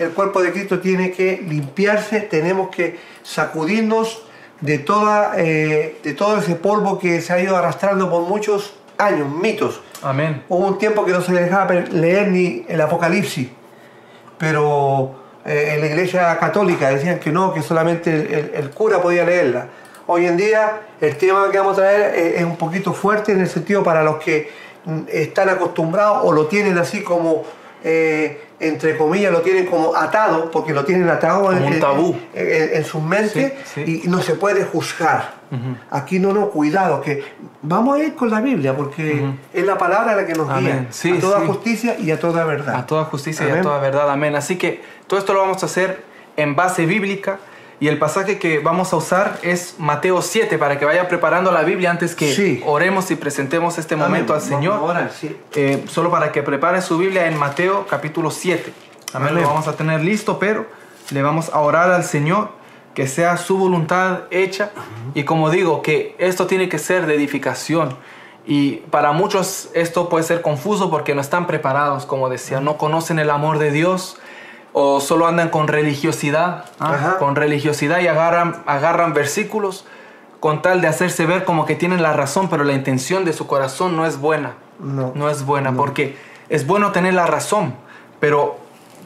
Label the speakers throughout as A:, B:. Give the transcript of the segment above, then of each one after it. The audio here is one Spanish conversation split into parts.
A: el cuerpo de Cristo tiene que limpiarse, tenemos que sacudirnos de, toda, eh, de todo ese polvo que se ha ido arrastrando por muchos años, mitos.
B: Amén.
A: Hubo un tiempo que no se le dejaba leer ni el Apocalipsis, pero eh, en la iglesia católica decían que no, que solamente el, el cura podía leerla. Hoy en día el tema que vamos a traer es, es un poquito fuerte en el sentido para los que mm, están acostumbrados o lo tienen así como eh, entre comillas, lo tienen como atado, porque lo tienen atado en,
B: un tabú.
A: en- en sus mentes
B: Sí, sí.
A: y no se puede juzgar. Aquí no, no, cuidado, que vamos a ir con la Biblia, porque es la palabra la que nos guía.
B: Sí,
A: a toda justicia y a toda verdad.
B: A toda justicia y a toda verdad. Amén. Así que todo esto lo vamos a hacer en base bíblica. Y el pasaje que vamos a usar es Mateo 7, para que vaya preparando la Biblia antes que
A: Sí.
B: oremos y presentemos este momento al Señor.
A: orar, sí.
B: Eh, solo para que prepare su Biblia en Mateo capítulo 7. Amén.
A: Amén.
B: Lo vamos a tener listo, pero le vamos a orar al Señor que sea su voluntad hecha. Y como digo, que esto tiene que ser de edificación. Y para muchos esto puede ser confuso porque no están preparados, como decía, no conocen el amor de Dios o solo andan con religiosidad, ¿ah? Con religiosidad y agarran, agarran versículos con tal de hacerse ver como que tienen la razón, pero la intención de su corazón no es buena.
A: No.
B: No es buena, porque es bueno tener la razón, pero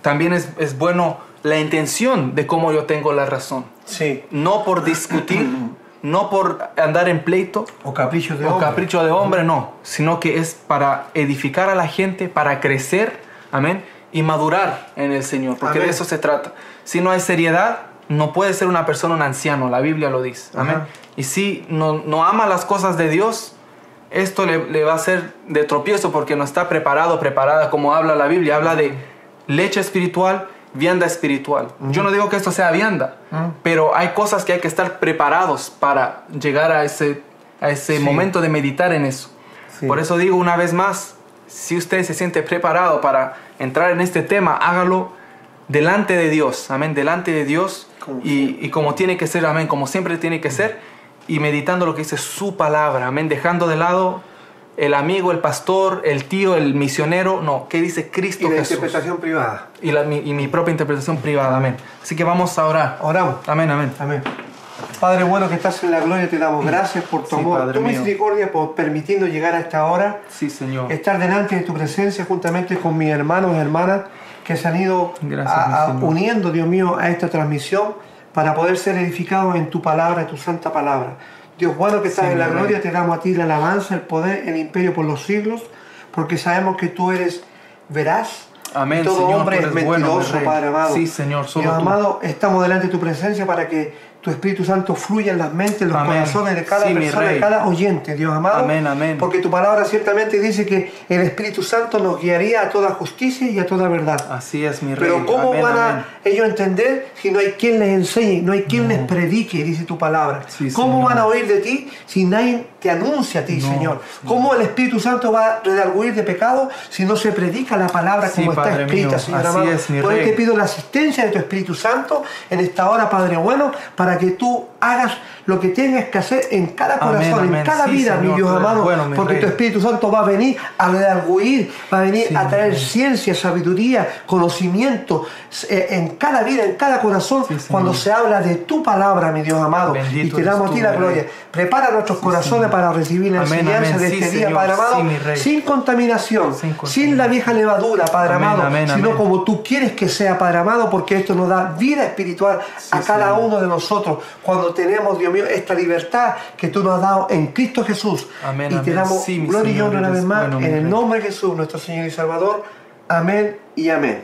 B: también es, es bueno la intención de cómo yo tengo la razón.
A: Sí.
B: No por discutir, no por andar en pleito
A: O caprichos de
B: o
A: hombre.
B: capricho de hombre, no, sino que es para edificar a la gente, para crecer, amén, y madurar en el Señor, porque
A: Amén.
B: de eso se trata. Si no hay seriedad, no puede ser una persona un anciano, la Biblia lo dice, amén.
A: Ajá.
B: Y si no, no ama las cosas de Dios, esto le, le va a ser de tropiezo porque no está preparado, preparada, como habla la Biblia, habla de leche espiritual, vianda espiritual. Yo no digo que esto sea vianda, pero hay cosas que hay que estar preparados para llegar a ese, a ese
A: Sí.
B: momento de meditar en eso.
A: Sí.
B: Por eso digo una vez más, si usted se siente preparado para entrar en este tema, hágalo delante de Dios, amén, delante de Dios
A: Como
B: y, y como tiene que ser, amén, como siempre tiene que ser, y meditando lo que dice su palabra, amén, dejando de lado el amigo, el pastor, el tío, el misionero, no, ¿qué dice Cristo
A: Y la
B: Jesús?
A: interpretación privada.
B: Y, la- mi, y mi propia interpretación privada, amén. Así que vamos a orar.
A: Oramos.
B: Amén, amén.
A: Amén. Padre bueno que estás en la gloria, te damos gracias por tu
B: Sí,
A: amor, tu misericordia, por permitirnos llegar a esta hora,
B: Sí, Señor.
A: estar delante de tu presencia juntamente con mis hermanos y hermanas que se han ido
B: Gracias,
A: a- a-
B: mi Señor.
A: uniendo, Dios mío, a esta transmisión para poder ser edificados en tu palabra, en tu santa palabra. Dios bueno que estás en la gloria, te damos a ti la alabanza, el poder, el imperio por los siglos, porque sabemos que tú eres veraz.
B: Amén,
A: todo
B: Señor,
A: hombre es
B: bueno,
A: mentiroso. Padre amado.
B: Sí, Señor, solo
A: Dios
B: tú.
A: amado, estamos delante de tu presencia para que tu Espíritu Santo fluya en las mentes, en los
B: Amén.
A: corazones de cada
B: Sí,
A: persona, de cada oyente, Dios amado.
B: Amén, amén.
A: Porque tu palabra ciertamente dice que el Espíritu Santo nos guiaría a toda justicia y a toda verdad.
B: Así es, mi Rey.
A: Pero ¿cómo
B: Amén,
A: van
B: amén.
A: a ellos entender si no hay quien les enseñe, no hay quien les predique, dice tu palabra?
B: Sí,
A: ¿Cómo
B: Señor.
A: van a oír de ti si nadie te anuncia a ti,
B: No,
A: Señor? ¿Cómo el Espíritu Santo va a redarguir de pecado si no se predica la palabra
B: Sí,
A: como está
B: Padre
A: escrita,
B: mío,
A: Señor amado?
B: es, mi
A: Por eso te pido la asistencia de tu Espíritu Santo en esta hora, Padre bueno, para que tú hagas lo que tengas que hacer en cada
B: Amén,
A: corazón, en
B: amén.
A: cada
B: Sí,
A: vida, mi
B: Señor,
A: Dios
B: tú eres
A: amado,
B: bueno, mi
A: porque
B: Rey.
A: tu Espíritu Santo va a venir a redarguir, va a venir
B: Sí,
A: a
B: mi
A: traer
B: Rey.
A: ciencia, sabiduría, conocimiento eh, en cada vida, en cada corazón, cuando se habla de tu palabra, mi Dios amado.
B: Bendito
A: y te damos a ti la
B: mi
A: gloria. Prepara nuestros corazones para recibir la
B: Amén,
A: enseñanza
B: amén.
A: de
B: Sí,
A: este día,
B: Señor.
A: Padre amado,
B: Sí,
A: sin contaminación,
B: Sin
A: la vieja levadura, Padre
B: Amén,
A: amado, sino como tú quieres que sea, Padre amado, porque esto nos da vida espiritual a cada
B: Señor.
A: uno de nosotros cuando tenemos, Dios mío, esta libertad que tú nos has dado en Cristo Jesús.
B: Amén,
A: y te damos
B: Sí,
A: gloria y honra una vez más
B: bueno,
A: en el nombre de Jesús, nuestro Señor y Salvador. Amén y amén.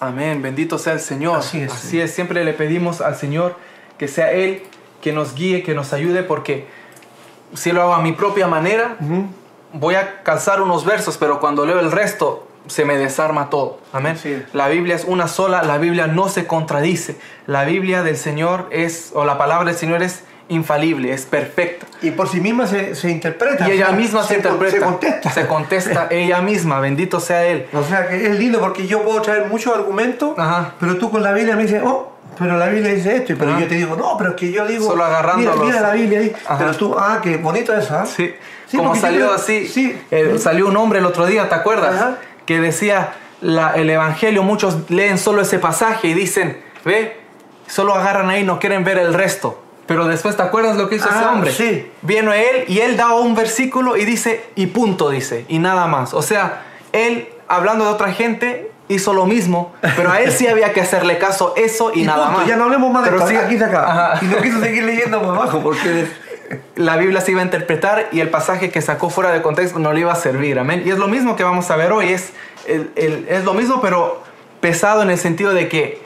B: Amén, bendito sea el Señor.
A: Así es,
B: Así es, siempre le pedimos al Señor que sea Él que nos guíe, que nos ayude, porque si lo hago a mi propia manera, voy a calzar unos versos, pero cuando leo el resto se me desarma todo. Amén. La Biblia es una sola, la Biblia no se contradice. La Biblia del Señor es, o la palabra del Señor es infalible, es perfecta.
A: Y por sí misma se, se interpreta.
B: Y ella
A: sea,
B: misma se, interpreta.
A: Se contesta.
B: Se contesta ella misma, bendito sea Él.
A: O sea que es lindo porque yo puedo traer muchos argumentos,
B: Ajá.
A: pero tú con la Biblia me dices, oh, pero la Biblia dice esto, y pero
B: Ajá.
A: yo te digo, no, pero es que yo digo,
B: Solo agarrando
A: mira, mira la Biblia ahí,
B: Ajá.
A: pero tú, ah, qué bonito eso, ¿ah?
B: Sí,
A: Sí,
B: como salió
A: creo-
B: así,
A: sí.
B: eh, salió un hombre el otro día, ¿te acuerdas?
A: Ajá.
B: Que decía, la- el Evangelio, muchos leen solo ese pasaje y dicen, ve, solo agarran ahí, no quieren ver el resto. Pero después, ¿te acuerdas lo que hizo ese
A: Ah,
B: hombre?
A: sí.
B: Vino él y él da un versículo y dice, y punto, dice, y nada más. O sea, él, hablando de otra gente, hizo lo mismo, pero a él sí había que hacerle caso, eso y,
A: Y
B: nada
A: punto,
B: más.
A: Ya no hablemos más de
B: Pero
A: esto,
B: sí-
A: aquí se acaba.
B: Ajá.
A: Y no quiso seguir leyendo por abajo porque
B: la Biblia se iba a interpretar y el pasaje que sacó fuera de contexto no le iba a servir, amén. Y es lo mismo que vamos a ver hoy, es, el- el- es lo mismo pero pesado en el sentido de que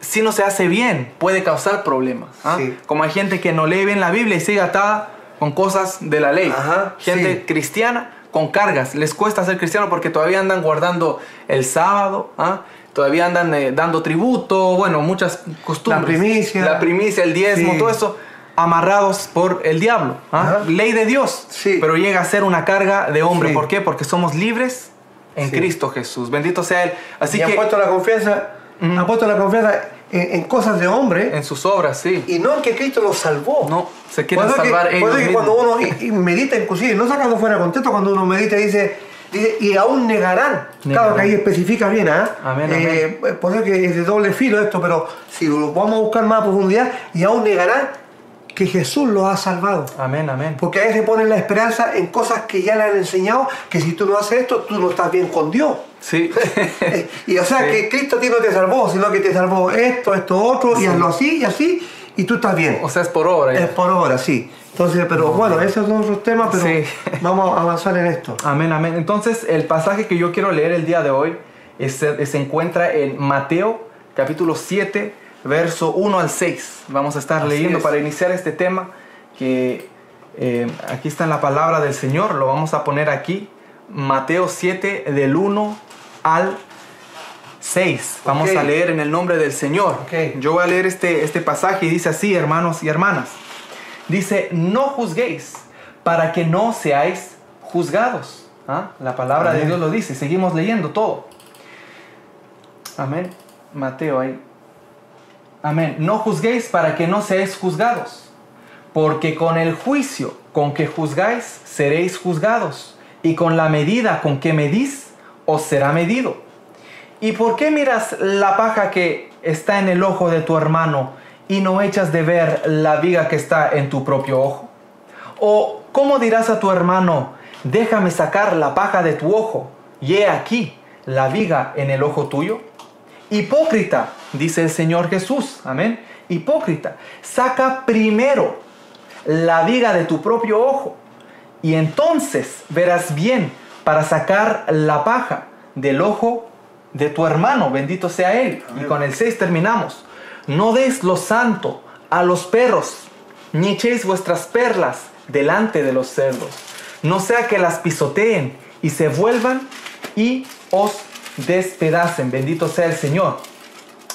B: si no se hace bien puede causar problemas. ¿ah?
A: Sí.
B: Como hay gente que no lee bien la Biblia y sigue atada con cosas de la ley.
A: Ajá,
B: gente
A: sí.
B: cristiana con cargas, les cuesta ser cristiano porque todavía andan guardando el sábado, ¿ah? todavía andan eh, dando tributo, bueno, muchas costumbres.
A: La primicia.
B: La primicia, el diezmo,
A: Sí.
B: todo eso amarrados por el diablo. ¿ah? Ley de Dios.
A: Sí.
B: Pero llega a ser una carga de hombre.
A: Sí.
B: ¿Por qué? Porque somos libres en. Cristo Jesús. Bendito sea Él. Así
A: y han
B: que
A: puesto la confianza, han puesto la confianza en, en cosas de hombre
B: en sus obras, sí.
A: y no en que Cristo los salvó.
B: No, se quieren
A: Por eso que-
B: salvar
A: por
B: ellos
A: eso que
B: mismos.
A: cuando uno medita inclusive, no sacando fuera contexto, cuando uno medita dice, dice y aún negarán.
B: Negarán.
A: Claro que ahí especifica bien, ¿ah?
B: Amén,
A: Eh, por eso que es de doble filo esto, pero si lo vamos a buscar más a profundidad, y aún negarán que Jesús los ha salvado.
B: Amén, amén.
A: Porque a veces ponen la esperanza en cosas que ya le han enseñado, que si tú no haces esto, tú no estás bien con Dios.
B: Sí.
A: Y o sea
B: Sí.
A: que Cristo a ti no te salvó, sino que te salvó esto, esto, otro, y hazlo así y así, y tú estás bien.
B: o sea, es por obra. ya.
A: Es por hora, sí. Entonces, pero bueno, esos son otros temas, pero
B: Sí.
A: vamos a avanzar en esto.
B: Amén, amén. Entonces, el pasaje que yo quiero leer el día de hoy es- se encuentra en Mateo, capítulo 7, verso 1 al 6. Vamos a estar
A: Así
B: leyendo
A: es.
B: para iniciar este tema, que eh, aquí está en la palabra del Señor, lo vamos a poner aquí. Mateo 7, del 1 al 6. Vamos a leer en el nombre del Señor. Yo voy a leer este, este pasaje y dice así, hermanos y hermanas. Dice, no juzguéis para que no seáis juzgados. ¿Ah? La palabra de. Dios lo dice. Seguimos leyendo todo. Amén. Mateo ahí. Amén. No juzguéis para que no seáis juzgados. Porque con el juicio con que juzgáis seréis juzgados. Y con la medida con que medís os será medido. ¿Y por qué miras la paja que está en el ojo de tu hermano y no echas de ver la viga que está en tu propio ojo? ¿O cómo dirás a tu hermano, déjame sacar la paja de tu ojo y he aquí la viga en el ojo tuyo? Hipócrita, dice el Señor Jesús, amén. Hipócrita, saca primero la viga de tu propio ojo y entonces verás bien para sacar la paja del ojo de tu hermano, bendito sea él. Y con el 6 terminamos. No des lo santo a los perros, ni echéis vuestras perlas delante de los cerdos, no sea que las pisoteen y se vuelvan y os despedacen, bendito sea el Señor.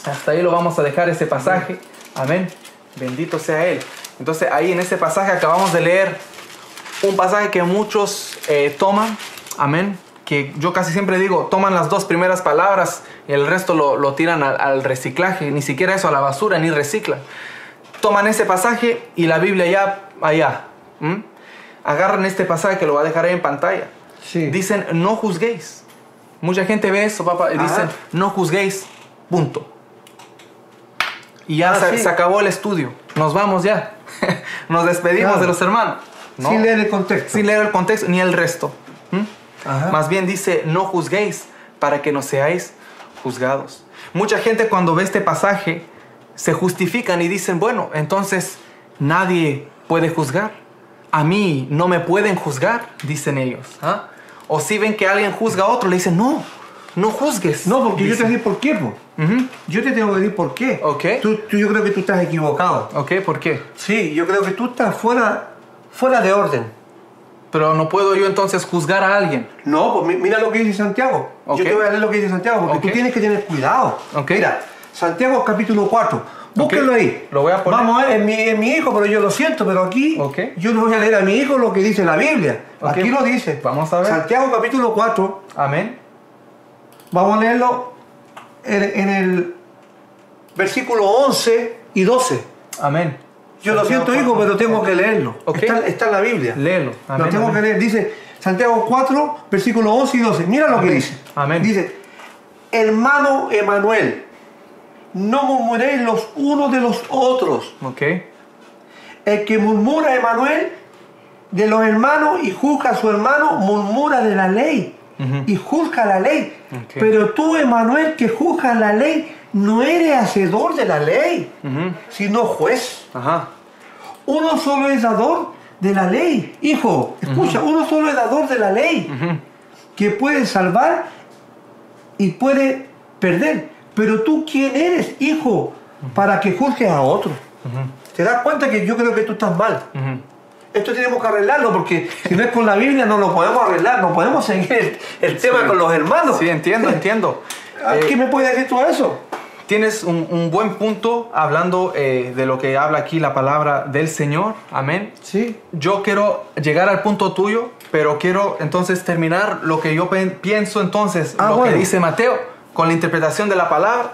B: Hasta ahí lo vamos a dejar ese pasaje, amén, bendito sea Él. Entonces ahí en ese pasaje acabamos de leer un pasaje que muchos eh, toman, amén, que yo casi siempre digo, toman las dos primeras palabras y el resto lo, lo tiran al, al reciclaje, ni siquiera eso a la basura, ni reciclan. Toman ese pasaje y la Biblia ya allá. ¿m? Agarran este pasaje que lo va a dejar ahí en pantalla.
A: Sí.
B: Dicen, no juzguéis. Mucha gente ve eso, papá, y dicen, no juzguéis, punto. Y ya
A: Ah,
B: se,
A: sí.
B: se acabó el estudio. Nos vamos ya. Nos despedimos
A: Claro.
B: de los hermanos. ¿no?
A: Sin leer el contexto.
B: Sin leer el contexto ni el resto. ¿m?
A: Ajá.
B: Más bien dice, no juzguéis para que no seáis juzgados. Mucha gente cuando ve este pasaje se justifican y dicen, bueno, entonces nadie puede juzgar. A mí no me pueden juzgar, dicen ellos. ¿ah? O si ven que alguien juzga a otro, le dicen, no, no juzgues.
A: No, porque yo te voy a decir por qué, po.
B: Ujú.
A: Yo te tengo que decir por qué.
B: Ok.
A: Tú, tú- yo creo que tú estás equivocado.
B: Ok, ¿por qué?
A: Sí, yo creo que tú estás fuera, fuera de orden.
B: Pero no puedo yo entonces juzgar a alguien.
A: No, pues mi- mira lo que dice Santiago.
B: Ok.
A: Yo te voy a leer lo que dice Santiago, porque
B: Ok.
A: tú tienes que tener cuidado.
B: Ok.
A: Mira, Santiago capítulo 4. Búsquenlo ahí.
B: Lo voy a poner.
A: Vamos a ver, es mi, es mi hijo, pero yo lo siento, pero aquí
B: Ok.
A: yo le voy a leer a mi hijo lo que dice la Biblia.
B: Ok.
A: Aquí lo dice.
B: Vamos a ver.
A: Santiago capítulo 4,
B: Amén.
A: vamos a leerlo en, en el versículo 11 y 12.
B: Amén.
A: Yo lo
B: Santiago
A: siento, hijo,
B: cuatro.
A: pero tengo que leerlo. Está, está en la Biblia.
B: Léelo.
A: Lo
B: Amén,
A: tengo
B: amén.
A: que leer. Dice Santiago 4, versículo 11 y 12. Mira lo que
B: Amén.
A: dice.
B: Amén.
A: Dice, hermano Emanuel, no murmuréis los unos de los otros.
B: Ok.
A: El que murmura Emanuel de los hermanos y juzga a su hermano, murmura de la ley y juzga la ley.
B: Ok.
A: Pero tú, Emanuel, que juzgas la ley, no eres hacedor de la ley, sino juez.
B: Ajá.
A: Uno solo es dador de la ley. Hijo, escucha, uno solo es dador de la ley, que puede salvar y puede perder. Pero tú, ¿quién eres, hijo, para que juzgues a otro? ¿Te das cuenta que yo creo que tú estás mal?
B: Ujú.
A: Esto tenemos que arreglarlo porque si no es con la Biblia no lo podemos arreglar, no podemos seguir el, el tema con los hermanos.
B: Sí, entiendo, entiendo.
A: Ah,
B: Eh,
A: ¿Qué me puedes decir tú de eso?
B: Tienes un, un buen punto hablando eh, de lo que habla aquí la palabra del Señor. Amén.
A: Sí.
B: Yo quiero llegar al punto tuyo, pero quiero entonces terminar lo que yo pienso entonces,
A: Ah,
B: lo
A: bueno.
B: que dice Mateo, con la interpretación de la palabra,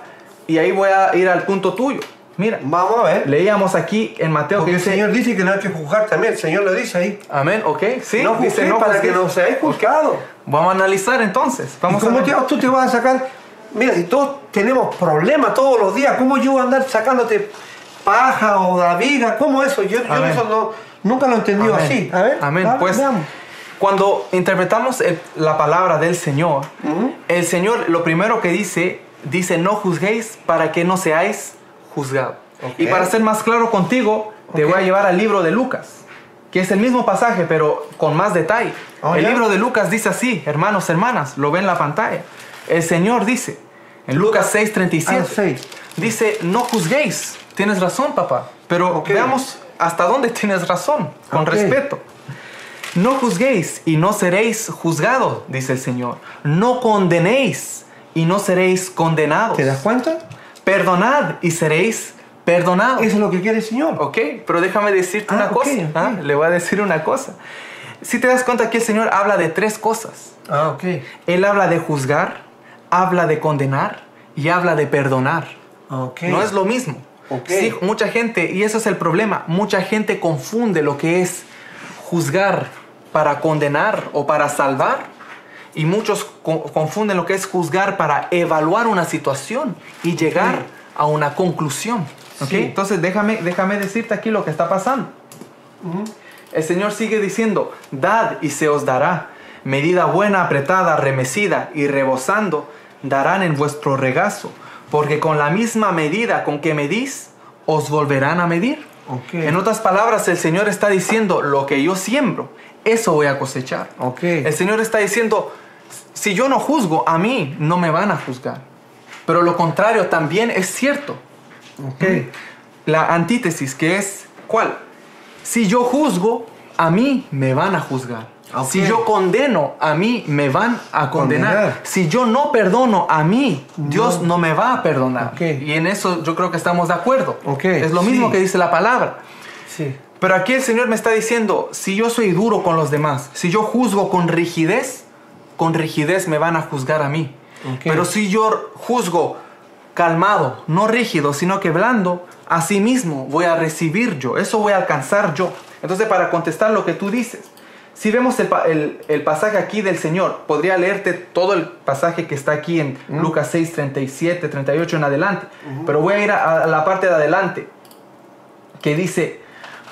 B: y ahí voy a ir al punto tuyo. Mira,
A: Vamos a ver.
B: leíamos aquí en Mateo
A: Porque
B: que
A: el Señor dice que no hay que juzgar también. El Señor lo dice ahí.
B: amén, ok, sí,
A: no
B: dice
A: juzguéis para que no seáis juzgados.
B: Vamos a analizar entonces. Vamos
A: ¿Y cómo
B: a
A: te- tú te vas a sacar? Mira, si todos tenemos problemas todos los días, ¿cómo yo voy a andar sacándote paja o la viga? ¿Cómo eso? Yo, yo eso no, nunca lo he entendido
B: Amén.
A: así. A ver,
B: Amén. Pues
A: veamos.
B: Cuando interpretamos el- la palabra del Señor,
A: Ujú.
B: el Señor lo primero que dice, dice no juzguéis para que no seáis juzgados.
A: Ok.
B: Y para ser más claro contigo, te
A: Ok.
B: voy a llevar al libro de Lucas, que es el mismo pasaje, pero con más detalle.
A: Oh,
B: el
A: ¿ya?
B: libro de Lucas dice así, hermanos, hermanas, lo ven en la pantalla. El Señor dice, en Lucas 6:37,
A: Ah, seis.
B: dice, no juzguéis. Tienes razón, papá. Pero
A: Ok.
B: veamos hasta dónde tienes razón, con respeto. No juzguéis y no seréis juzgados, dice el Señor. No condenéis y no seréis condenados.
A: ¿Te das cuenta?
B: Perdonad y seréis perdonados.
A: Eso es lo que quiere el Señor.
B: Ok, pero déjame decirte
A: Ah,
B: una cosa. ¿ah? Le voy a decir una cosa. Si te das cuenta que el Señor habla de tres cosas.
A: Ah, ok.
B: Él habla de juzgar, habla de condenar y habla de perdonar.
A: Ok.
B: No es lo mismo. Sí, mucha gente, y eso es el problema, mucha gente confunde lo que es juzgar para condenar o para salvar. Y muchos co- confunden lo que es juzgar para evaluar una situación y llegar a una conclusión. ¿ok?
A: Sí.
B: Entonces déjame, déjame decirte aquí lo que está pasando. El Señor sigue diciendo, dad y se os dará. Medida buena, apretada, remecida y rebosando, darán en vuestro regazo. Porque con la misma medida con que medís, os volverán a medir.
A: Ok.
B: En otras palabras, el Señor está diciendo, lo que yo siembro, eso voy a cosechar.
A: Ok.
B: El Señor está diciendo, si yo no juzgo, a mí no me van a juzgar. Pero lo contrario también es cierto.
A: Ok.
B: La antítesis que es, ¿cuál? Si yo juzgo, a mí me van a juzgar.
A: Ok.
B: Si yo condeno, a mí me van a condenar.
A: Condenar.
B: Si yo no perdono, a mí Dios no me va a perdonar.
A: Ok.
B: Y en eso yo creo que estamos de acuerdo. Es lo mismo
A: sí.
B: que dice la palabra.
A: Sí.
B: Pero aquí el Señor me está diciendo, si yo soy duro con los demás, si yo juzgo con rigidez, con rigidez me van a juzgar a mí. Pero si yo juzgo calmado, no rígido, sino que blando, así mismo voy a recibir yo, eso voy a alcanzar yo. Entonces, para contestar lo que tú dices, si vemos el, el- el pasaje aquí del Señor, podría leerte todo el pasaje que está aquí en Lucas 6, 37, 38 en adelante, pero voy a ir a- a la parte de adelante que dice,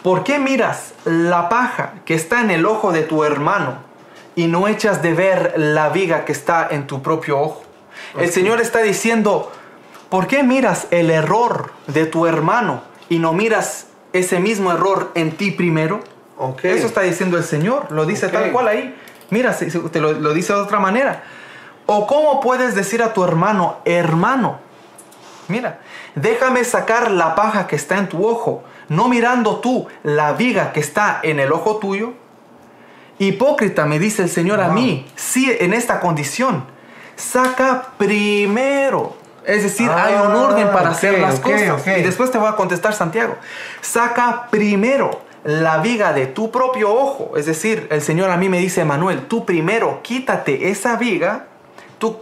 B: ¿por qué miras la paja que está en el ojo de tu hermano y no echas de ver la viga que está en tu propio ojo? El Señor está diciendo, ¿por qué miras el error de tu hermano y no miras ese mismo error en ti primero?
A: Ok.
B: Eso está diciendo el Señor, lo dice
A: Ok.
B: tal cual ahí. Mira, te lo, lo dice de otra manera. ¿O cómo puedes decir a tu hermano, hermano? Mira, déjame sacar la paja que está en tu ojo, no mirando tú la viga que está en el ojo tuyo. Hipócrita, me dice el Señor a mí, sí, en esta condición, saca primero. Es decir, hay un
A: Ah,
B: orden para hacer las cosas. Y después te voy a contestar, Santiago. Saca primero la viga de tu propio ojo. Es decir, el Señor a mí me dice, Manuel, tú primero quítate esa viga, tú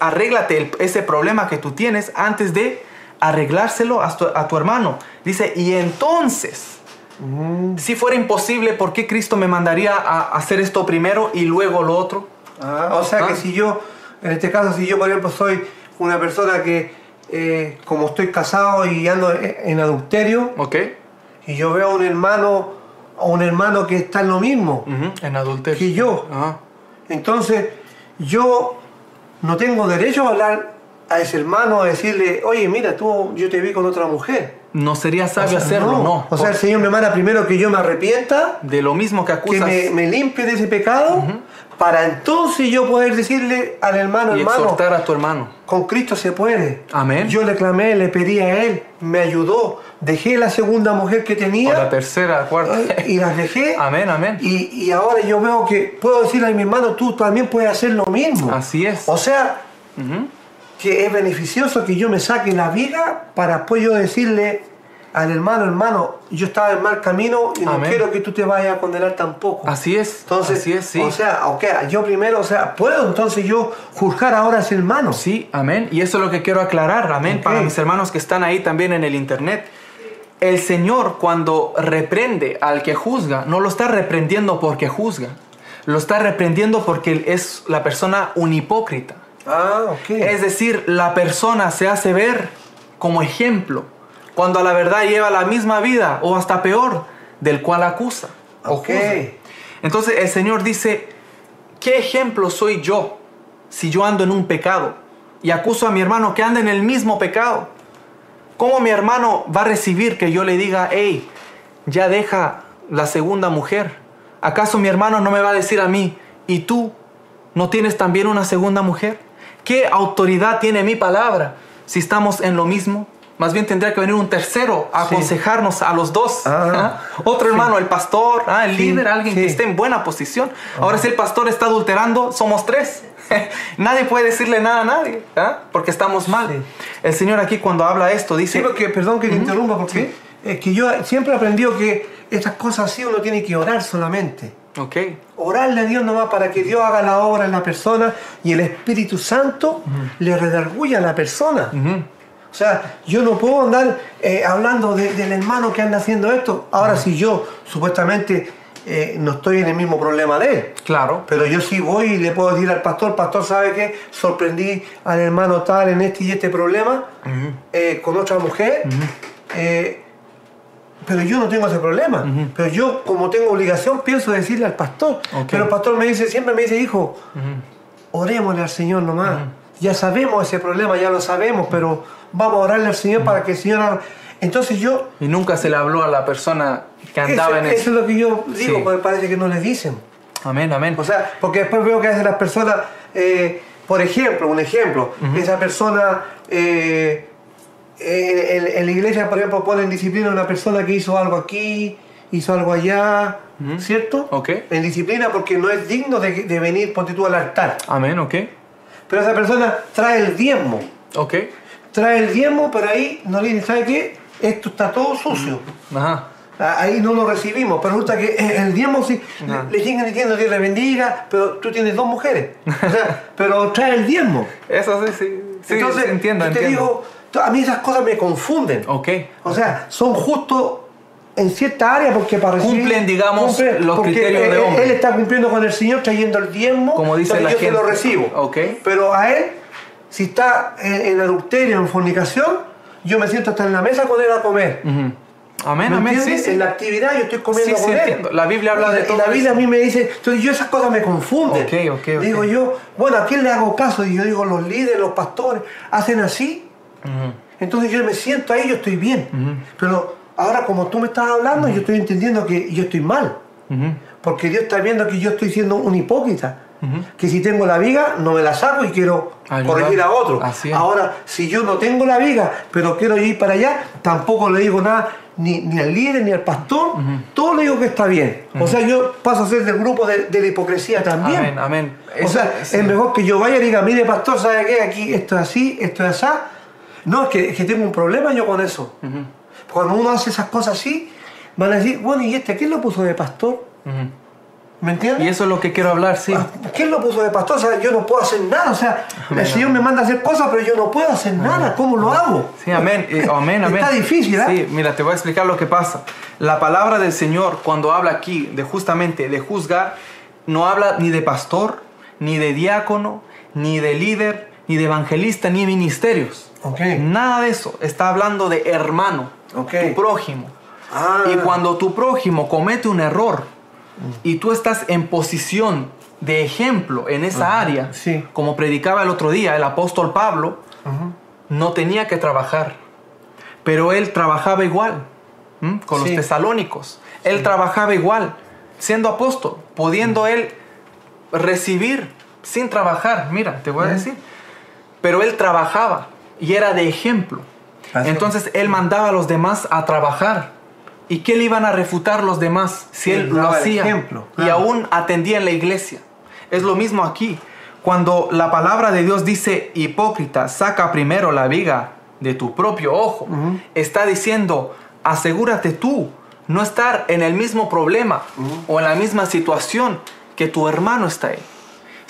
B: arréglate el- ese problema que tú tienes antes de arreglárselo a tu, a tu hermano. Dice, y entonces,
A: Mm.
B: si fuera imposible, ¿por qué Cristo me mandaría a hacer esto primero y luego lo otro?
A: Ah, o sea que
B: Ah.
A: si yo, en este caso, si yo, por ejemplo, soy una persona que, eh, como estoy casado y ando en adulterio,
B: ¿Ok?
A: y yo veo a un hermano, a un hermano que está en lo mismo
B: Ujú, En adulterio.
A: que yo,
B: Ajá.
A: entonces yo no tengo derecho a hablar a ese hermano, a decirle, oye, mira, tú, yo te vi con otra mujer.
B: No sería
A: O
B: sabio
A: sea,
B: hacerlo, no.
A: O sea, el Señor me manda primero que yo me arrepienta,
B: de lo mismo que
A: que
B: acusas
A: me, me limpie de ese pecado, para entonces yo poder decirle al hermano,
B: y
A: hermano,
B: exhortar a tu hermano.
A: con Cristo se puede.
B: Amén.
A: Yo le clamé, le pedí a Él, me ayudó, dejé la segunda mujer que
B: O la
A: tenía
B: tercera, la cuarta.
A: y las dejé.
B: Amén, amén.
A: Y, y ahora yo veo que puedo decirle a mi hermano, tú también puedes hacer lo mismo.
B: Así es.
A: O sea,
B: Ujú.
A: Que es beneficioso que yo me saque la vida para después yo decirle al hermano, hermano, yo estaba en mal camino y no
B: Amén.
A: quiero que tú te vayas a condenar tampoco.
B: Así es.
A: Entonces,
B: Así es, sí.
A: o sea, ok, yo primero, o sea, puedo entonces yo juzgar ahora a ese hermano.
B: Sí, amén. Y eso es lo que quiero aclarar, amén,
A: Ok.
B: para mis hermanos que están ahí también en el internet. El Señor cuando reprende al que juzga, no lo está reprendiendo porque juzga, lo está reprendiendo porque es la persona un hipócrita.
A: Ah, ok.
B: Es decir, la persona se hace ver como ejemplo, cuando a la verdad lleva la misma vida o hasta peor del cual acusa.
A: Ok.
B: Entonces el Señor dice, ¿qué ejemplo soy yo si yo ando en un pecado y acuso a mi hermano que anda en el mismo pecado? ¿Cómo mi hermano va a recibir que yo le diga, hey, ya deja la segunda mujer? ¿Acaso mi hermano no me va a decir a mí, ¿y tú no tienes también una segunda mujer? ¿Qué autoridad tiene mi palabra si estamos en lo mismo? Más bien tendría que venir un tercero a
A: Sí.
B: aconsejarnos a los dos.
A: Ah,
B: ¿ah? Otro hermano, el pastor, ¿ah? el
A: Sí,
B: líder, alguien que
A: sí.
B: esté en buena posición. Ahora si el pastor está adulterando, somos tres. nadie puede decirle nada a nadie, ¿ah? porque estamos mal.
A: Sí.
B: El Señor aquí cuando habla esto dice,
A: Sí, porque, perdón que te interrumpa, porque es que yo siempre he aprendido que estas cosas así uno tiene que orar solamente.
B: Ok,
A: Orarle a Dios nomás para que Dios haga la obra en la persona y el Espíritu Santo le redarguya a la persona. O sea, yo no puedo andar eh, hablando de- del hermano que anda haciendo esto. Ahora, si yo supuestamente eh, no estoy en el mismo problema de él,
B: claro,
A: pero yo sí voy y le puedo decir al pastor, pastor, ¿sabe qué? Sorprendí al hermano tal en este y este problema eh, con otra mujer, pero yo no tengo ese problema. Pero yo, como tengo obligación, pienso decirle al pastor. Pero el pastor me dice, siempre me dice, hijo, orémosle al Señor nomás. Ya sabemos ese problema, ya lo sabemos, pero vamos a orarle al Señor para que el Señor Entonces yo...
B: y nunca se le habló a la persona que andaba
A: eso,
B: en
A: eso
B: eso.
A: es lo que yo digo,
B: Sí.
A: porque parece que no le dicen.
B: Amén, amén.
A: O sea, porque después veo que a veces las personas, eh, por ejemplo, un ejemplo, esa persona eh, eh, en, en la iglesia, por ejemplo, ponen disciplina a una persona que hizo algo aquí, hizo algo allá, ¿cierto?
B: Ok.
A: En disciplina porque no es digno de, de venir, ponte tú al altar.
B: Amén, ok,
A: Pero esa persona trae el diezmo,
B: ok,
A: trae el diezmo, pero ahí no le dice, ¿sabe qué? Esto está todo sucio.
B: ajá,
A: Ah, Ahí no lo recibimos, pero resulta que el diezmo sí,
B: Ajá.
A: le, le siguen diciendo Dios le bendiga, pero tú tienes dos mujeres. O sea, pero trae el diezmo.
B: eso sí, sí, sí,
A: Entonces,
B: entiendo,
A: yo te
B: entiendo.
A: digo, a mí esas cosas me confunden.
B: ok,
A: O sea, son justos en cierta área porque para recibir-
B: Cumplen, digamos, los criterios de
A: él-
B: hombre.
A: Él está cumpliendo con el Señor trayendo el diezmo,
B: Como dice la
A: yo
B: gente.
A: lo recibo.
B: Ok.
A: Pero a él, si está en, en adulterio, en fornicación, yo me siento hasta en la mesa con él a comer.
B: ujú. amén,
A: ¿Me
B: amén, sí, sí.
A: En la actividad yo estoy comiendo
B: Sí,
A: con
B: sí,
A: él.
B: entiendo. La Biblia habla
A: Y
B: de todo
A: Y la Biblia
B: eso.
A: a mí me dice, entonces yo esas cosas me confunden.
B: Ok, ok, ok.
A: Digo yo, bueno, ¿a quién le hago caso? Y yo digo, los líderes, los pastores, hacen así. Entonces yo me siento ahí, yo estoy bien. Pero ahora como tú me estás hablando, yo estoy entendiendo que yo estoy mal. Porque Dios está viendo que yo estoy siendo un hipócrita. Que si tengo la viga, no me la saco y quiero
B: Ayudar.
A: corregir a otro. Ahora, si yo no tengo la viga, pero quiero ir para allá, tampoco le digo nada ni, ni al líder ni al pastor. Todo le digo que está bien. O sea, yo paso a ser del grupo de, de la hipocresía también.
B: Amén, amén.
A: O sea,
B: sí.
A: es mejor que yo vaya y diga, mire pastor, ¿sabe qué? Aquí esto es así, esto es así. No, es que, es que tengo un problema yo con eso.
B: Ujú,
A: Cuando uno hace esas cosas así, van a decir, bueno, ¿y este quién lo puso de pastor?
B: ujú.
A: ¿Me entiendes?
B: Y eso es lo que quiero hablar, sí.
A: Ah, ¿Quién lo puso de pastor? O sea, yo no puedo hacer nada. O sea, el Señor me manda a hacer cosas, pero yo no puedo hacer nada. ¿Cómo lo hago?
B: Sí, amén, eh, amén, amén.
A: Está difícil, ¿eh?
B: Sí, mira, te voy a explicar lo que pasa. La palabra del Señor, cuando habla aquí de justamente de juzgar, no habla ni de pastor, ni de diácono, ni de líder, ni de evangelista, ni de ministerios.
A: Ok.
B: Nada de eso. Está hablando de hermano,
A: Ok.
B: tu prójimo.
A: Ah.
B: Y cuando tu prójimo comete un error y tú estás en posición de ejemplo en esa área,
A: sí.
B: como predicaba el otro día el apóstol Pablo, no tenía que trabajar, pero él trabajaba igual ¿m? con
A: Sí.
B: los tesalónicos. Él trabajaba igual, siendo apóstol, pudiendo él recibir sin trabajar. Mira, te voy a decir. Pero él trabajaba y era de ejemplo.
A: Así.
B: Entonces él mandaba a los demás a trabajar. ¿Y qué le iban a refutar los demás si
A: Él
B: él lo hacía
A: ejemplo,
B: y aún atendía en la iglesia? Es lo mismo aquí. Cuando la palabra de Dios dice, hipócrita, saca primero la viga de tu propio ojo, está diciendo, asegúrate tú no estar en el mismo problema o en la misma situación que tu hermano está ahí.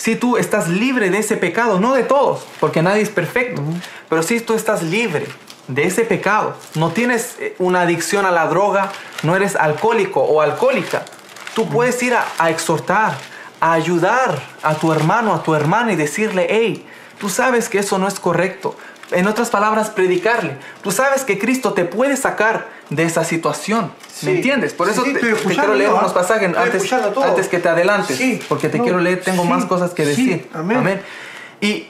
B: Si tú estás libre de ese pecado, no de todos, porque nadie es perfecto, pero si tú estás libre de ese pecado, no tienes eh, una adicción a la droga, no eres alcohólico o alcohólica, tú puedes ir a, a exhortar, a ayudar a tu hermano, a tu hermana y decirle, hey, tú sabes que eso no es correcto. En otras palabras, predicarle. Tú sabes que Cristo te puede sacar de esa situación.
A: Sí.
B: ¿Me entiendes? Por
A: Sí,
B: eso
A: sí,
B: te, quiero leer unos pasajes antes, que te adelantes. Porque te
A: No,
B: quiero leer, tengo más cosas que decir.
A: amén.
B: Y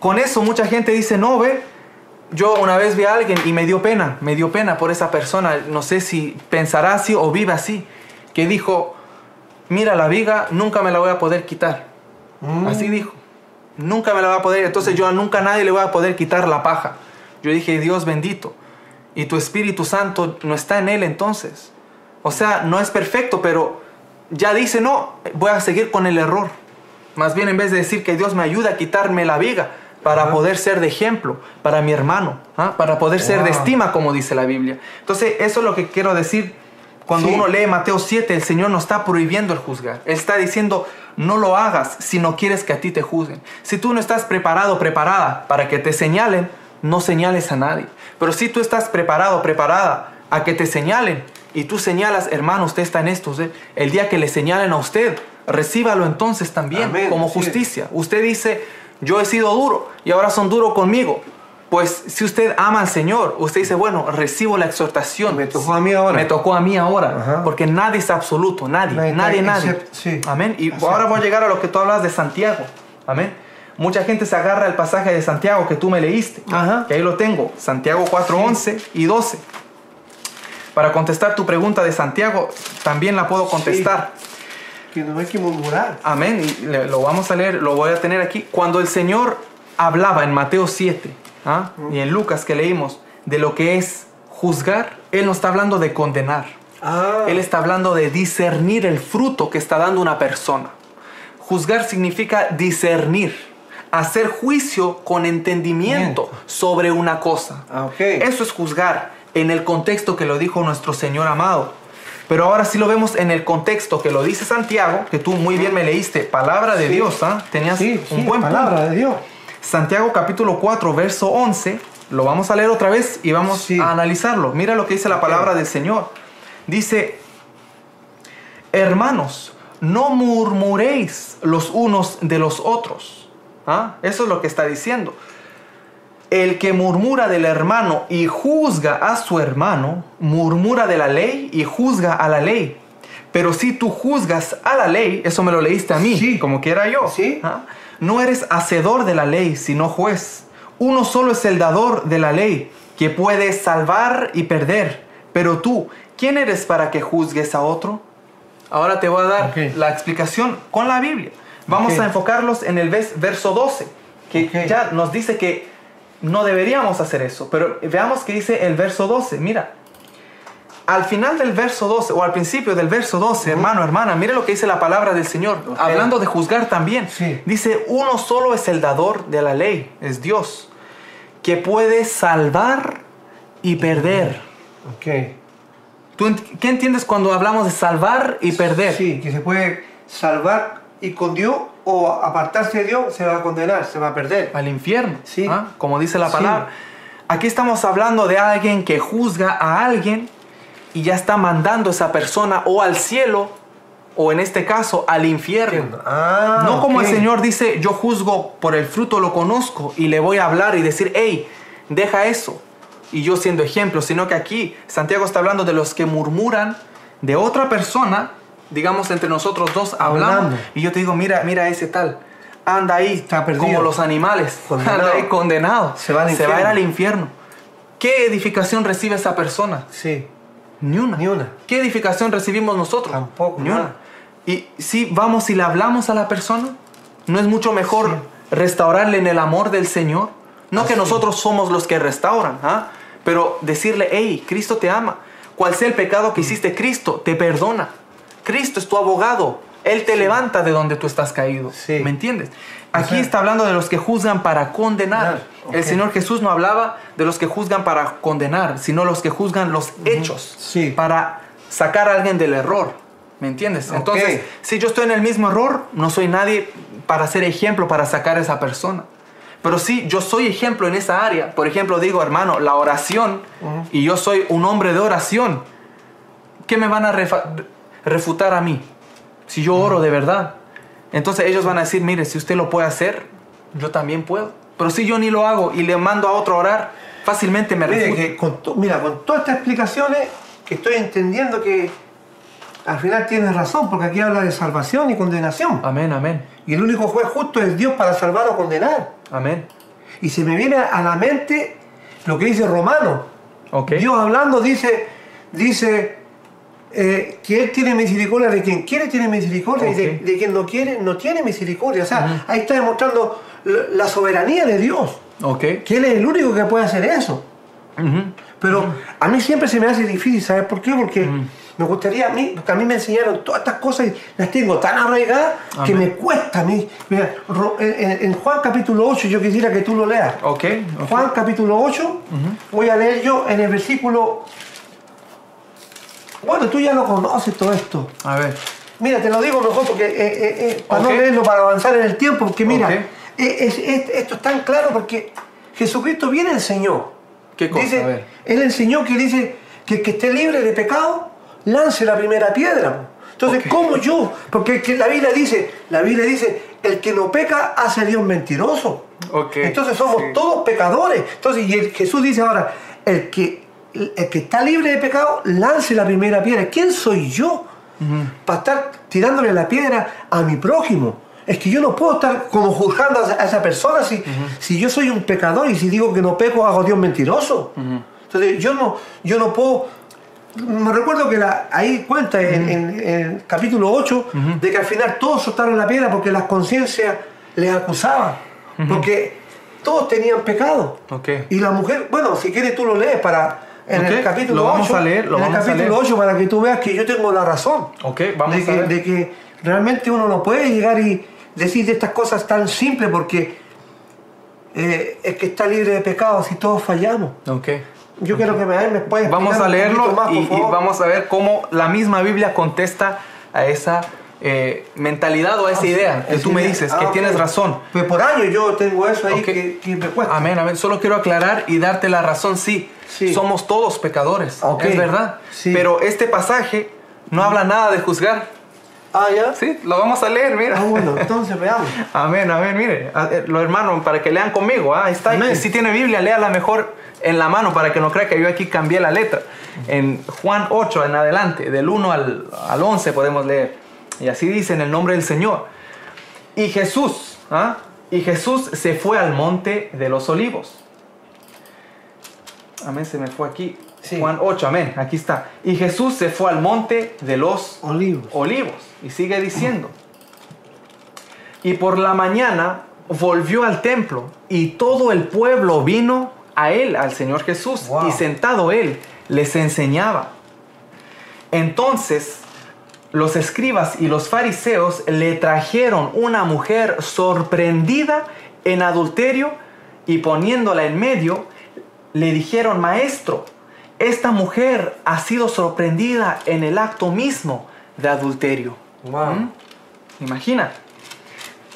B: con eso mucha gente dice, no, ve, yo una vez vi a alguien y me dio pena, me dio pena por esa persona, no sé si pensará así o vive así, que dijo, mira la viga, nunca me la voy a poder quitar.
A: Mm.
B: Así dijo, nunca me la va a poder, entonces yo nunca a nadie le voy a poder quitar la paja. Yo dije, Dios bendito, y tu Espíritu Santo no está en él entonces. O sea, no es perfecto, pero ya dice, no, voy a seguir con el error. Más bien en vez de decir que Dios me ayuda a quitarme la viga para poder ser de ejemplo para mi hermano, ¿ah? para poder ser de estima, como dice la Biblia. Entonces, eso es lo que quiero decir. Cuando
A: Sí.
B: uno lee Mateo 7, el Señor no está prohibiendo el juzgar. Él está diciendo, no lo hagas si no quieres que a ti te juzguen. Si tú no estás preparado, preparada para que te señalen, no señales a nadie. Pero si tú estás preparado, preparada a que te señalen y tú señalas, hermano, usted está en esto, el día que le señalen a usted, recíbalo entonces también
A: Amén,
B: como
A: sí.
B: justicia. Usted dice, yo he sido duro y ahora son duros conmigo. Pues si usted ama al Señor, usted dice, bueno, recibo la exhortación.
A: Me tocó a mí ahora.
B: Me tocó a mí ahora.
A: Ajá.
B: Porque nadie es absoluto, nadie,
A: Nadie
B: nadie,
A: está
B: nadie.
A: except- sí.
B: Amén. Y ahora voy a llegar a lo que tú hablas de Santiago. Amén. Mucha gente se agarra al pasaje de Santiago que tú me leíste.
A: Ajá.
B: Que ahí lo tengo. Santiago 4, 11 y 12. Para contestar tu pregunta de Santiago, también la puedo contestar.
A: Que no hay que murmurar.
B: Amén. Y lo vamos a leer, lo voy a tener aquí. Cuando el Señor hablaba en Mateo 7 ¿ah? y en Lucas que leímos de lo que es juzgar, Él no está hablando de condenar.
A: Ah.
B: Él está hablando de discernir el fruto que está dando una persona. Juzgar significa discernir, hacer juicio con entendimiento
A: Miento.
B: sobre una cosa.
A: Ah, ok.
B: Eso es juzgar en el contexto que lo dijo nuestro Señor amado. Pero ahora sí lo vemos en el contexto que lo dice Santiago, que tú muy bien me leíste, palabra de
A: Sí.
B: Dios, ¿ah? Tenías
A: Sí,
B: un
A: sí,
B: buen
A: palabra
B: punto.
A: de Dios.
B: Santiago capítulo 4, verso 11, lo vamos a leer otra vez y vamos
A: Sí.
B: a analizarlo. Mira lo que dice la palabra del Señor. Dice, hermanos, no murmuréis los unos de los otros. ¿Ah? Eso es lo que está diciendo. El que murmura del hermano y juzga a su hermano, murmura de la ley y juzga a la ley. Pero si tú juzgas a la ley, eso me lo leíste a mí,
A: Sí.
B: como quiera yo.
A: Sí.
B: ¿ah? No eres hacedor de la ley, sino juez. Uno solo es el dador de la ley, que puede salvar y perder. Pero tú, ¿quién eres para que juzgues a otro? Ahora te voy a dar la explicación con la Biblia. Vamos a enfocarlos en el vers- verso 12, que ya nos dice que no deberíamos hacer eso. Pero veamos que dice el verso 12. Mira, al final del verso 12 o al principio del verso 12, hermano, hermana, mire lo que dice la palabra del Señor,
A: Ok.
B: hablando de juzgar también.
A: Sí.
B: Dice, uno solo es el dador de la ley, es Dios, que puede salvar y perder.
A: Ok.
B: ¿Tú ent- qué entiendes cuando hablamos de salvar y perder?
A: Sí, que se puede salvar y con Dios o apartarse de Dios se va a condenar, se va a perder.
B: Al infierno,
A: Sí.
B: ¿ah? como dice la
A: Sí.
B: palabra. Aquí estamos hablando de alguien que juzga a alguien y ya está mandando a esa persona o al cielo o en este caso al infierno.
A: Ah,
B: no como el Señor dice, yo juzgo por el fruto lo conozco y le voy a hablar y decir, hey, deja eso. Y yo siendo ejemplo, sino que aquí Santiago está hablando de los que murmuran de otra persona, digamos entre nosotros dos hablamos,
A: Hablando.
B: y yo te digo, mira, mira ese tal, anda ahí
A: Está perdido.
B: como los animales,
A: Condenado.
B: anda ahí condenado,
A: Se va al
B: a ir al infierno. ¿Qué edificación recibe esa persona?
A: Sí.
B: Ni una.
A: Ni una.
B: ¿Qué edificación recibimos nosotros?
A: Tampoco,
B: Ni
A: nada.
B: una. Y si vamos y le hablamos a la persona, ¿no es mucho mejor
A: Sí.
B: restaurarle en el amor del Señor? No que
A: Así.
B: nosotros somos los que restauran, ¿ah? pero decirle, hey, Cristo te ama. Cual sea el pecado que hiciste, Cristo te perdona. Cristo es tu abogado. Él te levanta de donde tú estás caído.
A: Sí.
B: ¿Me entiendes? Aquí
A: sea-
B: está hablando de los que juzgan para condenar. El. Señor Jesús no hablaba de los que juzgan para condenar, sino los que juzgan los hechos
A: Sí.
B: para sacar a alguien del error. ¿Me entiendes? Entonces, si yo estoy en el mismo error, no soy nadie para ser ejemplo, para sacar a esa persona. Pero si yo soy ejemplo en esa área, por ejemplo, digo, hermano, la oración, y yo soy un hombre de oración, ¿qué me van a refutar a mí? Si yo oro de verdad. Entonces ellos van a decir, mire, si usted lo puede hacer, yo también puedo. Pero si yo ni lo hago y le mando a otro a orar, fácilmente me
A: Mire,
B: refuta.
A: que con to- mira, con todas estas explicaciones que estoy entendiendo que al final tienes razón, porque aquí habla de salvación y condenación.
B: Amén, amén,
A: Y el único juez justo es Dios para salvar o condenar.
B: amén.
A: Y se me viene a la mente lo que dice Romano. Dios hablando dice, dice eh, que Él tiene misericordia de quien quiere, tiene misericordia, y de, quien no quiere, no tiene misericordia. O sea, ahí está demostrando la soberanía de Dios,
B: Ok.
A: que Él es el único que puede hacer eso. Pero a mí siempre se me hace difícil, ¿sabes por qué? Porque me gustaría a mí, porque a mí me enseñaron todas estas cosas y las tengo tan arraigadas que me cuesta a mí. Mira, en, Juan capítulo 8 yo quisiera que tú lo leas.
B: Ok. ok.
A: Juan capítulo 8, voy a leer yo en el versículo... Bueno, tú ya lo conoces todo esto.
B: A ver.
A: Mira, te lo digo mejor porque eh, eh, eh, para no leerlo, para avanzar en el tiempo, porque mira,
B: Ok.
A: es- es- esto es tan claro porque Jesucristo viene enseñó.
B: ¿Qué cosa?
A: Dice,
B: A ver.
A: Él enseñó que dice que el que esté libre de pecado, lance la primera piedra. Entonces,
B: Ok.
A: ¿cómo yo? Porque que la Biblia dice, la Biblia dice, el que no peca hace a Dios mentiroso. Entonces somos
B: sí.
A: todos pecadores. Entonces, y el- Jesús dice ahora, el que, el que está libre de pecado, lance la primera piedra. ¿Quién soy yo? Para estar tirándole la piedra a mi prójimo. Es que yo no puedo estar como juzgando a esa, persona si, si yo soy un pecador y si digo que no peco hago Dios mentiroso. Entonces yo no, yo no puedo... Me recuerdo que la- ahí cuenta en, en- en el capítulo 8 de que al final todos soltaron la piedra porque las conciencias les acusaban. Porque todos tenían pecado. Y la mujer, bueno, si quieres tú lo lees para... En
B: Ok,
A: el capítulo
B: lo vamos
A: 8,
B: a leer, lo
A: en el
B: vamos a
A: capítulo
B: leer.
A: 8 para que tú veas que yo tengo la razón.
B: Ok, vamos
A: de,
B: a
A: que,
B: ver.
A: de que realmente uno no puede llegar y decir de estas cosas tan simples porque eh, es que está libre de pecados y todos fallamos.
B: Ok.
A: Yo quiero que me, me puedas
B: Vamos a leerlo
A: más,
B: y, y vamos a ver cómo la misma Biblia contesta a esa eh, mentalidad o a esa
A: Ah,
B: idea que tú me dices,
A: Ah,
B: que
A: ok.
B: tienes razón.
A: Pues por años yo tengo eso ahí
B: Ok.
A: que, que me cuesta.
B: Amén, amén. Solo quiero aclarar y darte la razón, sí,
A: Sí.
B: somos todos pecadores,
A: Ok.
B: es verdad.
A: Sí.
B: Pero este pasaje no habla nada de juzgar.
A: Ah, ya.
B: Sí, lo vamos a leer, mira.
A: Ah, bueno, entonces veamos.
B: Amén, amén, mire, eh, los hermanos, para que lean conmigo, ah, está,
A: Amén.
B: Si tiene Biblia, léala mejor en la mano para que no crea que yo aquí cambié la letra. En Juan 8 en adelante, del 1 al, al 11 podemos leer. Y así dice en el nombre del Señor. Y Jesús, ¿ah? y Jesús se fue al monte de los olivos. Amén, se me fue aquí.
A: Sí.
B: Juan 8, amén, aquí está. Y Jesús se fue al monte de los
A: Olivos.
B: olivos. Y sigue diciendo. Y por la mañana volvió al templo y todo el pueblo vino a él, al Señor Jesús.
A: Wow.
B: Y sentado él les enseñaba. Entonces los escribas y los fariseos le trajeron una mujer sorprendida en adulterio y poniéndola en medio, le dijeron, maestro, esta mujer ha sido sorprendida en el acto mismo de adulterio.
A: Wow.
B: ¿Mm? Imagina.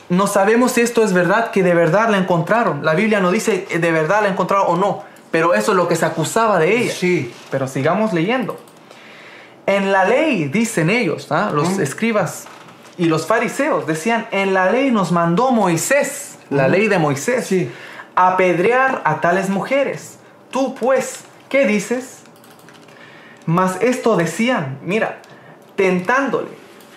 B: No sabemos si esto es verdad, que de verdad la encontraron. La Biblia no dice eh, de verdad la encontraron o no, pero eso es lo que se acusaba de ella.
A: Sí.
B: Pero sigamos leyendo. En la ley, dicen ellos, ¿ah? los escribas y los fariseos, decían, en la ley nos mandó Moisés, la ley de Moisés,
A: Sí.
B: apedrear a tales mujeres. Tú pues, ¿qué dices? Mas esto decían, mira, tentándole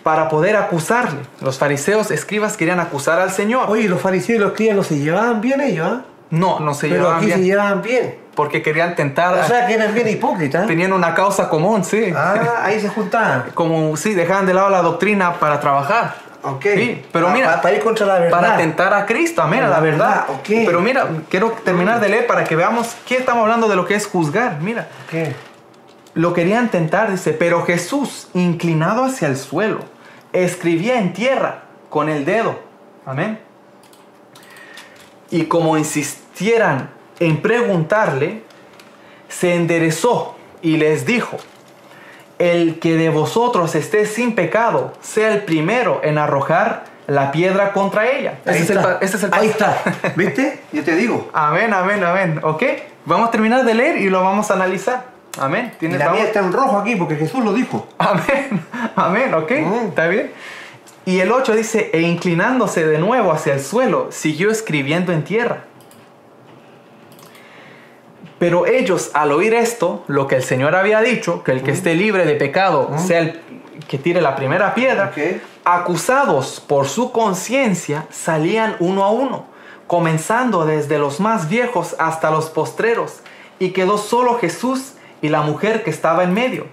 B: para poder acusarle. Los fariseos, escribas querían acusar al Señor.
A: Oye, los fariseos y los crías no se llevaban bien ellos, ¿ah?
B: No, no se
A: Pero
B: llevaban
A: aquí
B: bien.
A: se llevaban bien.
B: Porque querían tentar.
A: O sea, que eran bien hipócritas.
B: tenían una causa común, sí.
A: Ah, ahí se juntaban.
B: Como, sí, dejaban de lado la doctrina para trabajar.
A: Ok.
B: Sí, pero
A: Ah,
B: mira,
A: pa- para ir contra la verdad.
B: para tentar a Cristo, amén, a la
A: La
B: verdad.
A: verdad, ok.
B: Pero mira, quiero terminar de leer para que veamos qué estamos hablando de lo que es juzgar. Mira,
A: ¿Qué?
B: lo querían tentar, dice, pero Jesús, inclinado hacia el suelo, escribía en tierra con el dedo. Amén. Y como insistieran en preguntarle, se enderezó y les dijo, el que de vosotros esté sin pecado, sea el primero en arrojar la piedra contra ella.
A: Ahí
B: Ese es el
A: está.
B: ese es el
A: Ahí está. ¿Viste? Yo te digo.
B: Amén, amén, amén. ¿Ok? Vamos a terminar de leer y lo vamos a analizar. Amén.
A: Y
B: ¿Tienes
A: la
B: vamos-
A: está en rojo aquí porque Jesús lo dijo.
B: Amén, amén, ¿ok?
A: Mm.
B: ¿Está bien? Y el 8 dice, e inclinándose de nuevo hacia el suelo, siguió escribiendo en tierra. Pero ellos, al oír esto, lo que el Señor había dicho, que el que esté libre de pecado sea el que tire la primera piedra, acusados por su conciencia, salían uno a uno, comenzando desde los más viejos hasta los postreros, y quedó solo Jesús y la mujer que estaba en medio.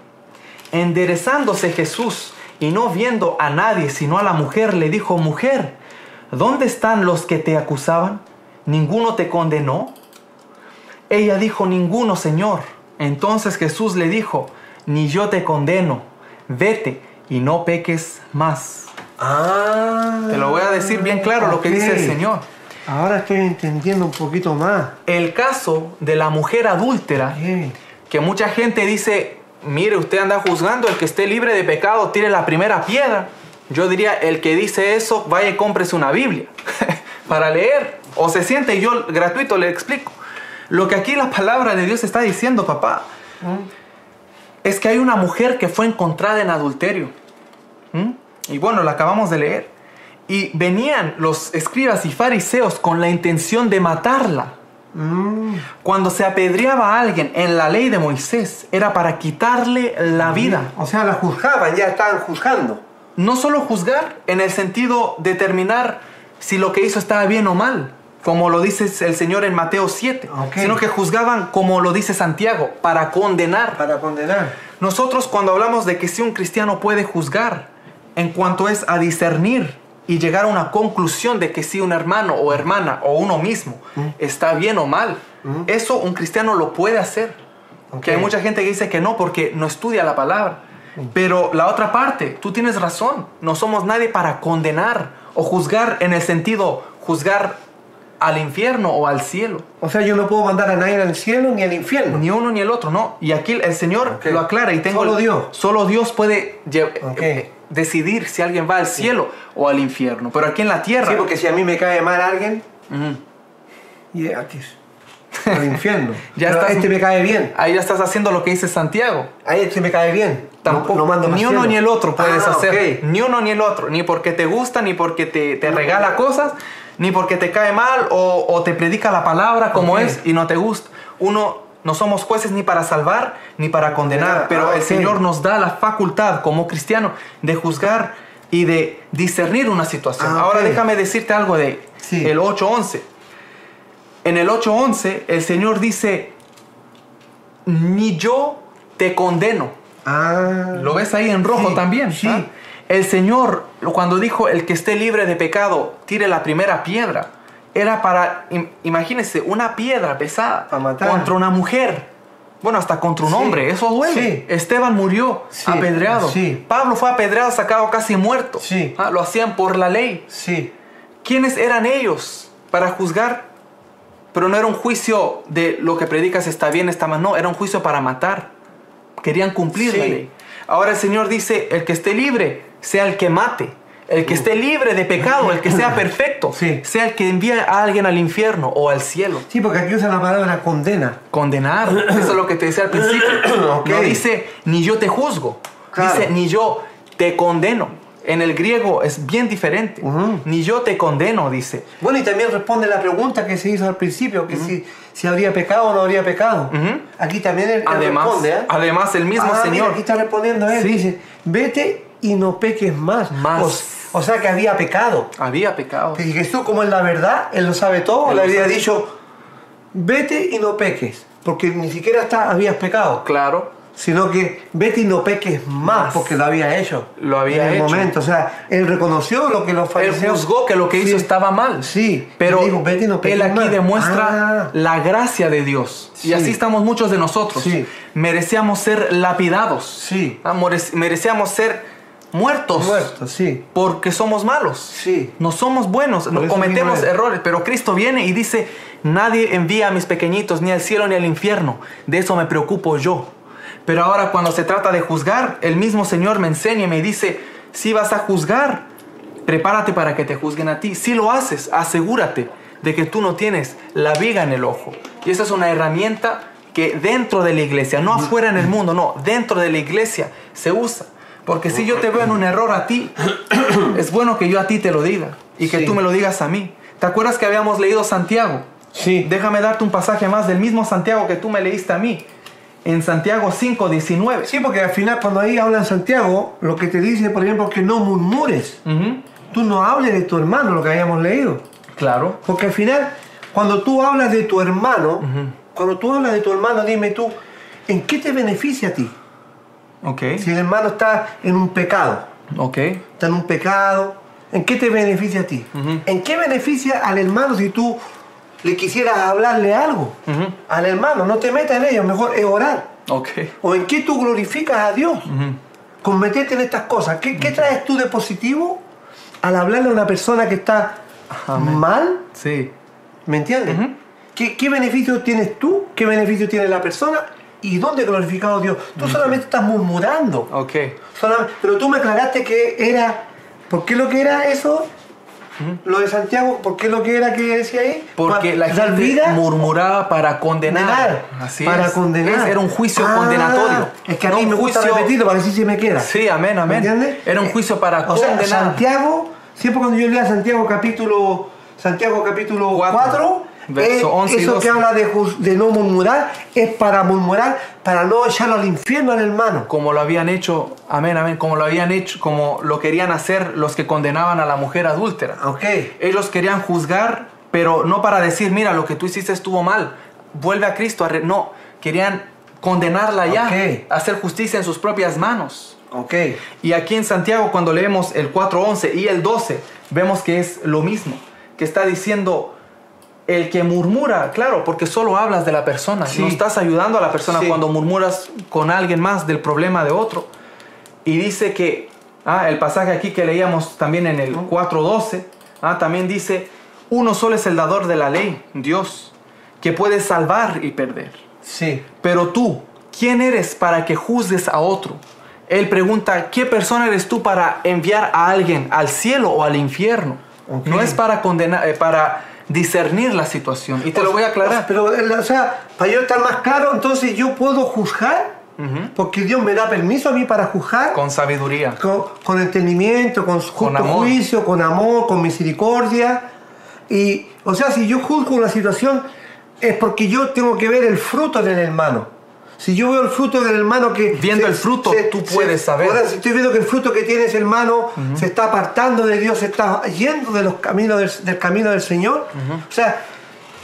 B: Enderezándose Jesús y no viendo a nadie sino a la mujer, le dijo, mujer, ¿dónde están los que te acusaban? ¿Ninguno te condenó? Ella dijo, ninguno, Señor. Entonces Jesús le dijo, ni yo te condeno, vete y no peques más.
A: Ah.
B: Te lo voy a decir bien claro lo que dice el Señor.
A: Ahora estoy entendiendo un poquito más.
B: El caso de la mujer adúltera, que mucha gente dice, mire, usted anda juzgando, el que esté libre de pecado tire la primera piedra. Yo diría, el que dice eso, vaya y cómprese una Biblia para leer. O se siente y yo gratuito le explico. Lo que aquí la palabra de Dios está diciendo, papá, es que hay una mujer que fue encontrada en adulterio. ¿Mm? Y bueno, la acabamos de leer. Y venían los escribas y fariseos con la intención de matarla.
A: Mm.
B: Cuando se apedreaba a alguien en la ley de Moisés, era para quitarle la vida.
A: O sea, la juzgaban, ya estaban juzgando.
B: No solo juzgar en el sentido de determinar si lo que hizo estaba bien o mal, como lo dice el Señor en Mateo 7,
A: Ok.
B: sino que juzgaban como lo dice Santiago, para condenar.
A: Para condenar.
B: Nosotros cuando hablamos de que si un cristiano puede juzgar en cuanto es a discernir y llegar a una conclusión de que si un hermano o hermana o uno mismo está bien o mal, eso un cristiano lo puede hacer.
A: Ok.
B: Que hay mucha gente que dice que no porque no estudia la palabra. Pero la otra parte, tú tienes razón, no somos nadie para condenar o juzgar en el sentido juzgar al infierno o al cielo.
A: O sea, yo no puedo mandar a nadie al cielo ni al infierno.
B: Ni uno ni el otro, no. Y aquí el Señor
A: Ok.
B: lo aclara y tengo
A: Solo Dios.
B: Solo Dios puede lle-
A: Ok.
B: eh, decidir si alguien va al cielo o al infierno. Pero aquí en la tierra.
A: Sí, porque si a mí me cae mal alguien,
B: Ujú.
A: y aquí al infierno.
B: Ya
A: Pero
B: estás-
A: este me cae bien.
B: Ahí ya estás haciendo lo que dice Santiago.
A: A este me cae bien.
B: Tampoco,
A: No, no mando
B: ni uno
A: cielo.
B: ni el otro puedes
A: Ah,
B: hacer.
A: ok.
B: Ni uno ni el otro. Ni porque te gusta, ni porque te, te regala cosas, ni porque te cae mal o, o te predica la palabra como es y no te gusta. Uno no somos jueces ni para salvar ni para condenar, pero el. Señor nos da la facultad como cristiano de juzgar y de discernir una situación.
A: Ah,
B: Ahora déjame decirte algo de
A: Sí.
B: el 8.11. En el 8.11 el Señor dice, ni yo te condeno.
A: Ah.
B: Lo ves ahí en rojo
A: Sí,
B: también.
A: sí.
B: ¿ah? El Señor, cuando dijo el que esté libre de pecado, tire la primera piedra, era para, im- imagínense, una piedra pesada
A: matar.
B: contra una mujer. Bueno, hasta contra un
A: Sí,
B: hombre, eso duele.
A: sí.
B: Esteban murió
A: Sí,
B: apedreado. Pablo fue apedreado, sacado casi muerto. Ah, Lo hacían por la ley. ¿Quiénes eran ellos para juzgar? Pero no era un juicio de lo que predicas está bien, está mal. No, era un juicio para matar. Querían cumplir la ley. Ahora el Señor dice, el que esté libre, sea el que mate. El que esté libre de pecado, el que sea perfecto,
A: Sí.
B: sea el que envíe a alguien al infierno o al cielo.
A: Sí, porque aquí usa la palabra condena.
B: Condenar. Eso es lo que te decía al principio.
A: Ok.
B: No dice, ni yo te juzgo.
A: Claro.
B: Dice, ni yo te condeno. En el griego es bien diferente.
A: Ujú.
B: Ni yo te condeno, dice.
A: Bueno, y también responde la pregunta que se hizo al principio, que si, si habría pecado o no habría pecado.
B: Ujú.
A: Aquí también él, él
B: Además,
A: responde. ¿eh?
B: además el mismo
A: Ah, mira,
B: Señor.
A: aquí está respondiendo él.
B: Sí.
A: Dice, vete y no peques más.
B: Más.
A: O, o sea que había pecado.
B: Había pecado.
A: Y Jesús, como es la verdad, Él lo sabe todo,
B: Él
A: le había
B: sabe.
A: dicho, vete y no peques, porque ni siquiera está, habías pecado,
B: Claro.
A: sino que vete y no peques más,
B: Más.
A: porque lo había hecho.
B: Lo había
A: en el
B: hecho.
A: momento. O sea, Él reconoció lo que los
B: Él
A: fariseos...
B: juzgó que lo que hizo
A: Sí.
B: estaba mal.
A: Sí,
B: Pero
A: dijo, "Vete y no peques
B: él aquí
A: más".
B: demuestra
A: Ah.
B: la gracia de Dios.
A: Sí.
B: Y así estamos muchos de nosotros.
A: Sí.
B: Merecíamos ser lapidados.
A: Sí.
B: Ah, merec- Merecíamos ser muertos.
A: Muerto, sí.
B: Porque somos malos.
A: Sí.
B: No somos buenos. No cometemos errores. Pero Cristo viene y dice, nadie envía a mis pequeñitos ni al cielo ni al infierno. De eso me preocupo yo. Pero ahora cuando se trata de juzgar, el mismo Señor me enseña y me dice, si vas a juzgar, prepárate para que te juzguen a ti. Si lo haces, asegúrate de que tú no tienes la viga en el ojo. Y esa es una herramienta que dentro de la iglesia, no afuera en el mundo, no, dentro de la iglesia se usa. Porque si yo te veo en un error a ti, es bueno que yo a ti te lo diga y que
A: Sí.
B: tú me lo digas a mí. ¿Te acuerdas que habíamos leído Santiago?
A: Sí.
B: Déjame darte un pasaje más del mismo Santiago que tú me leíste a mí. En Santiago 5, 19.
A: Sí, porque al final cuando ahí habla en Santiago, lo que te dice, por ejemplo, que no murmures.
B: Ujú,
A: Tú no hables de tu hermano, lo que habíamos leído.
B: Claro.
A: Porque al final, cuando tú hablas de tu hermano, cuando tú hablas de tu hermano, dime tú, ¿en qué te beneficia a ti?
B: Ok.
A: Si el hermano está en un pecado,
B: Ok.
A: está en un pecado, ¿en qué te beneficia a ti? ¿En qué beneficia al hermano si tú le quisieras hablarle algo? Al hermano, no te metas en ello, mejor es orar.
B: Ok.
A: ¿O en qué tú glorificas a Dios?
B: Ujú,
A: Con meterte en estas cosas. ¿Qué, qué traes tú de positivo al hablarle a una persona que está
B: Amén.
A: mal?
B: Sí.
A: ¿Me entiendes? ¿Qué, qué beneficio tienes tú? ¿Qué beneficio tiene la persona? ¿Y dónde glorificado Dios? Tú solamente estás murmurando.
B: Ok.
A: Solamente- pero tú me aclaraste que era... ¿Por qué lo que era eso? Lo de Santiago, ¿por qué lo que era que decía ahí?
B: Porque la gente
A: vida,
B: murmuraba para condenar.
A: condenar.
B: Así
A: para
B: es.
A: condenar.
B: Es- Era un juicio
A: Ah,
B: condenatorio.
A: Es que a
B: No
A: mí me gusta
B: juicio-
A: repetirlo para que sí se me queda.
B: Sí, amén,
A: ¿Me
B: amén.
A: entiendes?
B: Era un juicio para
A: o sea,
B: condenar.
A: Santiago, siempre cuando yo lea Santiago capítulo Santiago capítulo
B: Cuatro,
A: 4,
B: verso 11 y
A: eso
B: 12.
A: que habla de, de no murmurar es para murmurar, para no echarlo al infierno al hermano.
B: como lo habían hecho, amén, amén, como lo habían hecho, como lo querían hacer los que condenaban a la mujer adúltera.
A: Ok.
B: Ellos querían juzgar, pero no para decir, mira, lo que tú hiciste estuvo mal, vuelve a Cristo. a re-". No, querían condenarla ya,
A: Ok.
B: hacer justicia en sus propias manos.
A: Ok.
B: Y aquí en Santiago, cuando leemos el 4.11 y el 12, vemos que es lo mismo, que está diciendo, el que murmura, claro, porque solo hablas de la persona,
A: Sí.
B: no estás ayudando a la persona
A: Sí.
B: cuando murmuras con alguien más del problema de otro. Y dice que, ah, el pasaje aquí que leíamos también en el 4.12, ah, también dice, uno solo es el dador de la ley, Dios, que puede salvar y perder.
A: Sí.
B: Pero tú, ¿quién eres para que juzgues a otro? Él pregunta, ¿qué persona eres tú para enviar a alguien al cielo o al infierno? No es para condenar, eh, para discernir la situación. Y te lo voy a aclarar.
A: Pero, o sea, para yo estar más claro, entonces yo puedo juzgar,
B: Ujú.
A: porque Dios me da permiso a mí para juzgar.
B: Con sabiduría.
A: con, con entendimiento, con justo
B: amor.
A: juicio, con amor, con misericordia. Y, o sea, si yo juzgo una situación, es porque yo tengo que ver el fruto del hermano. Si yo veo el fruto del hermano que...
B: Viendo el fruto, tú puedes saber.
A: ahora, si estoy viendo que el fruto que tiene ese hermano se está apartando de Dios, se está yendo de los caminos del, del camino del Señor. O sea,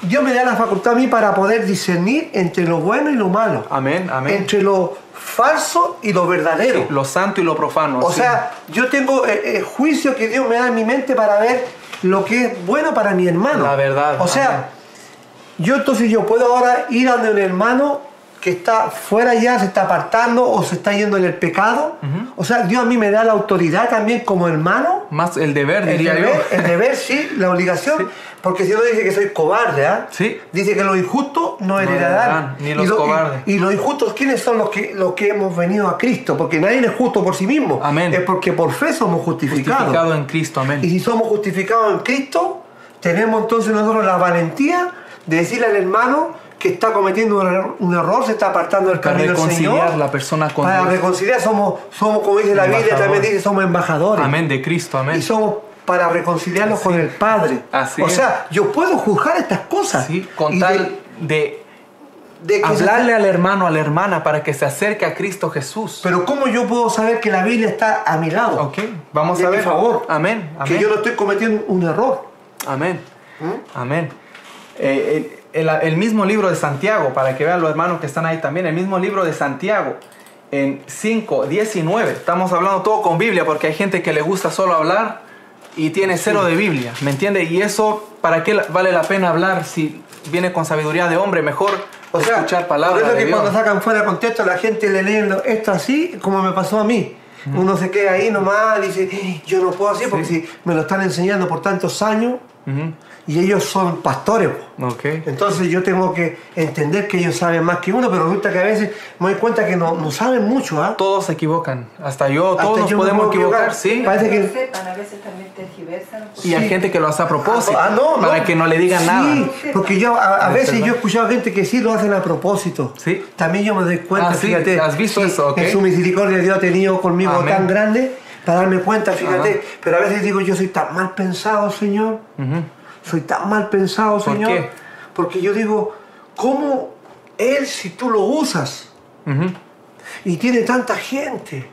A: Dios me da la facultad a mí para poder discernir entre lo bueno y lo malo.
B: Amén, amén.
A: Entre lo falso y lo verdadero.
B: Lo santo y lo profano.
A: O
B: sí.
A: sea, yo tengo eh, eh, juicio que Dios me da en mi mente para ver lo que es bueno para mi hermano.
B: La verdad,
A: O sea,
B: amén.
A: yo entonces yo puedo ahora ir a donde un hermano que está fuera ya, se está apartando o se está yendo en el pecado. O sea, Dios a mí me da la autoridad también como hermano.
B: más el deber,
A: El
B: diría
A: deber,
B: yo.
A: el deber, sí, la obligación. Porque si no dice que soy cobarde, ¿ah?
B: Sí.
A: Dice que los injustos no heredarán,
B: ni los
A: y, lo-
B: cobardes.
A: y los injustos, ¿quiénes son los que, los que hemos venido a Cristo? Porque nadie es justo por sí mismo.
B: Amén.
A: Es porque por fe somos justificados.
B: Justificado en Cristo, amén.
A: Y si somos justificados en Cristo, tenemos entonces nosotros la valentía de decirle al hermano que está cometiendo un error, un error, se está apartando del
B: Para
A: camino del
B: reconciliar
A: Señor.
B: la persona con
A: Para
B: Dios.
A: reconciliar somos, somos, como dice la Biblia, también dice, somos embajadores.
B: Amén de Cristo,
A: Y
B: amén.
A: somos para reconciliarnos con el Padre.
B: Así
A: o
B: es.
A: sea, yo puedo juzgar estas cosas.
B: Sí, con
A: Y
B: tal
A: de-
B: de,
A: de que se-
B: hablarle al hermano, a la hermana, para que se acerque a Cristo Jesús.
A: Pero ¿cómo yo puedo saber que la Biblia está a mi lado?
B: Ok, vamos
A: De
B: a ver.
A: favor.
B: Amén,
A: Que yo no estoy cometiendo un error.
B: Amén.
A: ¿Mm?
B: Amén. Eh, el, el- el mismo libro de Santiago, para que vean los hermanos que están ahí también, el mismo libro de Santiago, en 5, 19, estamos hablando todo con Biblia, porque hay gente que le gusta solo hablar y tiene cero de Biblia, ¿me entiende? Y eso, ¿para qué vale la pena hablar si viene con sabiduría de hombre? Mejor
A: O sea,
B: escuchar
A: por
B: palabras
A: eso
B: de
A: que
B: Dios.
A: cuando sacan fuera de contexto la gente le lee esto así como me pasó a mí. Uno se queda ahí nomás, dice, "Eh, yo no puedo así porque si me lo están enseñando por tantos años y ellos son pastores. po.
B: Ok.
A: Entonces yo tengo que entender que ellos saben más que uno, pero resulta que a veces me doy cuenta que no, no saben mucho. ¿ah?
B: Todos se equivocan, hasta yo,
A: Hasta
B: todos nos
A: yo me
B: podemos equivocar,
A: equivocar.
B: sí.
A: Parece
C: que no sepan, a veces también tergiversan.
B: Y hay gente que lo hace a propósito,
A: Ah, no, no.
B: para que no le digan
A: Sí,
B: nada.
A: porque yo a, a veces yo he escuchado gente que sí lo hacen a propósito.
B: Sí.
A: También yo me doy cuenta,
B: Ah,
A: fíjate.
B: ¿has visto
A: sí,
B: eso? Ok.
A: En su misericordia Dios ha tenido conmigo
B: Amén.
A: tan grande para darme cuenta, fíjate.
B: Ajá.
A: Pero a veces digo, yo soy tan mal pensado, Señor.
B: Ujú.
A: Soy tan mal pensado,
B: ¿Por
A: Señor.
B: qué?
A: Porque yo digo, ¿cómo Él si tú lo usas? Y tiene tanta gente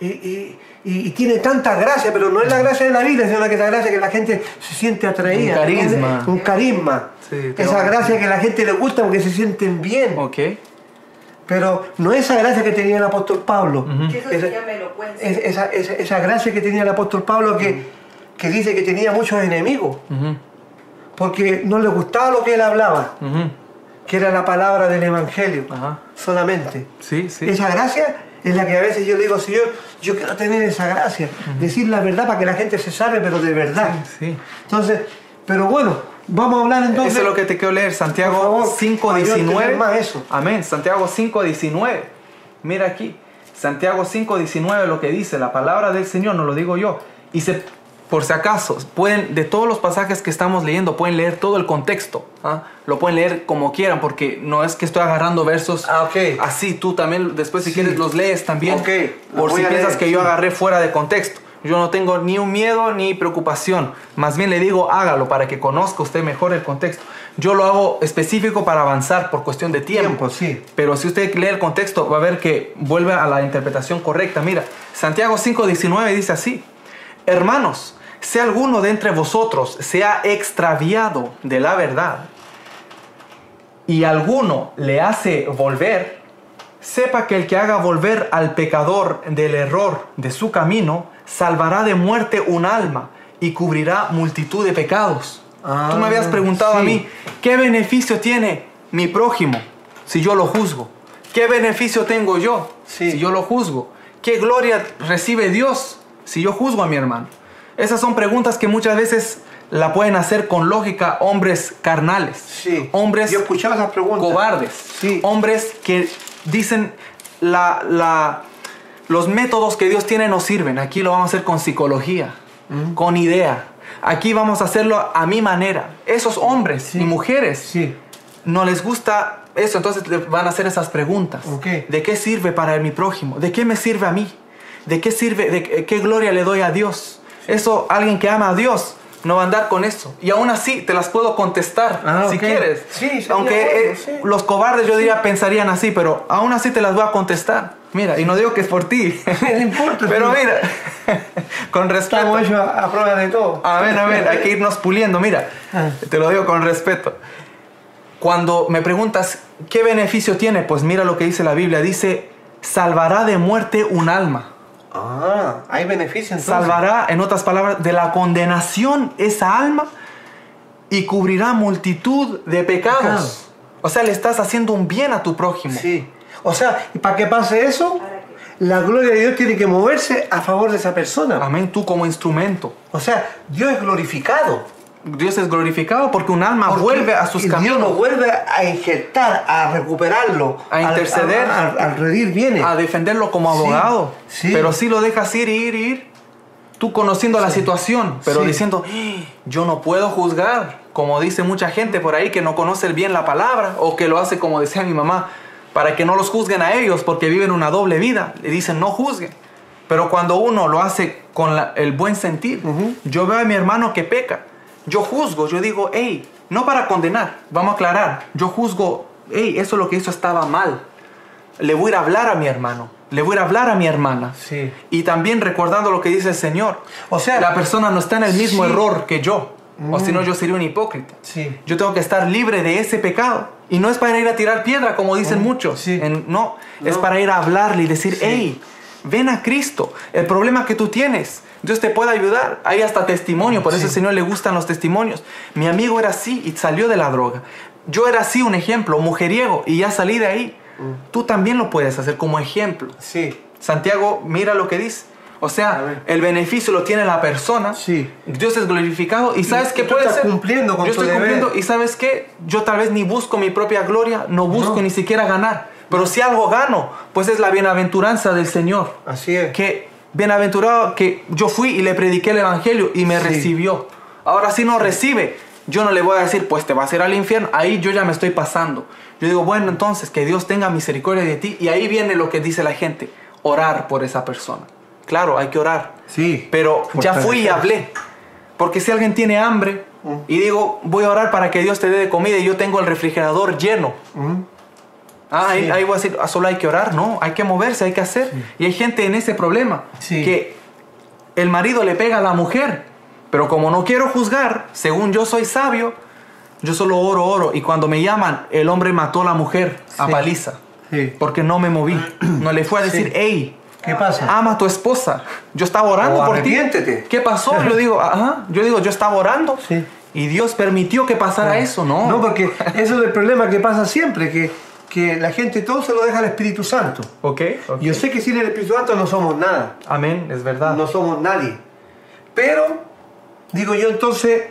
A: y, y- y- y tiene tanta gracia, pero no es la gracia de la Biblia, sino que es la gracia que la gente se siente atraída.
B: Un carisma.
A: Un carisma.
B: Sí,
A: esa gracia que a la gente le gusta porque se sienten bien.
B: Ok.
A: Pero no esa gracia que tenía el apóstol Pablo.
C: Que eso
A: Esa,
C: se llama elocuencia.
A: es- esa, esa- esa gracia que tenía el apóstol Pablo que, que dice que tenía muchos enemigos. Porque no le gustaba lo que él hablaba, que era la palabra del Evangelio
B: Ajá.
A: solamente.
B: Sí, sí.
A: Esa gracia es la que a veces yo le digo, Señor, yo quiero tener esa gracia, decir la verdad para que la gente se salve, pero de verdad.
B: Sí.
A: Entonces, pero bueno, vamos a hablar entonces.
B: Eso es lo que te quiero leer, Santiago
A: favor, para yo
B: 5.19.
A: entender más eso.
B: Amén, Santiago 5.19. Mira aquí, Santiago 5.19 lo que dice, la palabra del Señor, no lo digo yo. Y se, por si acaso, pueden, de todos los pasajes que estamos leyendo, pueden leer todo el contexto. ¿ah? Lo pueden leer como quieran, porque no es que estoy agarrando versos
A: Ah,
B: así. Tú también, después si
A: Sí.
B: quieres, los lees también.
A: Ok, lo
B: Por si piensas
A: leer,
B: que yo agarré fuera de contexto. Yo no tengo ni un miedo ni preocupación. Más bien le digo, hágalo para que conozca usted mejor el contexto. Yo lo hago específico para avanzar por cuestión de tiempo.
A: Tiempo, sí.
B: Pero si usted lee el contexto, va a ver que vuelve a la interpretación correcta. Mira, Santiago 5:19 dice así: Hermanos, si alguno de entre vosotros se ha extraviado de la verdad y alguno le hace volver, sepa que el que haga volver al pecador del error de su camino, salvará de muerte un alma y cubrirá multitud de pecados.
A: Ah,
B: Tú me habías preguntado a mí, ¿qué beneficio tiene mi prójimo si yo lo juzgo? ¿Qué beneficio tengo yo
A: Sí.
B: si yo lo juzgo? ¿Qué gloria recibe Dios si yo juzgo a mi hermano? Esas son preguntas que muchas veces la pueden hacer con lógica hombres carnales,
A: Sí.
B: hombres
A: Yo escuchaba esas preguntas.
B: cobardes,
A: Sí.
B: hombres que dicen la, la- los métodos que Dios tiene no sirven. Aquí lo vamos a hacer con psicología, con idea. Aquí vamos a hacerlo a mi manera. Esos hombres
A: Sí.
B: y mujeres
A: Sí.
B: no les gusta eso, entonces le van a hacer esas preguntas. ¿De qué sirve para mi prójimo? ¿De qué me sirve a mí? ¿De qué sirve? ¿De qué gloria le doy a Dios? Eso, alguien que ama a Dios no va a andar con eso. Y aún así te las puedo contestar
A: Ah,
B: si quieres.
A: Sí,
B: Aunque eh,
A: sí.
B: los cobardes yo diría pensarían así, pero aún así te las voy a contestar. Mira, y no digo que es por ti.
A: No importa,
B: pero mira, con respeto.
A: Estamos hechos a, a prueba de todo.
B: A ver, a ver, hay que irnos puliendo. Mira,
A: Ah.
B: te lo digo con respeto. Cuando me preguntas qué beneficio tiene, pues mira lo que dice la Biblia. Dice, salvará de muerte un alma.
A: Ah, hay beneficio entonces.
B: Salvará, en otras palabras, de la condenación esa alma y cubrirá multitud de pecados.
A: Pecados.
B: O sea, le estás haciendo un bien a tu prójimo.
A: Sí. O sea, y para que pase eso, la gloria de Dios tiene que moverse a favor de esa persona.
B: Amén, tú como instrumento.
A: O sea, Dios es glorificado.
B: Dios es glorificado porque un alma
A: Porque
B: vuelve a sus
A: Dios
B: caminos.
A: lo vuelve a injertar, a recuperarlo,
B: A interceder.
A: al redir bienes.
B: a defenderlo como abogado.
A: sí.
B: Pero si lo dejas ir, ir, ir. tú conociendo la situación, pero diciendo, "Ah, yo no puedo juzgar, como dice mucha gente por ahí que no conoce bien la palabra o que lo hace como decía mi mamá, para que no los juzguen a ellos porque viven una doble vida. Le dicen, no juzguen. Pero cuando uno lo hace con la- el buen sentir, yo veo a mi hermano que peca, yo juzgo, yo digo, hey, no para condenar, vamos a aclarar, yo juzgo, hey, eso lo que hizo estaba mal. Le voy a ir a hablar a mi hermano, le voy a ir a hablar a mi hermana.
A: Sí.
B: Y también recordando lo que dice el Señor.
A: O sea,
B: la persona no está en el mismo
A: sí.
B: error que yo. O si no,
A: Mm.
B: yo sería un hipócrita.
A: Sí.
B: Yo tengo que estar libre de ese pecado. Y no es para ir a tirar piedra, como dicen muchos.
A: Mm. sí.
B: En- no, es
A: No.
B: para ir a hablarle y decir, hey, ven a Cristo. El problema que tú tienes, Dios te puede ayudar. Hay hasta testimonio, por eso
A: Sí.
B: al Señor le gustan los testimonios. Mi amigo era así y salió de la droga. Yo era así, un ejemplo, mujeriego, y ya salí de ahí.
A: Mm.
B: Tú también lo puedes hacer como ejemplo.
A: Sí.
B: Santiago, mira lo que dice. O sea, el beneficio lo tiene la persona.
A: Sí.
B: Dios es glorificado. ¿Y sabes
A: tú
B: puede
A: estás
B: ser?
A: cumpliendo con
B: Yo
A: tu
B: estoy
A: deber.
B: cumpliendo. ¿Y sabes qué? Yo tal vez ni busco mi propia gloria, no busco
A: No.
B: ni siquiera ganar. Pero si algo gano, pues es la bienaventuranza del Señor.
A: Así es.
B: Que bienaventurado que yo fui y le prediqué el evangelio y me
A: Sí.
B: recibió. Ahora si no recibe, yo no le voy a decir, pues te vas a ir al infierno. Ahí yo ya me estoy pasando. Yo digo, bueno, entonces que Dios tenga misericordia de ti. Y ahí viene lo que dice la gente, orar por esa persona. Claro, hay que orar.
A: Sí.
B: Pero ya fui y hablé. Porque si alguien tiene hambre
A: Mm.
B: y digo, voy a orar para que Dios te dé de comida y yo tengo el refrigerador lleno.
A: Ujú.
B: Ah,
A: Sí.
B: voy a decir, solo hay que orar, no, hay que moverse, hay que hacer. Y hay gente en ese problema
A: Sí.
B: que el marido le pega a la mujer, pero como no quiero juzgar, según yo soy sabio, yo solo oro, oro. Y cuando me llaman, el hombre mató a la mujer a
A: Sí.
B: paliza,
A: Sí.
B: porque no me moví. No le fue a decir,
A: Sí.
B: hey,
A: ¿Qué pasa?
B: ama a tu esposa. Yo estaba orando por ti. ¿Qué pasó? Yo digo, ajá, yo digo, yo estaba orando.
A: Sí.
B: Y Dios permitió que pasara eso, ¿no?
A: No, porque eso es el problema que pasa siempre, que, que la gente todo se lo deja al Espíritu Santo.
B: Ok, ok.
A: Yo sé que sin el Espíritu Santo no somos nada,
B: Amén, es verdad.
A: no somos nadie. Pero, digo yo entonces,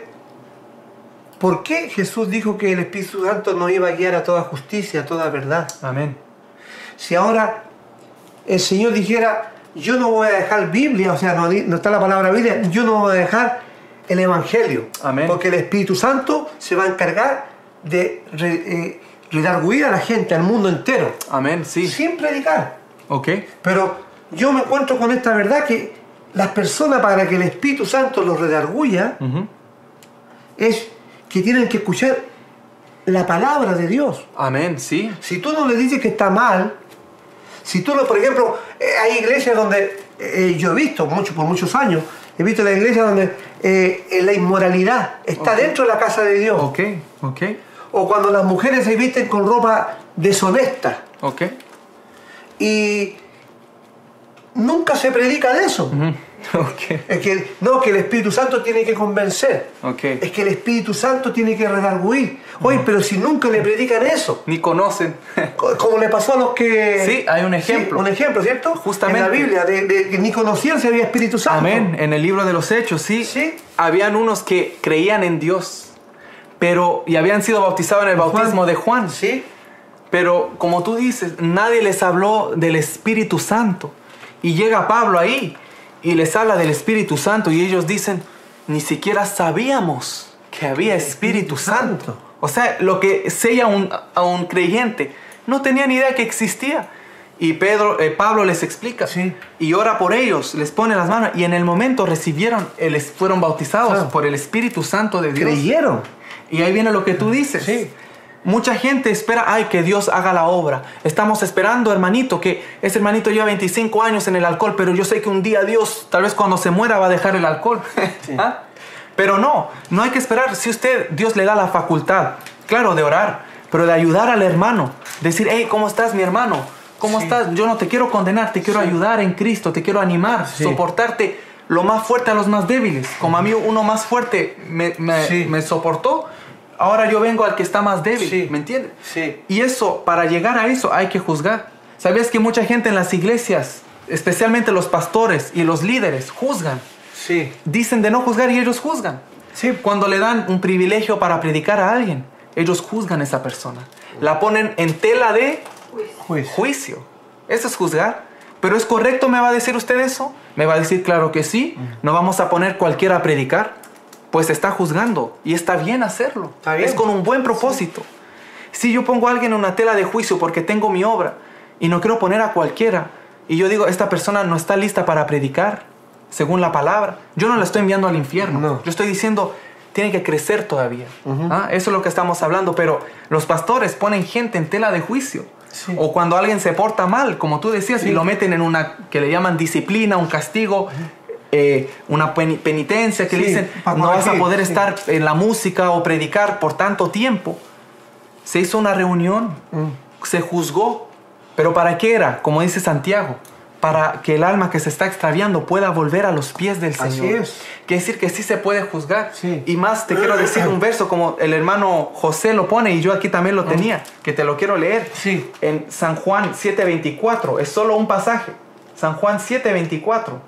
A: ¿por qué Jesús dijo que el Espíritu Santo nos iba a guiar a toda justicia, a toda verdad?
B: Amén.
A: Si ahora el Señor dijera, yo no voy a dejar Biblia, o sea, no, no está la palabra Biblia, yo no voy a dejar el Evangelio.
B: Amén.
A: Porque el Espíritu Santo se va a encargar de eh, redarguir a la gente, al mundo entero,
B: Amén, sí.
A: sin predicar.
B: Ok.
A: Pero yo me encuentro con esta verdad que las personas para que el Espíritu Santo los redarguya
B: Ujú.
A: es que tienen que escuchar la palabra de Dios.
B: Amén, sí.
A: Si tú no le dices que está mal, si tú no, por ejemplo, eh, hay iglesias donde eh, yo he visto mucho, por muchos años, he visto la iglesia donde eh, la inmoralidad está
B: Ok.
A: dentro de la casa de Dios.
B: Ok, ok,
A: O cuando las mujeres se visten con ropa deshonesta.
B: ok.
A: Y nunca se predica de eso.
B: Ujú. Ok,
A: Es que no, que el Espíritu Santo tiene que convencer.
B: ok.
A: Es que el Espíritu Santo tiene que redarguir. Oye, pero si nunca le predican eso.
B: Ni conocen.
A: Co- Como le pasó a los que...
B: Sí, hay un ejemplo.
A: Sí, un ejemplo, ¿cierto?
B: Justamente.
A: En la Biblia, de, de que ni conocían si había Espíritu Santo.
B: Amén. En el libro de los Hechos, sí.
A: Sí.
B: Habían unos que creían en Dios, pero y habían sido bautizados en el bautismo de Juan.
A: Sí.
B: Pero como tú dices, nadie les habló del Espíritu Santo. Y llega Pablo ahí y les habla del Espíritu Santo y ellos dicen, ni siquiera sabíamos que había Espíritu Santo. O sea, lo que sella a un, a un creyente, no tenía ni idea que existía. Y Pedro, eh, Pablo les explica
A: Sí.
B: y ora por ellos, les pone las manos y en el momento recibieron, el, fueron bautizados
A: Claro.
B: por el Espíritu Santo de Dios.
A: Creyeron.
B: Y ahí viene lo que tú dices.
A: Sí.
B: Mucha gente espera, ay, que Dios haga la obra. Estamos esperando, hermanito, que ese hermanito lleva 25 años en el alcohol, pero yo sé que un día Dios, tal vez cuando se muera, va a dejar el alcohol. ¿Ah? Pero no, no hay que esperar. Si usted, Dios le da la facultad, claro, de orar, pero de ayudar al hermano. Decir, hey, ¿cómo estás, mi hermano? ¿Cómo
A: Sí.
B: estás? Yo no te quiero condenar, te quiero ayudar en Cristo, te quiero animar, soportarte lo más fuerte a los más débiles. Como a mí uno más fuerte me, me-
A: Sí.
B: me soportó, ahora yo vengo al que está más débil,
A: Sí.
B: ¿me entiendes?
A: Sí.
B: Y eso, para llegar a eso hay que juzgar. ¿Sabías que mucha gente en las iglesias, especialmente los pastores y los líderes, juzgan?
A: Sí.
B: Dicen de no juzgar y ellos juzgan.
A: Sí.
B: Cuando le dan un privilegio para predicar a alguien, ellos juzgan a esa persona. La ponen en tela de
A: Juicio.
B: juicio. Eso es juzgar. Pero es correcto, me va a decir usted eso. Me va a decir, claro que sí. No vamos a poner cualquiera a predicar. Pues está juzgando y está bien hacerlo.
A: Está bien.
B: Es con un buen propósito. Si yo pongo a alguien en una tela de juicio porque tengo mi obra y no quiero poner a cualquiera y yo digo, esta persona no está lista para predicar según la palabra, yo no la estoy enviando al infierno.
A: No.
B: Yo estoy diciendo, tiene que crecer todavía. ¿Ah? Eso es lo que estamos hablando, pero los pastores ponen gente en tela de juicio.
A: Sí.
B: O cuando alguien se porta mal, como tú decías,
A: Sí.
B: y lo meten en una que le llaman disciplina, un castigo, eh, una peni- penitencia, que le
A: Sí,
B: dicen,
A: para
B: no vas a poder estar en la música o predicar por tanto tiempo. Se hizo una reunión,
A: Mm.
B: se juzgó, pero ¿para qué era? Como dice Santiago, para que el alma que se está extraviando pueda volver a los pies del
A: Así
B: Señor.
A: es.
B: Quiere decir que sí se puede juzgar.
A: Sí.
B: Y más te quiero decir un verso como el hermano José lo pone y yo aquí también lo tenía, que te lo quiero leer.
A: Sí.
B: En San Juan 7:24, es solo un pasaje. San Juan 7:24.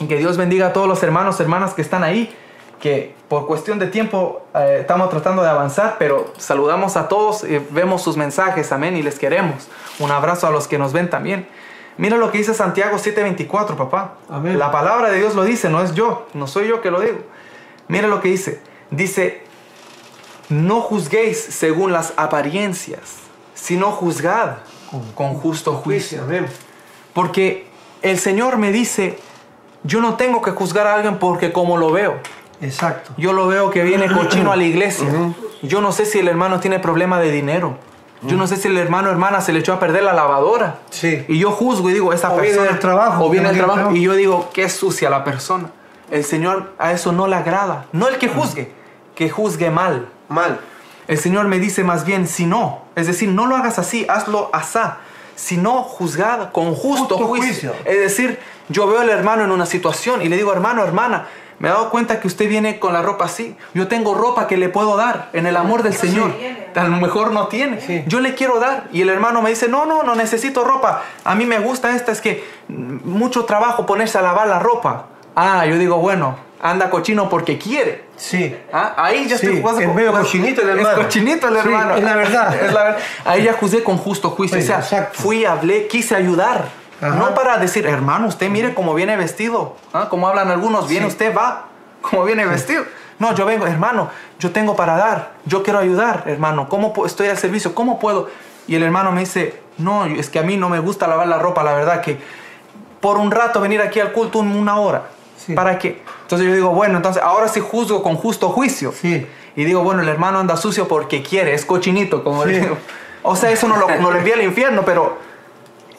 B: Y que Dios bendiga a todos los hermanos, hermanas que están ahí, que por cuestión de tiempo eh, estamos tratando de avanzar, pero saludamos a todos, y vemos sus mensajes, amén, y les queremos. Un abrazo a los que nos ven también. Mira lo que dice Santiago 7:24, papá.
A: Amén.
B: La palabra de Dios lo dice, no es yo, no soy yo que lo digo. Mira lo que dice. Dice, no juzguéis según las apariencias, sino juzgad con justo juicio.
A: Amén.
B: Porque el Señor me dice, yo no tengo que juzgar a alguien porque como lo veo.
A: Exacto.
B: Yo lo veo que viene cochino a la iglesia. Yo no sé si el hermano tiene problema de dinero. Yo no sé si el hermano o hermana se le echó a perder la lavadora.
A: Sí.
B: Y yo juzgo y digo, esa
A: O viene
B: persona.
A: del trabajo,
B: O viene del
A: viene
B: trabajo.
A: trabajo.
B: Y yo digo, qué sucia la persona. El Señor a eso no le agrada. No el que juzgue, que juzgue mal.
A: Mal.
B: El Señor me dice más bien, si no, es decir, no lo hagas así, hazlo asá, sino juzgad con justo,
A: Justo
B: juicio.
A: juicio.
B: Es decir, yo veo al hermano en una situación y le digo, hermano, hermana, me he dado cuenta que usted viene con la ropa así. Yo tengo ropa que le puedo dar en el amor del Señor. A lo mejor no tiene.
A: Sí.
B: Yo le quiero dar. Y el hermano me dice, no, no, no necesito ropa. A mí me gusta esta, es que mucho trabajo ponerse a lavar la ropa. Ah, yo digo, bueno, anda cochino porque quiere.
A: Sí.
B: Ah, Ahí ya
A: Sí,
B: estoy jugando
A: es
B: con-
A: medio cochinito el hermano.
B: Es cochinito el
A: Sí,
B: hermano.
A: es la verdad.
B: Es la verdad. Ahí ya juzgué con justo juicio.
A: Sí,
B: o sea,
A: exacto.
B: fui, hablé, quise ayudar.
A: Ajá.
B: No para decir, hermano, usted mire cómo viene vestido. ¿Ah? Como hablan algunos, viene
A: Sí.
B: usted, va. Como viene vestido. No, yo vengo, hermano, yo tengo para dar. Yo quiero ayudar, hermano. ¿Cómo estoy al servicio? ¿Cómo puedo? Y el hermano me dice, no, es que a mí no me gusta lavar la ropa, la verdad que por un rato venir aquí al culto un- una hora.
A: Sí.
B: ¿Para qué? Entonces yo digo, bueno, entonces ahora sí juzgo con justo juicio.
A: Sí.
B: Y digo, bueno, el hermano anda sucio porque quiere, es cochinito, como
A: Sí.
B: le digo. O sea, eso no lo, no lo envía al infierno, pero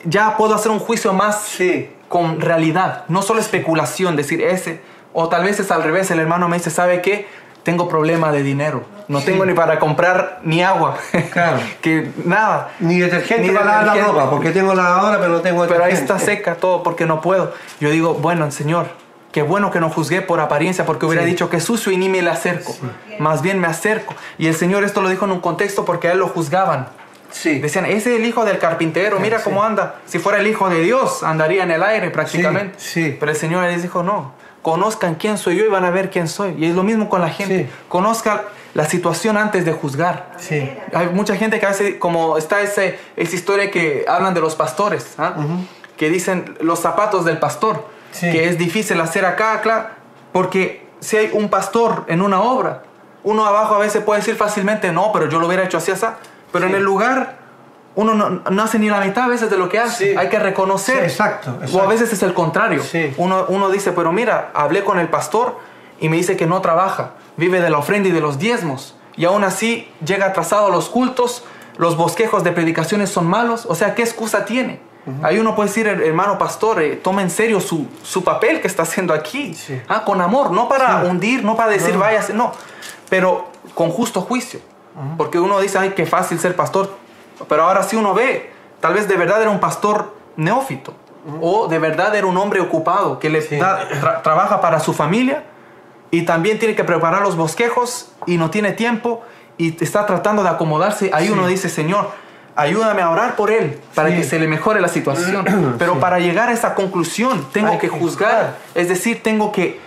B: ya puedo hacer un juicio más
A: Sí.
B: con realidad, no solo especulación, decir ese, o tal vez es al revés, el hermano me dice, ¿sabe qué? Tengo problema de dinero, no tengo ni para comprar ni agua,
A: Claro.
B: que nada,
A: Ni detergente
B: Ni
A: para lavar la
B: detergente.
A: ropa, porque tengo lavadora, pero no tengo
B: pero ahí
A: detergente.
B: está seca todo porque no puedo. Yo digo, bueno, Señor, qué bueno que no juzgué por apariencia, porque hubiera
A: Sí.
B: dicho que sucio y ni me le acerco. Más bien me acerco. Y el Señor esto lo dijo en un contexto porque a él lo juzgaban.
A: Sí.
B: Decían, ese es el hijo del carpintero, mira
A: Sí.
B: cómo anda. Si fuera el hijo de Dios, andaría en el aire prácticamente.
A: Sí, sí.
B: Pero el Señor les dijo, no, conozcan quién soy yo y van a ver quién soy. Y es lo mismo con la gente. Conozcan la situación antes de juzgar.
A: Sí.
B: Hay mucha gente que hace, como está ese, esa historia que hablan de los pastores, ¿ah? que dicen los zapatos del pastor, que es difícil hacer acá, claro, porque si hay un pastor en una obra, uno abajo a veces puede decir fácilmente, no, pero yo lo hubiera hecho así, así, pero
A: Sí.
B: en el lugar uno no, no hace ni la mitad a veces de lo que hace,
A: Sí.
B: hay que reconocer.
A: Sí, exacto,
B: O a
A: exacto.
B: veces es el contrario.
A: Sí.
B: Uno, uno dice, pero mira, hablé con el pastor y me dice que no trabaja, vive de la ofrenda y de los diezmos. Y aún así llega atrasado a los cultos, los bosquejos de predicaciones son malos. O sea, ¿qué excusa tiene? Ahí uno puede decir, hermano pastor, eh, toma en serio su, su papel que está haciendo aquí. Ah, con amor, no para hundir, no para decir,
A: No.
B: váyase, no. Pero con justo juicio. Porque uno dice, ay, qué fácil ser pastor. Pero ahora sí uno ve, tal vez de verdad era un pastor neófito. O de verdad era un hombre ocupado que le
A: Sí.
B: da- tra- trabaja para su familia y también tiene que preparar los bosquejos y no tiene tiempo y está tratando de acomodarse. Ahí
A: Sí.
B: uno dice, Señor, ayúdame a orar por él para
A: Sí.
B: que se le mejore la situación. Pero
A: Sí.
B: para llegar a esa conclusión tengo
A: Hay
B: que
A: que
B: juzgar. Es decir, tengo que,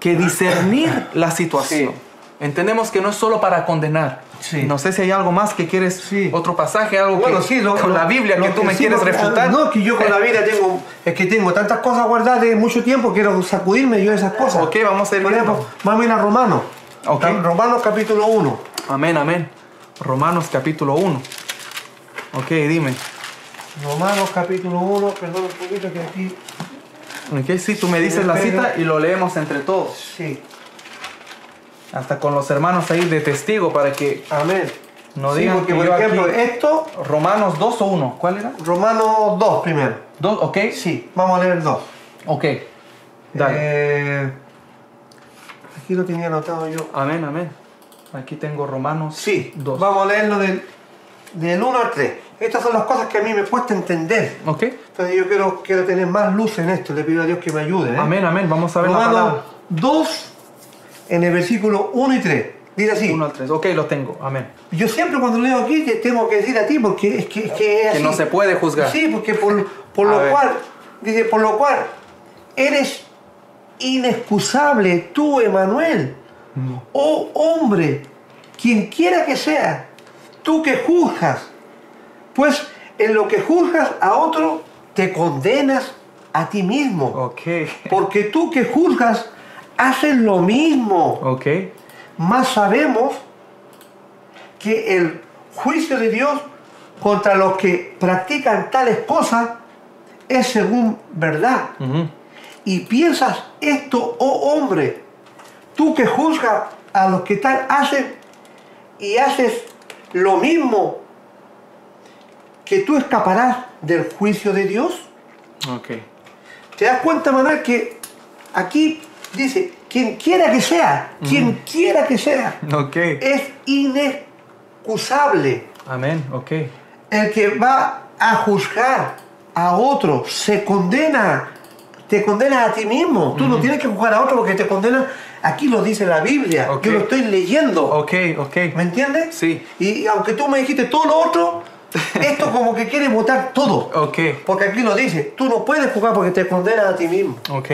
B: que discernir la situación. Entendemos que no es solo para condenar,
A: Sí.
B: No sé si hay algo más que quieres,
A: Sí.
B: otro pasaje, algo
A: Bueno,
B: que,
A: sí, lo-
B: con
A: lo-
B: la Biblia que tú me
A: sí,
B: quieres refutar.
A: No, que yo con la Biblia tengo, es que tengo tantas cosas guardadas de mucho tiempo, quiero sacudirme yo de esas cosas.
B: Ok, vamos a ir
A: Por ejemplo, vamos a ir a Romanos.
B: Ok.
A: Romanos capítulo 1.
B: Amén, amén. Romanos capítulo 1. Ok, dime.
A: Romanos capítulo 1, perdón un poquito que aquí.
B: Ok, sí, tú me dices la cita y lo leemos entre todos.
A: Sí,
B: Hasta con los hermanos ahí de testigo para que
A: amén.
B: no
A: Sí,
B: digan
A: porque
B: que
A: por
B: yo
A: ejemplo,
B: aquí-
A: esto,
B: Romanos 2 o 1. ¿Cuál era?
A: Romanos 2 primero.
B: 2, ok.
A: Sí, vamos a leer el 2.
B: Ok. Dale.
A: Eh, aquí lo tenía anotado yo.
B: Amén, amén. Aquí tengo Romanos
A: Sí,
B: 2.
A: vamos a leerlo del, del 1 al 3. Estas son las cosas que a mí me cuesta entender.
B: Ok.
A: Entonces yo quiero, quiero tener más luz en esto. Le pido a Dios que me ayude. ¿eh?
B: Amén, amén. Vamos a ver la
A: Romanos
B: palabra.
A: 2, en el versículo 1 y 3. Dice así.
B: 1 al 3. Ok, lo tengo. Amén.
A: Yo siempre cuando leo aquí te tengo que decir a ti porque es que es, que es
B: Que
A: así.
B: no se puede juzgar.
A: Sí, porque por, por lo
B: ver.
A: cual, dice, por lo cual, eres inexcusable tú, Emanuel. Oh hombre, quien quiera que sea, tú que juzgas, pues en lo que juzgas a otro, te condenas a ti mismo.
B: Ok.
A: Porque tú que juzgas, haces lo mismo.
B: Ok.
A: Más sabemos que el juicio de Dios contra los que practican tales cosas es según verdad. Y piensas esto, oh hombre, tú que juzgas a los que tal hacen y haces lo mismo, que tú escaparás del juicio de Dios.
B: Ok.
A: ¿Te das cuenta, Manuel, que aquí dice, quien quiera que sea, quien quiera que sea,
B: Ok.
A: es inexcusable.
B: Amén. Ok.
A: El que va a juzgar a otro se condena, te condenas a ti mismo. Tú no tienes que juzgar a otro porque te condenas. Aquí lo dice la Biblia.
B: Ok.
A: Yo lo estoy leyendo.
B: Ok, ok.
A: ¿Me entiendes?
B: Sí.
A: Y aunque tú me dijiste todo lo otro, esto como que quiere votar todo.
B: Ok.
A: Porque aquí lo dice. Tú no puedes juzgar porque te condenas a ti mismo.
B: Ok.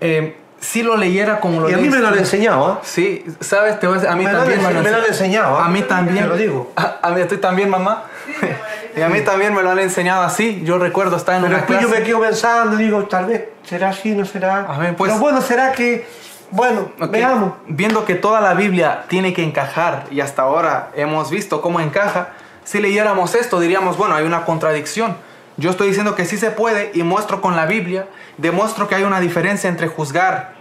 B: Eh, si lo leyera como lo
A: Y a mí me lo han
B: tú-
A: enseñado, ¿ah?
B: Sí, sabes, te voy a a mí
A: Me lo
B: también
A: ense- me lo han
B: ense-
A: enseñado, ¿ah?
B: A mí también.
A: Te lo digo.
B: A, a mí, ¿a ti también, mamá? y a mí también me lo han enseñado así. Yo recuerdo estar en
A: Pero
B: una
A: después
B: clase.
A: yo me quedo pensando, digo, tal vez será así, no será.
B: A ver, pues-
A: Pero bueno, será que, bueno,
B: Ok,
A: veamos.
B: Viendo que toda la Biblia tiene que encajar y hasta ahora hemos visto cómo encaja, si leyéramos esto diríamos, bueno, hay una contradicción. Yo estoy diciendo que sí se puede y muestro con la Biblia, demuestro que hay una diferencia entre juzgar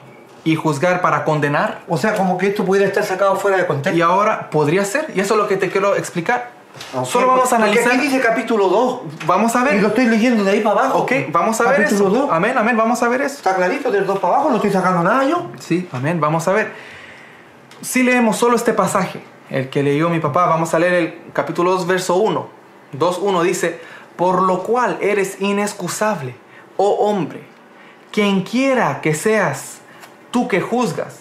B: y juzgar para condenar.
A: O sea, como que esto pudiera estar sacado fuera de contexto.
B: Y ahora podría ser, y eso es lo que te quiero explicar. Solo vamos a analizar.
A: aquí dice capítulo 2.
B: Vamos a
A: Y lo
B: ver.
A: estoy leyendo de ahí para abajo.
B: Ok, vamos a ver eso.
A: 2.
B: Amén, amén, vamos a ver eso.
A: Está clarito, del 2 para abajo, no estoy sacando nada yo.
B: Sí, amén. Vamos a ver. Si leemos solo este pasaje, el que leyó mi papá, vamos a leer el capítulo 2, verso 1. 2.1 dice, por lo cual eres inexcusable, oh hombre, quien quiera que seas, tú que juzgas,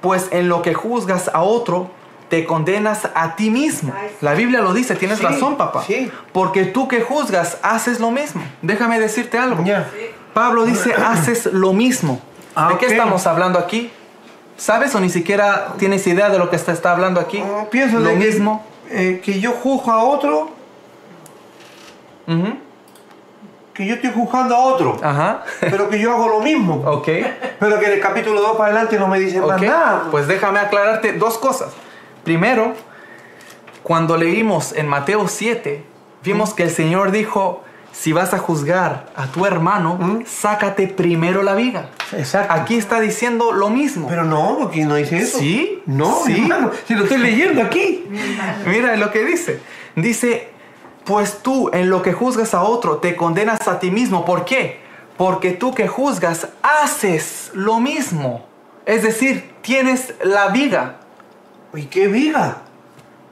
B: pues en lo que juzgas a otro, te condenas a ti mismo. La Biblia lo dice, tienes
A: Sí,
B: razón, papá.
A: sí.
B: Porque tú que juzgas, haces lo mismo. Déjame decirte algo.
A: Ya.
B: Pablo dice, haces lo mismo.
A: Ah,
B: ¿De qué
A: ok.
B: estamos hablando aquí? ¿Sabes o ni siquiera tienes idea de lo que está, está hablando aquí?
A: Ah, pienso
B: lo
A: de que-
B: mismo.
A: eh, que yo juzgo a otro,
B: Ujú.
A: que yo estoy juzgando a otro,
B: Ajá.
A: pero que yo hago lo mismo.
B: ok.
A: Pero que en el capítulo 2 para adelante no me dicen más
B: Ok.
A: nada.
B: Pues déjame aclararte dos cosas. Primero, cuando leímos en Mateo 7, vimos que el Señor dijo, si vas a juzgar a tu hermano,
A: ¿Mm?
B: sácate primero la viga.
A: Exacto.
B: Aquí está diciendo lo mismo.
A: Pero no, porque no dice eso.
B: ¿Sí?
A: No,
B: Sí.
A: hermano, si lo estoy leyendo aquí.
B: Mira lo que dice. Dice, pues tú en lo que juzgas a otro te condenas a ti mismo. ¿Por qué? Porque tú que juzgas haces lo mismo. Es decir, tienes la viga.
A: ¿Y qué viga?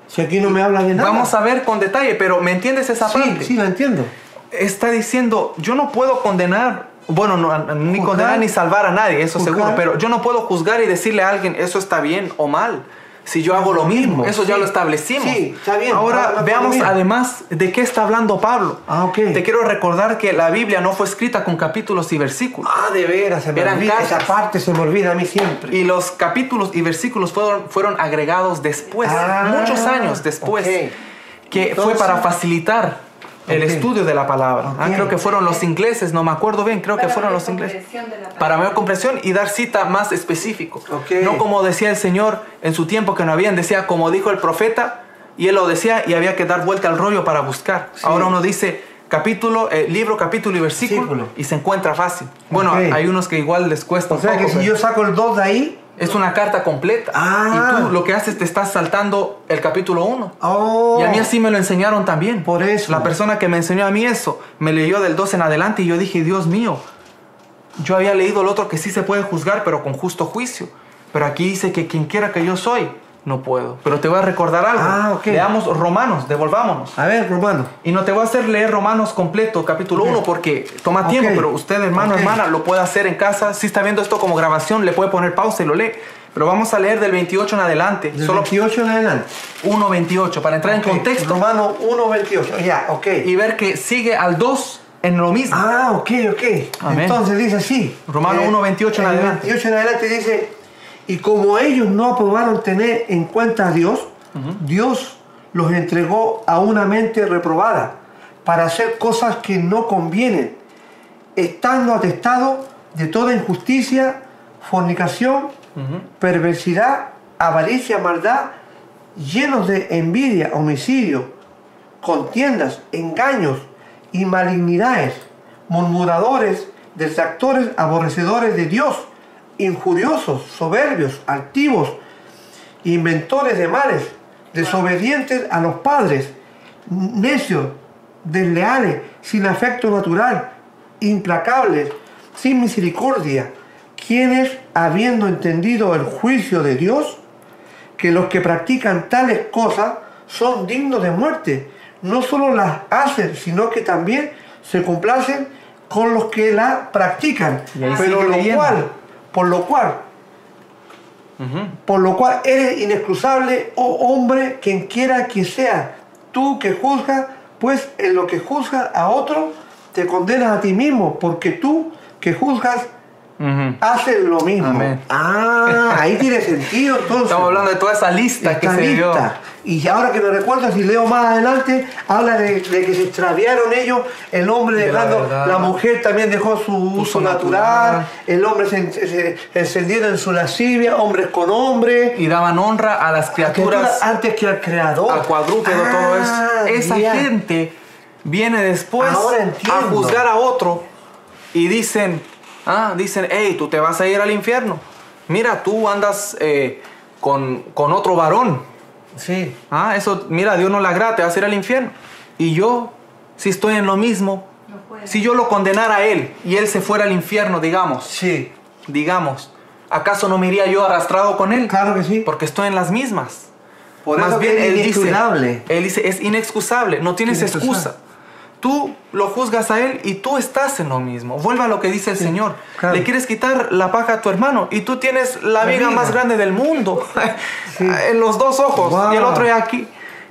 A: Si aquí no me habla de nada.
B: Vamos a ver con detalle, pero ¿me entiendes esa
A: Sí,
B: parte?
A: sí, la entiendo.
B: Está diciendo, yo no puedo condenar, bueno, no, ni
A: Juzgar.
B: condenar ni salvar a nadie, eso
A: Juzgar.
B: seguro, pero yo no puedo juzgar y decirle a alguien, eso está bien o mal. Si yo hago lo mismo? Eso ya
A: sí.
B: lo establecimos.
A: Sí, está bien.
B: Ahora veamos además de qué está hablando Pablo.
A: Ah, ok.
B: Te quiero recordar que la Biblia no fue escrita con capítulos y versículos.
A: Ah, de veras, se me
B: Eran
A: olvida. Esa parte se me olvida a mí siempre.
B: Y los capítulos y versículos fueron, fueron agregados después,
A: Ah,
B: muchos años después,
A: ok.
B: que fue
A: Entonces-
B: para facilitar el estudio de la palabra. Ah,
A: Ok.
B: creo que fueron los ingleses, no me acuerdo bien, creo que
C: Para
B: fueron
C: la
B: los ingleses. Para mayor comprensión y dar cita más específico.
A: Ok.
B: No como decía el Señor en su tiempo que no habían, decía como dijo el profeta, y él lo decía y había que dar vuelta al rollo para buscar.
A: Sí.
B: Ahora uno dice capítulo, eh, libro, capítulo y versículo,
A: Versículo.
B: y se encuentra fácil. Bueno, hay unos que igual les cuesta
A: O
B: un
A: sea
B: poco,
A: que si
B: pero-
A: yo saco el 2 de ahí,
B: es una carta completa.
A: Ah.
B: Y tú lo que haces te estás saltando el capítulo 1.
A: oh,
B: Y a mí así me lo enseñaron también.
A: Por eso.
B: La persona que me enseñó a mí eso, me leyó del 2 en adelante y yo dije, Dios mío, yo había leído el otro que sí se puede juzgar, pero con justo juicio. Pero aquí dice que quien quiera que yo soy, no puedo. Pero te voy a recordar algo.
A: Ah, ok.
B: Leamos Romanos, devolvámonos.
A: a ver, Romano.
B: Y no te voy a hacer leer Romanos completo, capítulo
A: Ok.
B: 1, porque toma
A: Ok.
B: tiempo, pero usted, hermano,
A: Ok.
B: hermana, lo puede hacer en casa. Si está viendo esto como grabación, le puede poner pausa y lo lee. Pero vamos a leer del 28 en adelante,
A: Del
B: solo
A: 28 en adelante.
B: 1.28, para entrar en contexto
A: Romano 1.28. Ya, ok.
B: y ver que sigue al 2 en lo mismo.
A: Ah, ok, ok.
B: Amén.
A: Entonces dice así.
B: Romano 1:28 en
A: el
B: adelante.
A: 28 en adelante dice, y como ellos no aprobaron tener en cuenta a Dios, Dios los entregó a una mente reprobada para hacer cosas que no convienen, estando atestados de toda injusticia, fornicación, perversidad, avaricia, maldad, llenos de envidia, homicidio, contiendas, engaños y malignidades, murmuradores, detractores, aborrecedores de Dios, injuriosos, soberbios, altivos, inventores de males, desobedientes a los padres, necios, desleales, sin afecto natural, implacables, sin misericordia, quienes, habiendo entendido el juicio de Dios, que los que practican tales cosas son dignos de muerte. No solo las hacen, sino que también se complacen con los que la practican. Pero lo cual, por lo cual, por lo cual eres inexcusable, oh hombre, quien quiera que sea, tú que juzgas, pues en lo que juzgas a otro, te condenas a ti mismo, porque tú que juzgas,
B: Ujú.
A: haces lo mismo.
B: Amén.
A: Ah, ahí tiene sentido entonces.
B: Estamos hablando de toda esa lista que se dio.
A: Y ahora que me recuerdo, si leo más adelante, habla de, de que se extraviaron ellos, el hombre
B: la
A: dejando, la, mujer también dejó su uso natural,
B: natural.
A: el hombre se, se, se encendieron en su lascivia, hombres con hombres,
B: Y daban honra a las criaturas,
A: antes que al creador.
B: al cuadrúpedo, todo
A: Ah,
B: eso. Esa gente viene después a juzgar a otro y dicen, ah, dicen, hey, tú te vas a ir al infierno. Mira, tú andas eh, con, con otro varón.
A: Sí.
B: Ah, eso, mira, Dios no le agrada, te vas a ir al infierno. Y yo, si estoy en lo mismo,
C: No
B: si yo lo condenara a él y él se fuera al infierno, digamos,
A: Sí.
B: digamos, ¿acaso no me iría yo arrastrado con él?
A: Claro que sí.
B: Porque estoy en las mismas.
A: Por
B: Más
A: eso
B: bien,
A: que es
B: él dice,
A: inexcusable.
B: él dice, es inexcusable, no tienes
A: Inexcusable.
B: excusa. Tú lo juzgas a él y tú estás en lo mismo. Vuelve a lo que dice el Señor.
A: claro.
B: Le quieres quitar la paja a tu hermano y tú tienes la,
A: La
B: viga más grande del mundo.
A: Sí.
B: en los dos ojos
A: Wow.
B: y el otro ya aquí.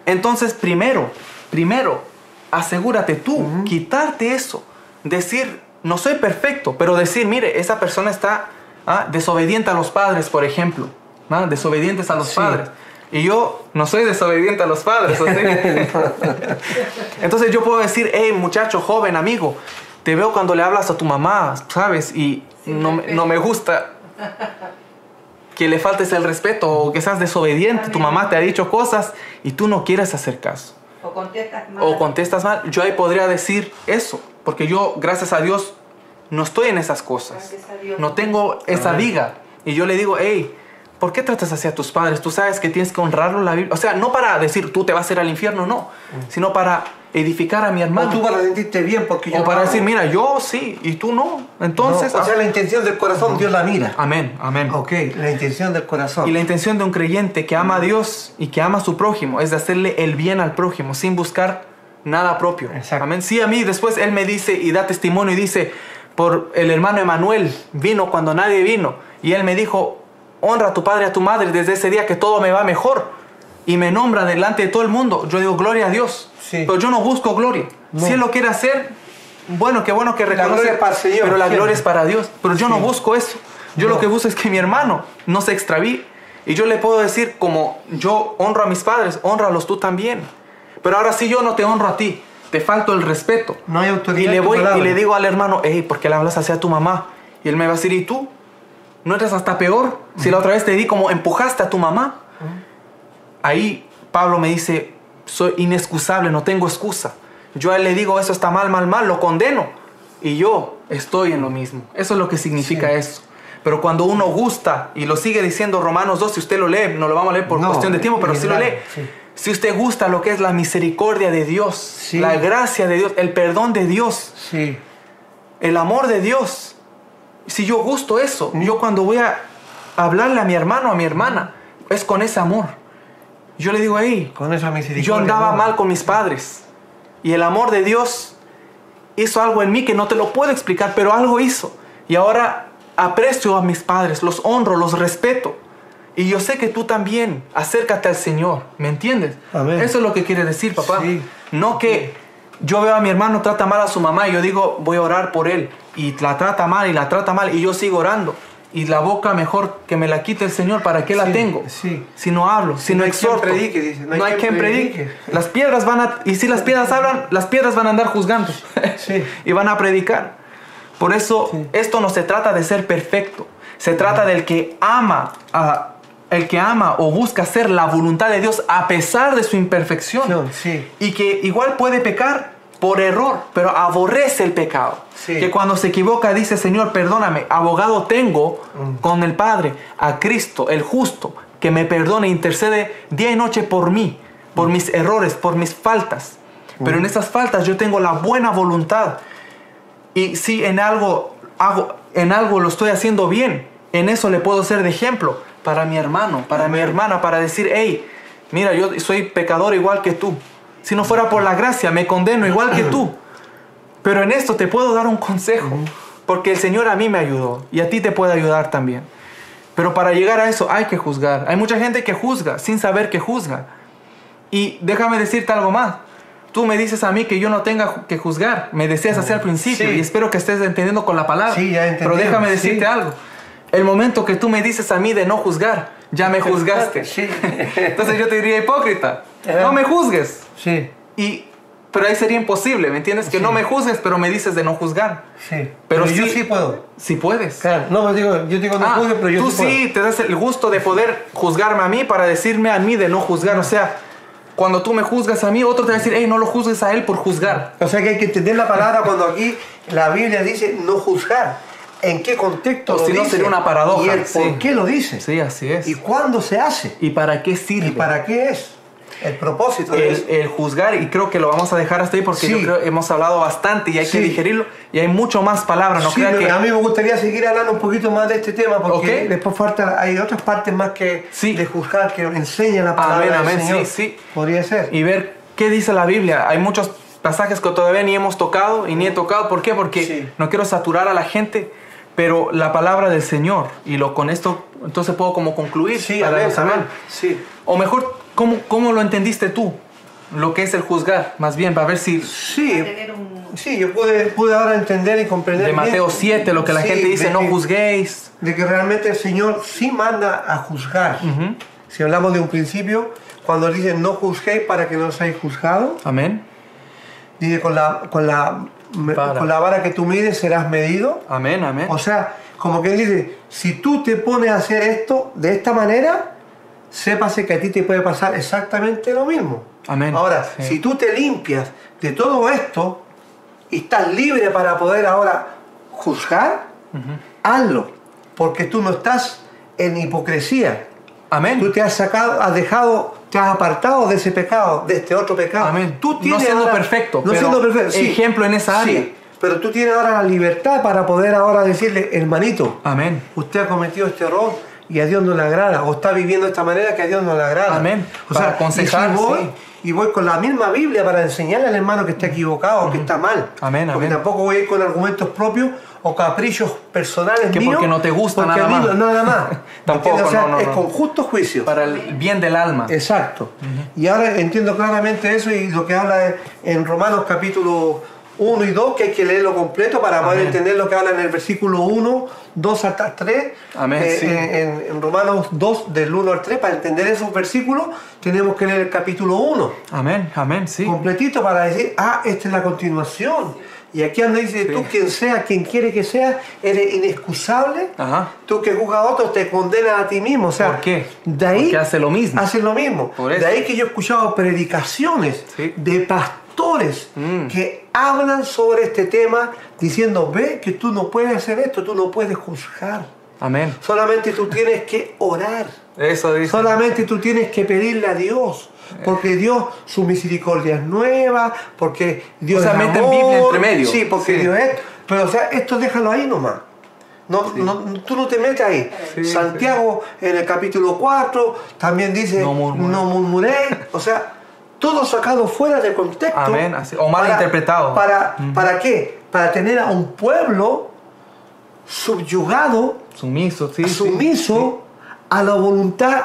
B: Entonces, primero, primero, asegúrate tú, quitarte eso. Decir, no soy perfecto, pero decir, mire, esa persona está ah, desobediente a los padres, por ejemplo. ¿ah? Desobedientes a los
A: Sí.
B: padres. Y yo no soy desobediente a los padres. ¿o sí? Entonces yo puedo decir, hey muchacho, joven, amigo, te veo cuando le hablas a tu mamá, ¿sabes? Y no, no me gusta que le faltes el respeto o que seas desobediente. Tu mamá te ha dicho cosas y tú no quieres hacer caso.
C: O contestas mal.
B: O contestas mal. Yo ahí podría decir eso, porque yo, gracias a Dios, no estoy en esas cosas. No tengo esa viga. Y yo le digo, hey, ¿por qué tratas así a tus padres? Tú sabes que tienes que honrarlo la Biblia. O sea, no para decir tú te vas a ir al infierno, no. Sino para edificar a mi
A: O
B: hermano.
A: tú para sentirte bien porque yo
B: O para
A: hago.
B: decir, mira, yo sí y tú no. Entonces,
A: No, o sea,
B: ah,
A: la intención del corazón Dios la mira.
B: amén, amén.
A: Ok, la intención del corazón.
B: Y la intención de un creyente que ama a Dios y que ama a su prójimo es de hacerle el bien al prójimo sin buscar nada propio.
A: Exacto.
B: Amén. Sí, a mí después él me dice y da testimonio y dice, por el hermano Emanuel vino cuando nadie vino. Y él me dijo, honra a tu padre y a tu madre desde ese día que todo me va mejor y me nombra delante de todo el mundo. Yo digo, gloria a Dios.
A: Sí.
B: Pero yo no busco gloria.
A: No.
B: Si Él lo quiere hacer, bueno, qué bueno que reconoce.
A: el Señor,
B: pero la gloria es para Dios. Pero yo no busco eso. Yo
A: No.
B: lo que busco es que mi hermano no se extravíe. Y yo le puedo decir, como yo honro a mis padres, honralos tú también. Pero ahora sí yo no te honro a ti. Te falto el respeto.
A: No hay
B: Y
A: autoridad.
B: le
A: en tu
B: voy y le digo al hermano, hey, ¿por qué le hablas así a tu mamá? Y él me va a decir, ¿y tú? ¿No eres hasta peor? Si la otra vez te di como empujaste a tu mamá. Ahí Pablo me dice, soy inexcusable, no tengo excusa. Yo a él le digo, eso está mal, mal, mal, lo condeno. Y yo estoy en lo mismo. Eso es lo que significa
A: Sí.
B: eso. Pero cuando uno gusta, y lo sigue diciendo Romanos 2, si usted lo lee, no lo vamos a leer por
A: No,
B: cuestión de tiempo, pero si lo lee,
A: sí.
B: si usted gusta lo que es la misericordia de Dios, la gracia de Dios, el perdón de Dios,
A: Sí.
B: el amor de Dios. Si yo gusto eso, yo cuando voy a hablarle a mi hermano, a mi hermana, es con ese amor. Yo le digo ahí,
A: Con esa misericordia.
B: yo andaba mal con mis padres y el amor de Dios hizo algo en mí que no te lo puedo explicar, pero algo hizo. Y ahora aprecio a mis padres, los honro, los respeto. Y yo sé que tú también, acércate al Señor, ¿me entiendes?
A: Amén.
B: Eso es lo que quiere decir, papá.
A: Sí.
B: No que yo veo a mi hermano trata mal a su mamá y yo digo, voy a orar por él. Y la trata mal y la trata mal y yo sigo orando. Y la boca mejor que me la quite el Señor, ¿para qué la
A: Sí,
B: tengo?
A: sí.
B: Si no hablo, si no,
A: no quien
B: exhorto.
A: predique, dice,
B: no hay, quien predique. Las piedras van a... Y si las piedras hablan, las piedras van a andar juzgando.
A: Sí.
B: y van a predicar. Por eso esto no se trata de ser perfecto. Se trata del que ama a... El que ama o busca hacer la voluntad de Dios a pesar de su imperfección.
A: Sí.
B: Y que igual puede pecar por error, pero aborrece el pecado.
A: Sí.
B: Que cuando se equivoca dice, Señor, perdóname, abogado tengo
A: Mm.
B: con el Padre, a Cristo, el justo, que me perdone e intercede día y noche por mí, por mis errores, por mis faltas. Pero en esas faltas yo tengo la buena voluntad. Y si en algo, hago, en algo lo estoy haciendo bien, en eso le puedo ser de ejemplo para mi hermano, para mi hermana, para decir, hey, mira, yo soy pecador igual que tú. Si no fuera por la gracia, me condeno igual que tú. Pero en esto te puedo dar un consejo, porque el Señor a mí me ayudó y a ti te puede ayudar también. Pero para llegar a eso hay que juzgar. Hay mucha gente que juzga sin saber que juzga. Y déjame decirte algo más. Tú me dices a mí que yo no tenga que juzgar. Me decías así al principio
A: Sí.
B: y espero que estés entendiendo con la palabra.
A: Sí, ya
B: Pero
A: entendimos,
B: déjame
A: sí.
B: decirte algo. El momento que tú me dices a mí de no juzgar, ya me juzgaste.
A: Sí.
B: Entonces yo te diría hipócrita.
A: Ajá.
B: No me juzgues.
A: Sí.
B: Y, pero ahí sería imposible, ¿me entiendes? Que
A: Sí.
B: no me juzgues, pero me dices de no juzgar.
A: Sí.
B: Pero
A: Pero, yo
B: sí-
A: sí puedo.
B: Si puedes.
A: Claro. No, pues digo, yo digo no
B: Ah,
A: juzgue, pero yo
B: tú
A: sí puedo.
B: sí te das el gusto de poder juzgarme a mí para decirme a mí de no juzgar. O sea, cuando tú me juzgas a mí, otro te va a decir, hey, no lo juzgues a él por juzgar.
A: O sea que hay que entender la palabra cuando aquí la Biblia dice no juzgar. ¿En qué contexto
B: O
A: lo
B: si no,
A: dice?
B: sería una paradoja,
A: Y el
B: sí.
A: por qué lo dice.
B: Sí, así es.
A: Y cuándo se hace.
B: ¿Y para qué sirve?
A: ¿Y para qué es? El propósito de
B: el,
A: eso.
B: el juzgar, y creo que lo vamos a dejar hasta ahí porque
A: Sí.
B: yo creo que hemos hablado bastante y hay que
A: Sí.
B: digerirlo. Y hay mucho más palabras, no
A: Sí,
B: crean que...
A: a mí me gustaría seguir hablando un poquito más de este tema porque
B: Ok.
A: después falta, hay otras partes más que de juzgar que enseñan la palabra
B: Amén, amén,
A: Señor.
B: sí, sí.
A: Podría ser.
B: y ver qué dice la Biblia. Hay muchos pasajes que todavía ni hemos tocado y ni he tocado. ¿Por qué? Porque no quiero saturar a la gente, pero la palabra del Señor. Y lo con esto, entonces puedo como concluir.
A: sí,
B: para
A: amén, amén. Sí.
B: O mejor, ¿cómo, ¿cómo lo entendiste tú? Lo que es el juzgar, más bien, para ver si
A: Sí,
C: un
A: sí, yo pude, pude ahora entender y comprender
B: de. Mateo 7, lo que la
A: Sí,
B: gente dice,
A: de
B: no
A: que-
B: juzguéis.
A: De que realmente el Señor sí manda a juzgar.
B: Ujú.
A: Si hablamos de un principio, cuando dice no juzguéis para que no seáis juzgados,
B: Amén.
A: dice con la, con la, con la vara que tú mides serás medido.
B: Amén, amén.
A: O sea, como que dice, si tú te pones a hacer esto de esta manera, sépase que a ti te puede pasar exactamente lo mismo.
B: Amén.
A: Ahora,
B: Sí.
A: si tú te limpias de todo esto y estás libre para poder ahora juzgar, hazlo, porque tú no estás en hipocresía.
B: Amén.
A: Tú te has sacado, has dejado, te has apartado de ese pecado, de este otro pecado.
B: Amén.
A: Tú
B: No
A: tienes
B: siendo
A: ahora-
B: perfecto,
A: no
B: pero
A: siendo perfecto, sí.
B: ejemplo en esa
A: Sí,
B: área.
A: pero tú tienes ahora la libertad para poder ahora decirle, hermanito,
B: Amén.
A: usted ha cometido este error y a Dios no le agrada, o está viviendo de esta manera que a Dios no le agrada.
B: Amén.
A: O
B: Para
A: sea,
B: aconsejar,
A: y si voy,
B: sí.
A: Y voy con la misma Biblia para enseñarle al hermano que está equivocado o que está mal.
B: Amén,
A: porque
B: amén.
A: tampoco voy a ir con argumentos propios o caprichos personales
B: Que
A: míos.
B: porque no te gusta nada
A: mí
B: más.
A: nada más.
B: Tampoco.
A: O sea,
B: no, no,
A: es
B: no.
A: con justo juicio.
B: Para el bien del alma.
A: Exacto. Y ahora entiendo claramente eso y lo que habla en Romanos capítulo 1 y 2, que hay que leerlo completo para poder
B: Amén.
A: entender lo que habla en el versículo 1, 2 hasta 3.
B: Amén,
A: Eh,
B: sí.
A: en, en Romanos 2, del 1 al 3, para entender esos versículos, tenemos que leer el capítulo 1
B: Amén, amén, sí.
A: completito para decir, ah, esta es la continuación. Y aquí anda dice, tú quien sea, quien quiere que sea, eres inexcusable.
B: Ajá.
A: Tú que juzgas a otros te condenas a ti mismo. O sea,
B: ¿Por qué?
A: De ahí
B: Porque hace lo mismo.
A: Hace lo mismo.
B: Por eso.
A: De ahí que yo he escuchado predicaciones
B: Sí.
A: de pastores
B: Mm.
A: que hablan sobre este tema diciendo, ve que tú no puedes hacer esto, tú no puedes juzgar.
B: Amén.
A: Solamente tú tienes que orar.
B: Eso dice.
A: Solamente tú tienes que pedirle a Dios. Porque Dios, su misericordia es nueva, porque Dios
B: O sea,
A: es amor.
B: Biblia entre medio.
A: Sí, porque
B: Sí.
A: Dios es. Pero, o sea, esto déjalo ahí nomás. No, no- tú no te metes ahí.
B: Sí,
A: Santiago en el capítulo 4 también dice,
B: No
A: no,
B: murmuréis".
A: murmuréis. O sea, todo sacado fuera de contexto.
B: Amén, así- o mal interpretado.
A: ¿Para, ¿Para qué? Para tener a un pueblo subyugado
B: Sumiso, sí. sí,
A: sumiso a la voluntad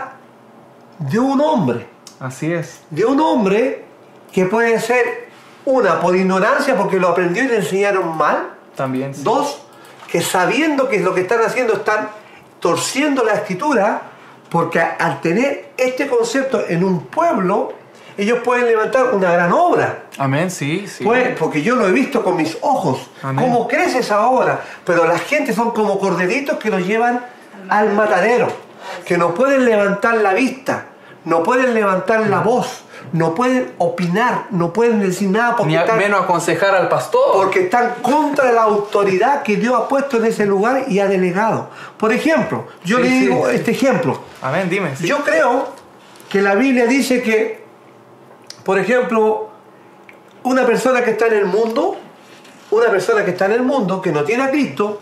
A: de un hombre.
B: sí. Así es.
A: De un hombre que puede ser, una, por ignorancia, porque lo aprendió y le enseñaron mal.
B: También.
A: Dos, que sabiendo que lo que están haciendo están torciendo la escritura, porque al tener este concepto en un pueblo, ellos pueden levantar una gran obra.
B: Amén, sí, sí.
A: Pues, porque yo lo he visto con mis ojos,
B: Amén.
A: cómo crece esa obra. Pero la gente son como corderitos que nos llevan al matadero, que no pueden levantar la vista, no pueden levantar la voz, no pueden opinar, no pueden decir nada porque,
B: Ni a-
A: están,
B: menos aconsejar al pastor.
A: porque están contra la autoridad que Dios ha puesto en ese lugar y ha delegado. Por ejemplo, yo
B: Sí,
A: le digo
B: sí.
A: este ejemplo.
B: Amén, dime.
A: Yo creo que la Biblia dice que, por ejemplo, una persona que está en el mundo, una persona que está en el mundo, que no tiene a Cristo,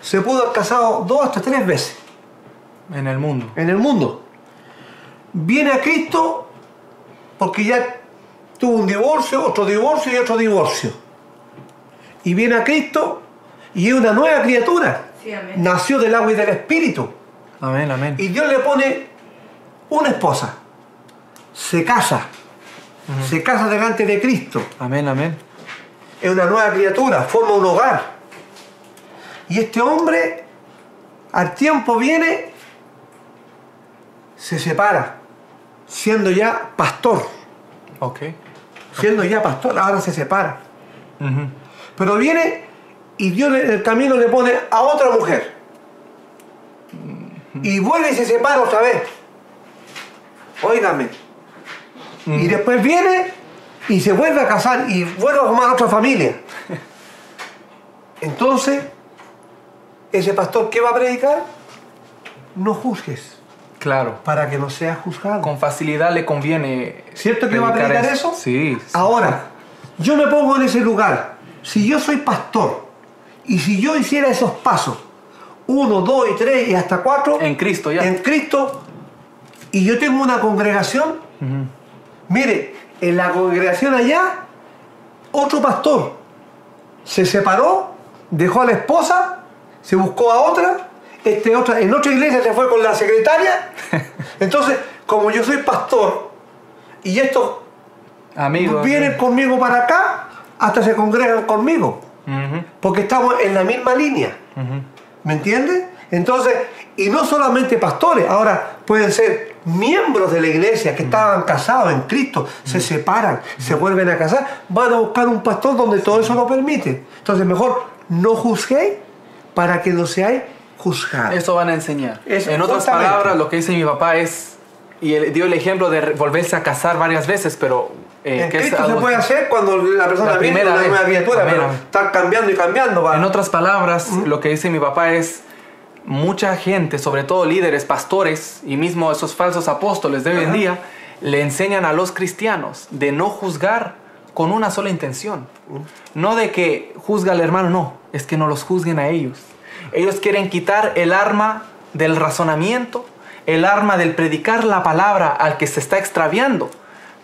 A: se pudo haber casado dos hasta tres veces
B: En el mundo.
A: en el mundo. Viene a Cristo porque ya tuvo un divorcio, otro divorcio y otro divorcio. Y viene a Cristo y es una nueva criatura.
C: Sí, amén.
A: Nació del agua y del espíritu.
B: Amén, amén.
A: Y Dios le pone una esposa. Se casa. Se casa delante de Cristo.
B: Amén, amén.
A: Es una nueva criatura. Forma un hogar. Y este hombre al tiempo viene, se separa. Siendo ya pastor.
B: Ok.
A: Siendo ya pastor, ahora se separa. Pero viene y Dios en el camino le pone a otra mujer. Y vuelve y se separa otra vez. Óigame. Y después viene y se vuelve a casar y vuelve a formar otra familia. Entonces, ese pastor, ¿qué va a predicar? No juzgues
B: Claro.
A: para que no seas juzgado.
B: Con facilidad le conviene.
A: ¿Cierto que va a predicar eso?
B: Sí. sí.
A: Ahora, yo me pongo en ese lugar. Si yo soy pastor y si yo hiciera esos pasos, uno, dos y tres y hasta cuatro,
B: En Cristo ya.
A: en Cristo, y yo tengo una congregación. Mire, en la congregación allá, otro pastor se separó, dejó a la esposa, se buscó a otra, este otra, en otra iglesia se fue con la secretaria. Entonces, como yo soy pastor y estos
B: Amigos.
A: vienen conmigo para acá hasta se congregan conmigo. Porque estamos en la misma línea. ¿Me entiendes? Entonces, y no solamente pastores, ahora pueden ser miembros de la iglesia que estaban casados en Cristo, se separan, se vuelven a casar, van a buscar un pastor donde todo eso lo permite. Entonces, mejor no juzguéis para que no seáis juzgados.
B: Eso van a enseñar.
A: Eso,
B: en otras palabras, lo que dice mi papá es. Y él dio el ejemplo de volverse a casar varias veces, pero. eh,
A: en
B: que es
A: Cristo se puede hacer cuando la persona
B: La
A: viene
B: primera
A: una nueva criatura, pero estar cambiando y cambiando.
B: En otras palabras, lo que dice mi papá es, mucha gente, sobre todo líderes, pastores y mismo esos falsos apóstoles de hoy en día, le enseñan a los cristianos de no juzgar con una sola intención. No de que juzga al hermano, no, es que no los juzguen a ellos. Ellos quieren quitar el arma del razonamiento, el arma del predicar la palabra al que se está extraviando,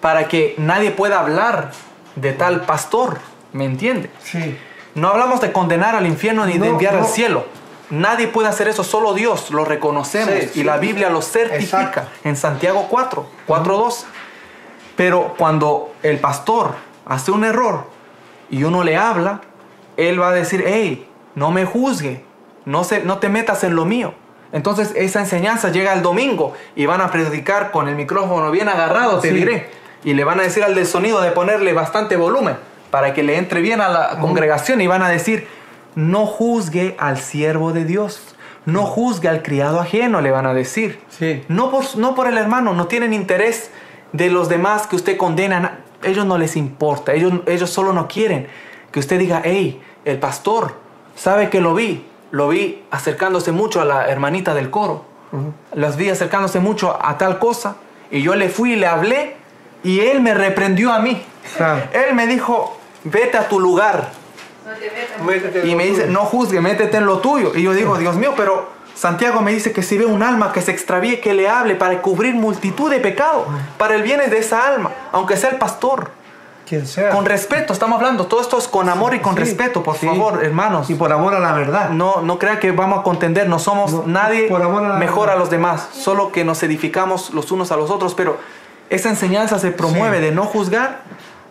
B: para que nadie pueda hablar de tal pastor. ¿Me entiende?
A: Sí.
B: No hablamos de condenar al infierno ni de enviar
A: no.
B: al cielo. Nadie puede hacer eso, solo Dios lo reconocemos
A: Sí,
B: y
A: sí.
B: la Biblia lo certifica
A: Exacto.
B: en Santiago 4, 4.2. Pero cuando el pastor hace un error y uno le habla, él va a decir, hey, no me juzgue, no, se, no te metas en lo mío. Entonces esa enseñanza llega el domingo y van a predicar con el micrófono bien agarrado, te
A: Sí.
B: diré. Y le van a decir al del sonido de ponerle bastante volumen para que le entre bien a la congregación y van a decir, no juzgue al siervo de Dios, no juzgue al criado ajeno, le van a decir.
A: Sí.
B: No por, no por el hermano, no tienen interés de los demás que usted condena. Ellos no les importa, ellos, ellos solo no quieren que usted diga, hey, el pastor, ¿sabe que lo vi? Lo vi acercándose mucho a la hermanita del coro. Los vi acercándose mucho a tal cosa. Y yo le fui y le hablé y él me reprendió a mí. Él me dijo, vete a tu lugar. Y me dice, no juzgue, métete en lo tuyo. Y yo digo, Dios mío, pero Santiago me dice que si ve un alma que se extravíe, que le hable para cubrir multitud de pecados, para el bien de esa alma, aunque sea el pastor.
A: Quien sea.
B: Con respeto, estamos hablando, todo esto es con amor y con
A: Sí,
B: respeto, por
A: sí.
B: favor, hermanos.
A: Y por amor a la verdad.
B: No, no crea que vamos a contender, no somos
A: No,
B: nadie
A: por amor a
B: mejor
A: verdad.
B: a los demás, solo que nos edificamos los unos a los otros, pero esa enseñanza se promueve de no juzgar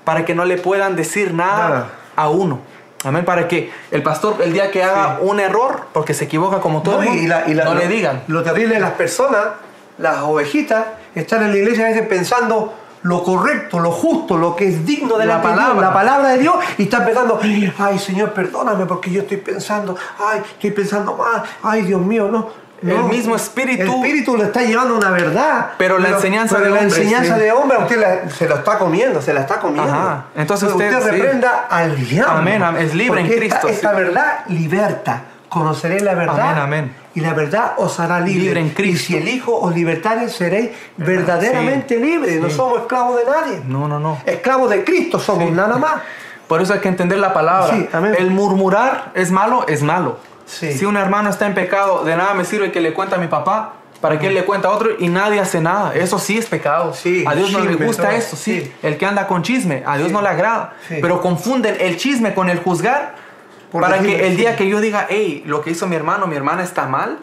B: para que no le puedan decir nada,
A: Nada.
B: a uno. Amén, para que el pastor el día que haga un error, porque se equivoca como todo
A: No, y la- y la-
B: no
A: lo,
B: le digan.
A: Lo terrible de las personas, las ovejitas, están en la iglesia a veces pensando lo correcto, lo justo, lo que es digno de la,
B: La
A: palabra,
B: palabra.
A: la palabra de Dios, y están pensando, ay Señor, perdóname porque yo estoy pensando, ay, estoy pensando mal, ay Dios mío, no.
B: El
A: no.
B: mismo espíritu-
A: El espíritu lo está llevando a una verdad.
B: Pero la enseñanza
A: pero
B: de
A: la
B: hombre,
A: enseñanza
B: sí.
A: de hombre, usted la- se lo está comiendo, se la está comiendo.
B: Ajá. Entonces
A: Pero
B: usted, sí.
A: reprenda al diablo.
B: Amén, amén. Es libre en
A: esta-
B: Cristo,
A: Esta,
B: sí.
A: verdad liberta. Conoceréis la verdad.
B: Amén, amén.
A: Y la verdad os hará libre.
B: Libre en
A: Y
B: Cristo.
A: si el Hijo os libertare, seréis verdaderamente libres. No
B: sí.
A: somos esclavos de nadie.
B: No, no, no.
A: Esclavos de Cristo somos,
B: Sí.
A: nada más.
B: Por eso hay que entender la palabra.
A: Sí, amén.
B: El murmurar es malo, es malo.
A: Sí.
B: Si un hermano está en pecado, de nada me sirve que le cuente a mi papá para que él le cuente a otro y nadie hace nada. Eso sí es pecado.
A: Sí,
B: a Dios no le gusta
A: todo.
B: eso, sí.
A: Sí.
B: El que anda con chisme, a Dios
A: Sí.
B: no le agrada. Pero confunden el chisme con el juzgar
A: Por
B: para que el día que yo diga, hey, lo que hizo mi hermano, mi hermana está mal,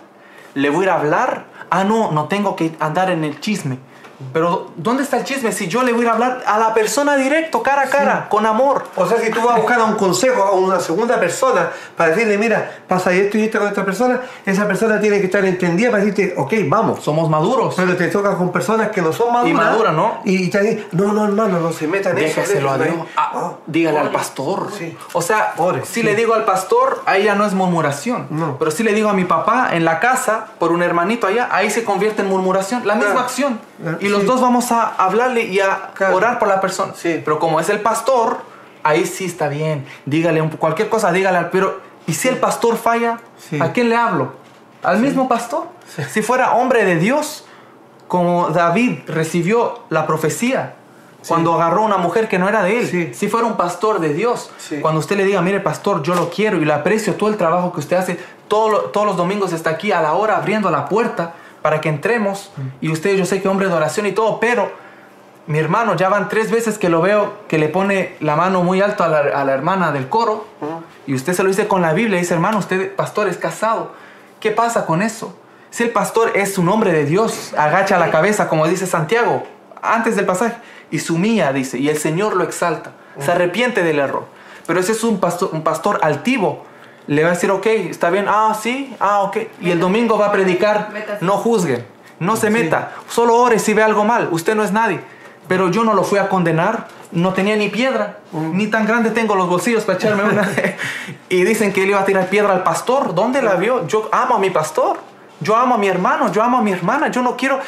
B: le voy a ir a hablar. Ah, no, no tengo que andar en el chisme. Pero ¿dónde está el chisme? Si yo le voy a hablar a la persona directo, cara a cara, con amor.
A: O sea, si tú vas a buscar un consejo a una segunda persona para decirle, mira, pasa esto y esto con esta persona, esa persona tiene que estar entendida para decirte, ok, vamos.
B: Somos maduros.
A: Pero te toca con personas que no son maduras.
B: Y maduras, ¿no?
A: Y te dicen, no, no, hermano, no se metan en eso.
B: Déjeselo a Dios.
A: ahí".
B: Ah,
A: Ah,
B: dígale al
A: ore.
B: pastor.
A: Sí.
B: O sea,
A: Ore,
B: si
A: sí.
B: le digo al pastor, ahí ya no es murmuración.
A: No.
B: Pero si le digo a mi papá en la casa, por un hermanito allá, ahí se convierte en murmuración. La misma
A: Claro.
B: acción.
A: Claro,
B: Y los dos vamos a hablarle y a
A: Claro.
B: orar por la persona.
A: Sí.
B: Pero como es el pastor, ahí sí está bien. Dígale un- cualquier cosa, dígale al. Pero, ¿y si el pastor falla?
A: Sí.
B: ¿A quién le hablo? ¿Al mismo pastor? Si fuera hombre de Dios, como David recibió la profecía cuando agarró a una mujer que no era de él.
A: Sí.
B: Si fuera un pastor de Dios,
A: Sí.
B: cuando usted le diga, mire pastor, yo lo quiero y le aprecio todo el trabajo que usted hace, todo todos los domingos está aquí a la hora abriendo la puerta para que entremos. Y usted, yo sé que hombre de oración y todo, pero mi hermano, ya van tres veces que lo veo que le pone la mano muy alto a la, a la hermana del coro. Y usted se lo dice con la Biblia. Dice, hermano, usted, pastor, es casado. ¿Qué pasa con eso? Si el pastor es un hombre de Dios, agacha la cabeza, como dice Santiago, antes del pasaje, y humilla, dice, y el Señor lo exalta. Se arrepiente del error. Pero ese es un pastor, un pastor altivo. Le va a decir, ok, está bien, ah, sí, ah, ok. Y el domingo va a predicar, no juzguen, no se meta, solo ore si ve algo mal, usted no es nadie. Pero yo no lo fui a condenar, no tenía ni piedra, ni tan grande tengo los bolsillos para echarme una. y dicen que él iba a tirar piedra al pastor, ¿dónde la vio? Yo amo a mi pastor, yo amo a mi hermano, yo amo a mi hermana, yo no quiero,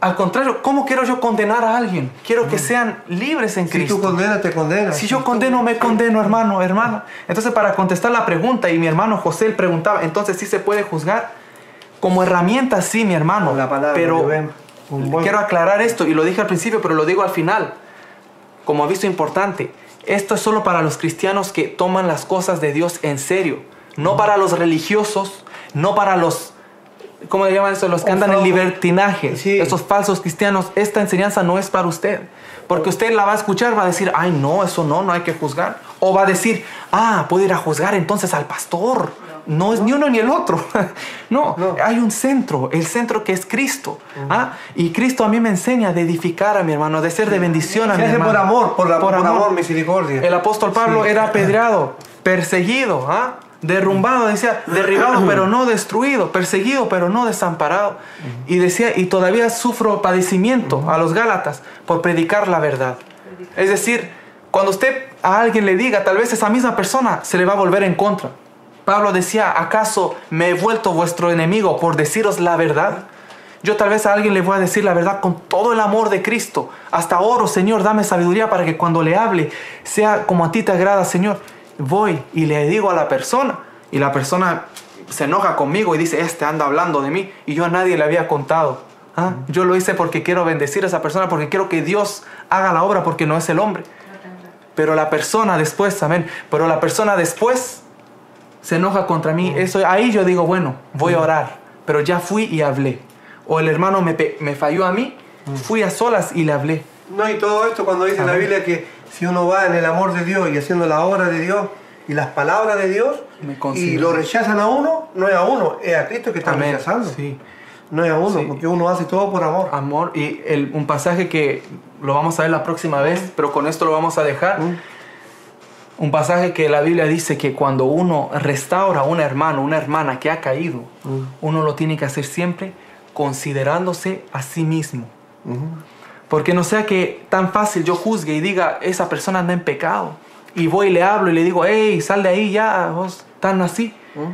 B: al contrario, ¿cómo quiero yo condenar a alguien? Quiero que sean libres en
A: Si
B: Cristo.
A: tú condenas, te condenas.
B: Si yo condeno, me condeno, hermano, hermana. Entonces, para contestar la pregunta, y mi hermano José él preguntaba, entonces sí se puede juzgar como herramienta, sí, mi hermano.
A: La palabra,
B: pero
A: buen-
B: quiero aclarar esto, y lo dije al principio, pero lo digo al final, como aviso importante. Esto es solo para los cristianos que toman las cosas de Dios en serio, no para los religiosos, no para los ¿cómo le llaman eso? Los que andan en libertinaje,
A: Sí.
B: esos falsos cristianos, esta enseñanza no es para usted. Porque usted la va a escuchar, va a decir, ay, no, eso no, no hay que juzgar. O va a decir, ah, puedo ir a juzgar entonces al pastor. No es ni uno ni el otro. no,
A: No.
B: hay un centro, el centro que es Cristo. ¿ah? Y Cristo a mí me enseña de edificar a mi hermano, de ser de bendición a
A: Se
B: mi
A: hace
B: hermano.
A: por amor, por, la- por amor, misericordia.
B: El apóstol Pablo
A: Sí.
B: era apedreado, perseguido, ¿ah? Derrumbado, decía, derribado pero no destruido, perseguido pero no desamparado. Y decía, y todavía sufro padecimiento a los Gálatas por predicar la verdad. Es decir, cuando usted a alguien le diga, tal vez esa misma persona se le va a volver en contra. Pablo decía, ¿acaso me he vuelto vuestro enemigo por deciros la verdad? Yo tal vez a alguien le voy a decir la verdad con todo el amor de Cristo. Hasta oro, Señor, dame sabiduría para que cuando le hable sea como a ti te agrada, Señor. Voy y le digo a la persona y la persona se enoja conmigo y dice, este anda hablando de mí y yo a nadie le había contado. Ah, Yo lo hice porque quiero bendecir a esa persona, porque quiero que Dios haga la obra, porque no es el hombre. Pero la persona después, amén. Pero la persona después se enoja contra mí. Eso, ahí yo digo, bueno, voy a orar. Pero ya fui y hablé. O el hermano me, me falló a mí, fui a solas y le hablé.
A: No, y todo esto cuando dice en la
B: Amén.
A: Biblia que si uno va en el amor de Dios y haciendo la obra de Dios y las palabras de Dios y lo rechazan a uno, no es a uno, es a Cristo que
B: Amén.
A: rechazando.
B: Sí.
A: No es a uno,
B: Sí.
A: porque uno hace todo por amor.
B: Amor. Y el- un pasaje que lo vamos a ver la próxima vez, pero con esto lo vamos a dejar.
A: Mm.
B: Un pasaje que la Biblia dice que cuando uno restaura a un hermano, una hermana que ha caído,
A: Mm.
B: uno lo tiene que hacer siempre considerándose a sí mismo. Porque no sea que tan fácil yo juzgue y diga, esa persona anda en pecado. Y voy y le hablo y le digo, hey, sal de ahí ya, vos tan así.
A: Mm.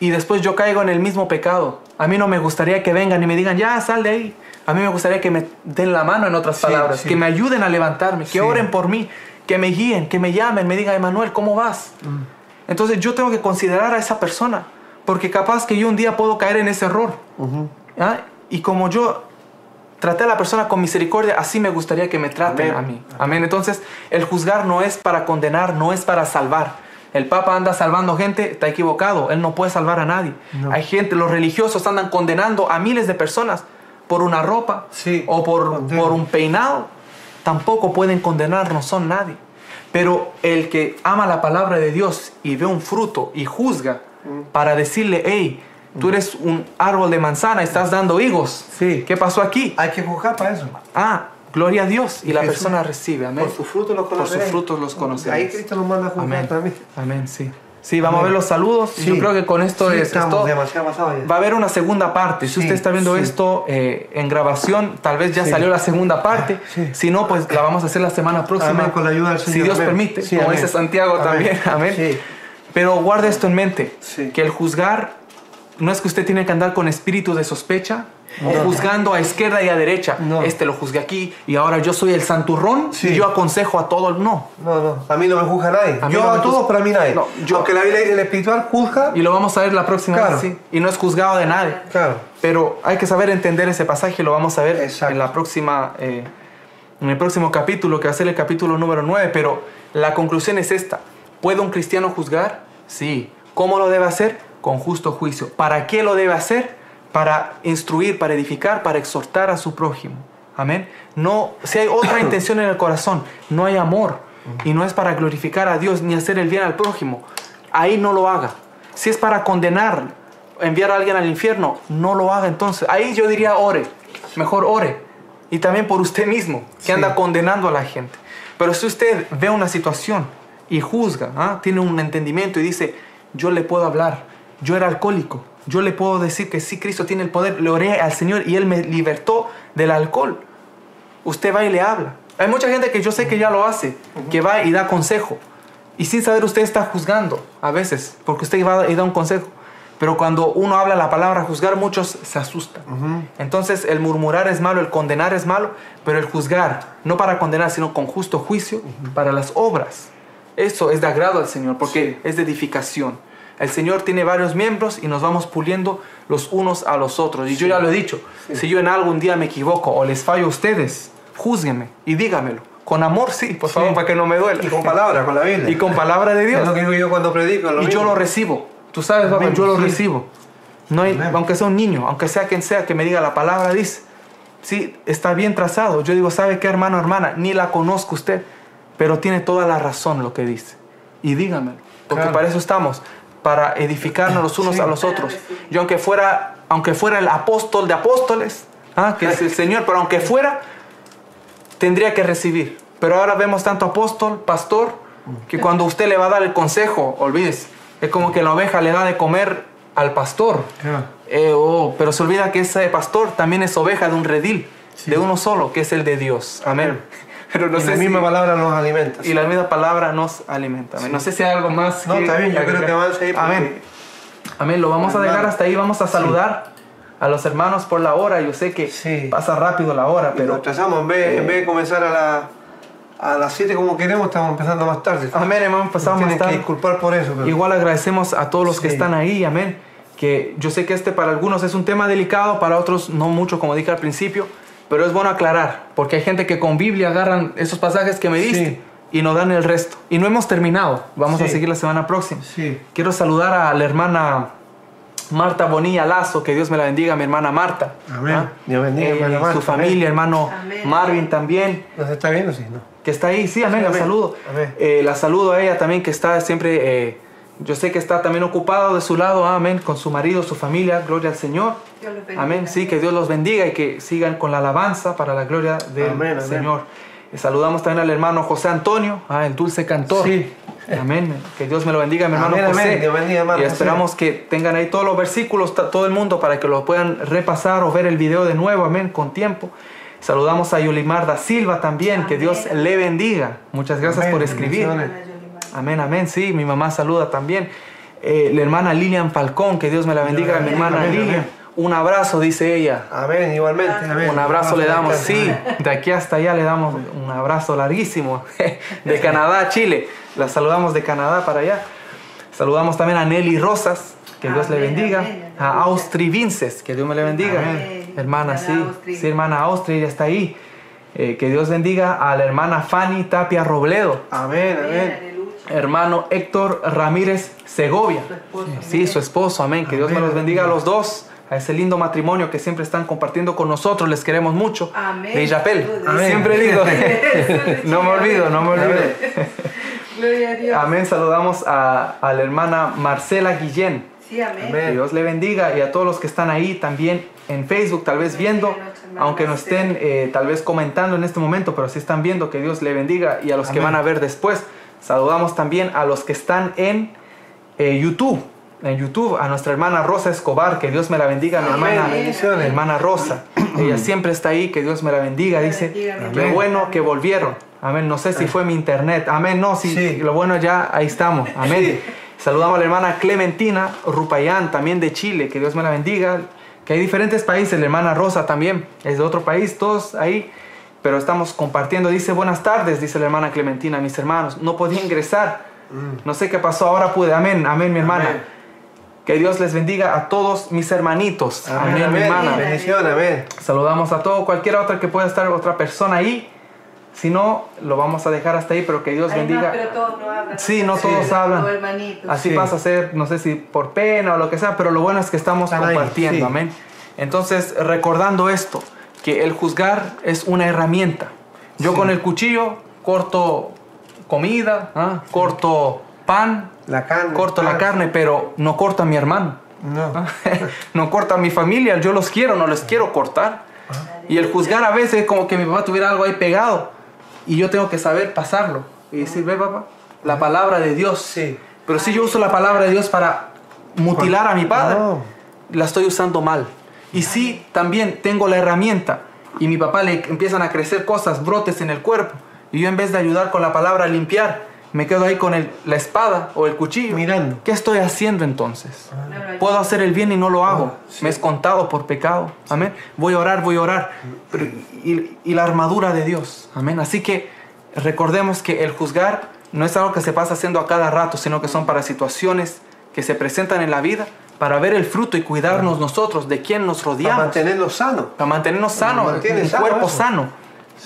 B: Y después yo caigo en el mismo pecado. A mí no me gustaría que vengan y me digan, ya, sal de ahí. A mí me gustaría que me den la mano en otras
A: Sí,
B: palabras,
A: sí.
B: que me ayuden a levantarme, que
A: Sí.
B: oren por mí, que me guíen, que me llamen, me digan, Emanuel, ¿cómo vas? Entonces yo tengo que considerar a esa persona, porque capaz que yo un día puedo caer en ese error. ¿ah? Y como yo traté a la persona con misericordia, así me gustaría que me traten
A: Amén.
B: a mí. Amén. Entonces, el juzgar no es para condenar, no es para salvar. El Papa anda salvando gente, está equivocado. Él no puede salvar a nadie.
A: No.
B: Hay gente, los religiosos andan condenando a miles de personas por una ropa
A: Sí,
B: o por un peinado. Tampoco pueden condenar, no son nadie. Pero el que ama la palabra de Dios y ve un fruto y juzga
A: Mm.
B: para decirle, hey, tú eres un árbol de manzana, estás dando higos.
A: Sí.
B: ¿Qué pasó aquí?
A: Hay que juzgar para eso.
B: Ah, gloria a Dios. Y la
A: Jesús,
B: persona recibe, amén.
A: Por sus frutos los
B: Por sus
A: conoceréis.
B: frutos los conoceréis.
A: Ahí Cristo nos manda a juzgar
B: Amén.
A: también.
B: Amén, sí. Sí, vamos
A: Amén.
B: a ver los saludos.
A: Sí.
B: Yo creo que con esto
A: Sí,
B: es, es
A: estamos
B: todo.
A: demasiado pasados ya.
B: Va a haber una segunda parte. Si
A: Sí,
B: usted está viendo esto eh, en grabación, tal vez ya salió la segunda parte.
A: Sí.
B: Si no, pues la vamos a hacer la semana próxima.
A: Amén, con la ayuda del
B: Si
A: Señor.
B: Dios
A: Amén.
B: permite, como dice Santiago también. Amén. Pero guarde esto en mente,
A: Sí.
B: que el juzgar no es que usted tiene que andar con espíritu de sospecha o juzgando a izquierda y a derecha.
A: No.
B: Este lo juzgué aquí y ahora yo soy el santurrón
A: Sí.
B: y yo aconsejo a todo el no.
A: No, no. A mí no me juzga nadie.
B: A
A: yo
B: no
A: a todos, pero a mí nadie.
B: No, yo-
A: Aunque la dice el espiritual juzga.
B: Y lo vamos a ver la próxima
A: Claro.
B: vez, sí. Y no es juzgado de nadie.
A: Claro.
B: Pero hay que saber entender ese pasaje, lo vamos a ver
A: Exacto.
B: en la próxima, eh, en el próximo capítulo, que va a ser el capítulo número 9. Pero la conclusión es esta: ¿puede un cristiano juzgar? Sí. ¿Cómo lo debe hacer? Con justo juicio. ¿Para qué lo debe hacer? Para instruir, para edificar, para exhortar a su prójimo. Amén. No, si hay otra intención en el corazón, no hay amor y no es para glorificar a Dios ni hacer el bien al prójimo, ahí no lo haga. Si es para condenar, enviar a alguien al infierno, no lo haga entonces. Ahí yo diría ore, mejor ore. Y también por usted mismo, que
A: Sí.
B: anda condenando a la gente. Pero si usted ve una situación y juzga, ¿ah? tiene un entendimiento y dice, yo le puedo hablar, yo era alcohólico, yo le puedo decir que sí, Cristo tiene el poder, le oré al Señor y Él me libertó del alcohol. Usted va y le habla. Hay mucha gente que yo sé que ya lo hace, que va y da consejo. Y sin saber usted está juzgando a veces, porque usted va y da un consejo. Pero cuando uno habla la palabra juzgar, muchos se asustan. Entonces el murmurar es malo, el condenar es malo, pero el juzgar, no para condenar, sino con justo juicio, para las obras. Eso es de agrado al Señor, porque es de edificación. El Señor tiene varios miembros y nos vamos puliendo los unos a los otros. Y yo ya lo he dicho, si yo en algún día me equivoco o les fallo a ustedes, júzguenme y dígamelo. Con amor, sí, por
A: Sí.
B: favor, para que no me duela.
A: Y con palabra, con la Biblia.
B: Y con palabra de
A: Es
B: Dios.
A: lo que digo yo cuando predico. es lo
B: Y yo lo recibo. Tú sabes, papá, yo lo recibo. No hay, aunque sea un niño, aunque sea quien sea que me diga la palabra, dice, sí, está bien trazado. Yo digo, ¿sabe qué, hermano, hermana? Ni la conozco usted, pero tiene toda la razón lo que dice. Y dígamelo, porque
A: Claro.
B: para eso estamos, para edificarnos los unos
A: Sí.
B: a los otros. Yo aunque fuera, aunque fuera el apóstol de apóstoles, ah, que es el Señor, pero aunque fuera, tendría que recibir. Pero ahora vemos tanto apóstol, pastor, que cuando usted le va a dar el consejo, olvídese, es como que la oveja le da de comer al pastor.
A: Ya.
B: Eh, oh, pero se olvida que ese pastor también es oveja de un redil, de uno solo, que es el de Dios. Amén. Pero no
A: y
B: sé
A: la
B: si-
A: misma palabra nos alimenta.
B: y la misma palabra nos alimenta. Amén. No sé si hay algo más.
A: No, está bien, yo creo que avance ahí. porque-
B: Amén. Amén. Lo vamos a dejar
A: Hermano.
B: hasta ahí. Vamos a saludar a los hermanos por la hora. Yo sé que
A: Sí.
B: pasa rápido la hora,
A: Pero
B: pero.
A: trazamos, en vez, en vez de comenzar a, la, a las 7 como queremos, estamos empezando más tarde.
B: Amén, hemos empezado más
A: Tienen que
B: tarde.
A: disculpar por eso. Pero...
B: Igual agradecemos a todos los que
A: Sí.
B: están ahí, amén. Que yo sé que este para algunos es un tema delicado, para otros no mucho, como dije al principio, pero es bueno aclarar, porque hay gente que con Biblia agarran esos pasajes que me diste
A: Sí.
B: y nos dan el resto. Y no hemos terminado, vamos a seguir la semana próxima.
A: Sí.
B: Quiero saludar a la hermana Marta Bonilla Lazo, que Dios me la bendiga, mi hermana Marta.
A: Amén.
B: ¿Ah?
A: Dios bendiga,
B: Eh,
A: hermana Marta,
B: su familia,
A: amén.
B: hermano
C: Amén.
B: Marvin también
A: ¿Nos está viendo? Sí, no.
B: que está ahí, sí, amén, la
A: amén.
B: saludo.
A: Amén.
B: Eh, la saludo a ella también, que está siempre, eh, yo sé que está también ocupado de su lado, amén, con su marido, su familia, gloria al Señor.
C: Dios los bendiga.
B: Amén, sí, que Dios los bendiga y que sigan con la alabanza para la gloria del
A: Amén.
B: Señor. Eh, saludamos también al hermano José Antonio, ah, el dulce cantor.
A: Sí.
B: Amén. Que Dios me lo bendiga, mi hermano
A: Amén,
B: José.
A: amén. Dios bendiga, hermano
B: y
A: José.
B: esperamos que tengan ahí todos los versículos, todo el mundo, para que lo puedan repasar o ver el video de nuevo, amén, con tiempo. Saludamos a Yulimar da Silva también, que Dios le bendiga. Muchas gracias
A: Amén,
B: por escribir. Amén, amén, sí, mi mamá saluda también. Eh, la hermana Lilian Falcón, que Dios me la bendiga, mi hermana
A: amén,
B: Lilian.
A: amén.
B: Un abrazo, dice ella.
A: Amén, igualmente. Amén.
B: Un abrazo le damos, sí, de aquí hasta allá le damos un abrazo larguísimo. De Canadá a Chile, la saludamos de Canadá para allá. Saludamos también a Nelly Rosas, que Dios le bendiga.
C: amén,
B: A. Austri Vinces, que Dios me le bendiga.
C: Amén.
B: Hermana, sí, sí, hermana Austri, ella está ahí. Eh, que Dios bendiga a la hermana Fanny Tapia Robledo.
A: Amén,
C: Amén.
B: Hermano Héctor Ramírez Segovia.
C: Su esposo,
B: Sí,
C: amén.
B: su esposo, amén. Que Dios me los bendiga a los dos. A ese lindo matrimonio que siempre están compartiendo con nosotros. Les queremos mucho.
C: Amén.
B: De. Siempre digo. No me olvido, no me olvido.
C: Gloria a Dios.
B: Amén. Saludamos a, a la hermana Marcela Guillén.
C: Sí, amén.
A: Amén.
B: Que Dios le bendiga y a todos los que están ahí también en Facebook, tal vez viendo, aunque no estén eh, tal vez comentando en este momento, pero sí están viendo que Dios le bendiga y a los que van a ver después. Saludamos también a los que están en eh, YouTube. En YouTube, a nuestra hermana Rosa Escobar, que Dios me la bendiga, mi
A: Amén,
B: hermana,
A: bendiciones.
B: mi hermana Rosa. Ella siempre está ahí, que Dios me la bendiga, dice.
C: mi
B: Qué bueno que volvieron. Amén. No sé si fue mi internet. Amén. No, sí.
A: Sí.
B: Lo bueno ya, ahí estamos. Amén.
A: Sí.
B: Saludamos a la hermana Clementina Rupayán, también de Chile, que Dios me la bendiga. Que hay diferentes países, la hermana Rosa también es de otro país, todos ahí, pero estamos compartiendo. Dice, buenas tardes, dice la hermana Clementina, mis hermanos. No podía ingresar, no sé qué pasó, ahora pude. Amén, amén, mi hermana.
A: Amén.
B: Que Dios les bendiga a todos mis hermanitos. Amén,
A: Amén,
B: mi
A: amén.
B: hermana.
A: Bendición, amén.
B: Saludamos a todo, cualquier otra que pueda estar otra persona ahí. Si no, lo vamos a dejar hasta ahí, pero que Dios
C: más,
B: bendiga.
C: pero todos no hablan.
B: Sí, no
C: Sí.
B: todos hablan. Así
A: Sí.
B: pasa a ser, no sé si por pena o lo que sea, pero lo bueno es que estamos
A: Están ahí,
B: compartiendo,
A: sí.
B: amén. Entonces, recordando esto, que el juzgar es una herramienta. Yo
A: Sí.
B: con el cuchillo corto comida, ¿ah? corto pan,
A: La carne.
B: corto la
A: ah,
B: carne, pero no corto a mi hermano.
A: No.
B: no corto a mi familia, yo los quiero, no les quiero cortar. Y el juzgar a veces es como que mi papá tuviera algo ahí pegado y yo tengo que saber pasarlo y decir, ve papá, la palabra de Dios.
A: Sí.
B: Pero si yo uso la palabra de Dios para mutilar a mi padre,
A: No.
B: la estoy usando mal. Y si también tengo la herramienta y mi papá le empiezan a crecer cosas, brotes en el cuerpo, y yo en vez de ayudar con la palabra a limpiar, me quedo ahí con el- la espada o el cuchillo.
A: Mirando.
B: ¿Qué estoy haciendo entonces?
C: Ayuda.
B: Puedo hacer el bien y no lo hago.
A: Ah, sí.
B: Me es contado por pecado. Amén. Voy a orar, voy a orar. Pero- y, y la armadura de Dios. Amén. Así que recordemos que el juzgar no es algo que se pasa haciendo a cada rato, sino que son para situaciones que se presentan en la vida, para ver el fruto y cuidarnos nosotros de quién nos
A: Para
B: rodeamos.
A: mantenernos sanos.
B: Para mantenernos sanos,
A: mantiene
B: un
A: sano
B: cuerpo
A: eso.
B: sano.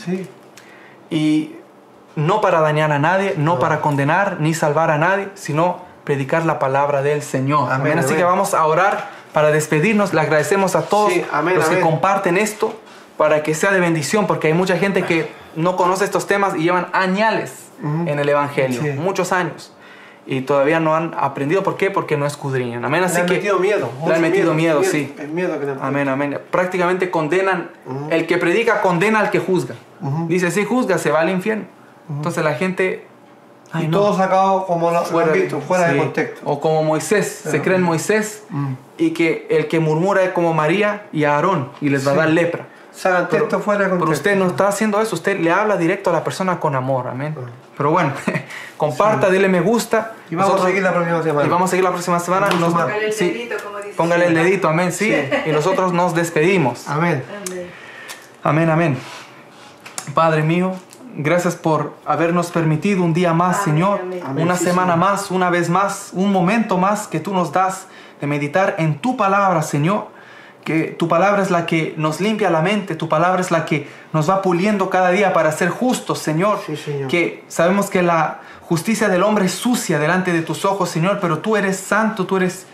A: Sí.
B: Y no para dañar a nadie, no
A: No.
B: para condenar ni salvar a nadie, sino predicar la palabra del Señor.
A: Amén,
B: Amén. Así
A: amén.
B: que vamos a orar para despedirnos. Le agradecemos a todos
A: Sí, amén,
B: los que comparten esto para que sea de bendición, porque hay mucha gente que no conoce estos temas y llevan añales en el Evangelio,
A: Sí.
B: muchos años. Y todavía no han aprendido. ¿Por qué? Porque no escudriñan. Amén. Así
A: le han
B: que
A: metido miedo.
B: le han metido miedo, sí.
A: El miedo que le han
B: Amén, amén. Prácticamente condenan,
A: Ujú.
B: el que predica condena al que juzga.
A: Ujú.
B: Dice, si juzga, se va al infierno. Entonces la gente... ay,
A: y
B: no,
A: todo sacado como lo, han
B: de-
A: visto, fuera de
B: sí.
A: contexto.
B: O como Moisés, se
A: Ajá.
B: cree en Moisés y que el que murmura es como María y Aarón y les va a
A: Sí.
B: dar lepra.
A: Sacan
B: Pero,
A: texto fuera de
B: pero usted no está haciendo eso, usted le habla directo a la persona con amor, amén. Pero bueno, comparta, dile me gusta.
A: Y vamos a seguir la próxima semana.
B: Y vamos a seguir la próxima semana. Nos-.
C: Póngale el
B: sí,
C: dedito, como dice.
B: póngale el dedito, amén, sí. Y nosotros nos despedimos.
A: Amén.
C: Amén.
B: Amén, amén. Padre mío, gracias por habernos permitido un día más,
C: Amén,
B: Señor.
C: amén.
B: Una
A: sí,
B: semana
A: Señor.
B: más, una vez más, un momento más que tú nos das de meditar en tu palabra, Señor. Que tu palabra es la que nos limpia la mente, tu palabra es la que nos va puliendo cada día para ser justos, Señor.
A: Sí, Señor.
B: Que sabemos que la justicia del hombre es sucia delante de tus ojos, Señor, pero tú eres santo, tú eres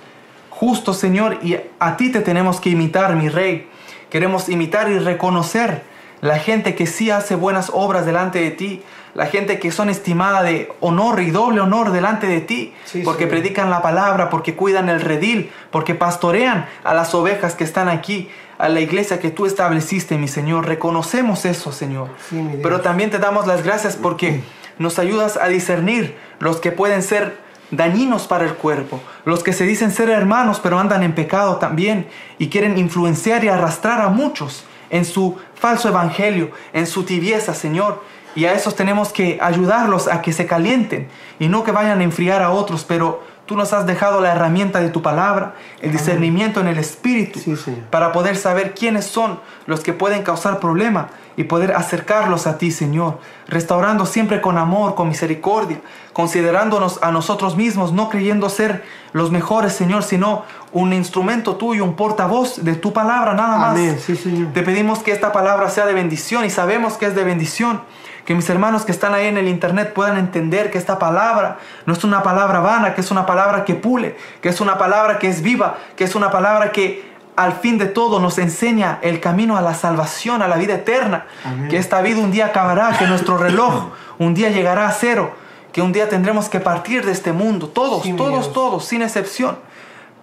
B: justo, Señor, y a ti te tenemos que imitar, mi Rey. Queremos imitar y reconocer la gente que sí hace buenas obras delante de ti, la gente que son estimada de honor y doble honor delante de ti,
A: Sí,
B: porque predican la palabra, porque cuidan el redil, porque pastorean a las ovejas que están aquí, a la iglesia que tú estableciste, mi Señor. Reconocemos eso, Señor.
A: Sí.
B: Pero también te damos las gracias porque nos ayudas a discernir los que pueden ser dañinos para el cuerpo, los que se dicen ser hermanos pero andan en pecado también y quieren influenciar y arrastrar a muchos en su falso evangelio, en su tibieza, Señor. Y a esos tenemos que ayudarlos a que se calienten y no que vayan a enfriar a otros, pero tú nos has dejado la herramienta de tu palabra, el discernimiento en el espíritu,
A: Sí,
B: para poder saber quiénes son los que pueden causar problema y poder acercarlos a ti, Señor, restaurando siempre con amor, con misericordia, considerándonos a nosotros mismos, no creyendo ser los mejores, Señor, sino un instrumento tuyo, un portavoz de tu palabra, nada más.
A: Amén. Sí, Señor.
B: Te pedimos que esta palabra sea de bendición y sabemos que es de bendición. Que mis hermanos que están ahí en el internet puedan entender que esta palabra no es una palabra vana, que es una palabra que pule, que es una palabra que es viva, que es una palabra que al fin de todo nos enseña el camino a la salvación, a la vida eterna.
A: Amén.
B: Que esta vida un día acabará, que nuestro reloj un día llegará a cero, que un día tendremos que partir de este mundo, todos,
A: Sí,
B: todos, todos, sin excepción.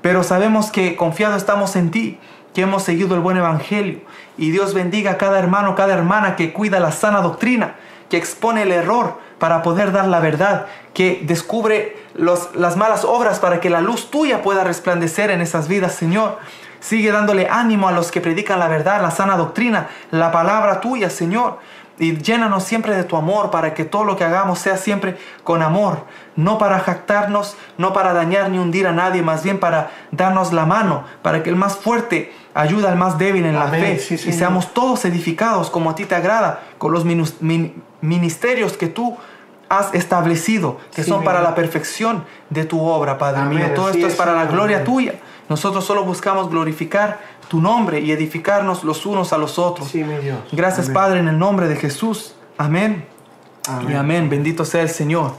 B: Pero sabemos que confiados estamos en ti, que hemos seguido el buen evangelio. Y Dios bendiga a cada hermano, cada hermana que cuida la sana doctrina, que expone el error para poder dar la verdad, que descubre los- las malas obras para que la luz tuya pueda resplandecer en esas vidas, Señor. Sigue dándole ánimo a los que predican la verdad, la sana doctrina, la palabra tuya, Señor. Y llénanos siempre de tu amor para que todo lo que hagamos sea siempre con amor, no para jactarnos, no para dañar ni hundir a nadie, más bien para darnos la mano, para que el más fuerte ayude al más débil en la fe
A: sí,
B: y seamos todos edificados como a ti te agrada, con los min- ministerios que tú has establecido, que son para la perfección de tu obra, Padre
A: Amén,
B: mío. Todo esto es para la gloria tuya. Nosotros solo buscamos glorificar tu nombre y edificarnos los unos a los otros.
A: Sí, mi Dios.
B: Gracias,
A: Amén.
B: Padre, en el nombre de Jesús. Amén.
A: Amén.
B: Y amén. Bendito sea el Señor.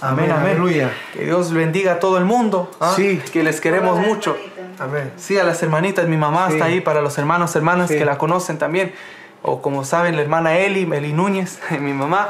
B: Amén,
A: Amén, aleluya.
B: Que Dios bendiga a todo el mundo. ¿ah?
A: Sí.
B: Que les queremos
C: Hola,
B: mucho.
C: hermanita.
A: Amén.
B: Sí, a las hermanitas, mi mamá
A: Sí.
B: está ahí para los hermanos, hermanas
A: Sí.
B: que la conocen también. O como saben, la hermana Eli, Eli Núñez, mi mamá.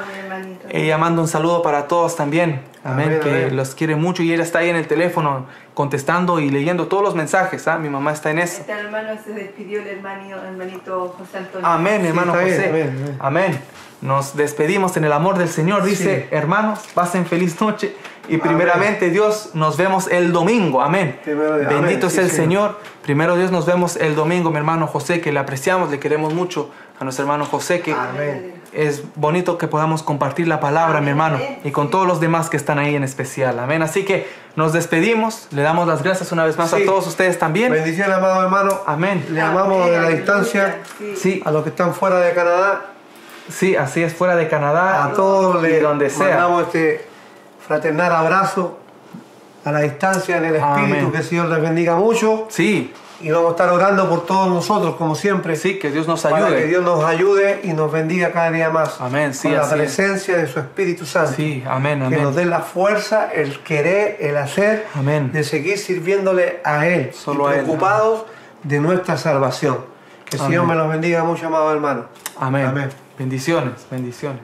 B: Ella manda un saludo para todos también. Amén.
A: Amén,
B: que
A: amén.
B: los quiere mucho y ella está ahí en el teléfono contestando y leyendo todos los mensajes. ¿ah? Mi mamá está en eso.
C: Este hermano se despidió el hermanito, hermanito José Antonio.
B: Amén,
A: Sí,
B: hermano
A: está bien,
B: José.
A: amén, amén.
B: Nos despedimos en el amor del Señor. Dice,
A: Sí.
B: hermanos, pasen feliz noche. Y primeramente, Dios, nos vemos el domingo. Amén. Bendito
A: sí,
B: el
A: Señor.
B: Señor. Primero Dios, nos vemos el domingo, mi hermano José, que le apreciamos, le queremos mucho a nuestro hermano José, que
A: Amén.
B: Es bonito que podamos compartir la palabra, mi hermano,
C: Amén.
B: y con todos los demás que están ahí en especial. Amén. Así que nos despedimos, le damos las gracias una vez más
A: Sí.
B: a todos ustedes también.
A: Bendiciones, amado hermano.
B: Amén.
A: Le amamos de la
C: Amén,
A: distancia.
C: Sí.
B: Sí,
A: A los que están fuera de Canadá,
B: sí, así es, fuera de Canadá.
A: a todos
B: y
A: le
B: donde sea.
A: mandamos este fraternal abrazo a la distancia del Espíritu,
B: Amén.
A: que el Señor les bendiga mucho.
B: Sí,
A: Y vamos a estar orando por todos nosotros, como siempre.
B: sí, que Dios nos
A: Para que
B: ayude.
A: Dios nos ayude y nos bendiga cada día más.
B: Amén, sí,
A: Con la
B: es.
A: presencia de su Espíritu Santo.
B: Sí, amén,
A: Que nos
B: amén.
A: dé la fuerza, el querer, el hacer,
B: Amén.
A: de seguir sirviéndole a Él.
B: Solo
A: y
B: a Él.
A: preocupados de nuestra salvación. Que el Señor
B: Amén.
A: me los bendiga mucho, amado hermano.
B: Amén.
A: Amén.
B: Bendiciones, bendiciones.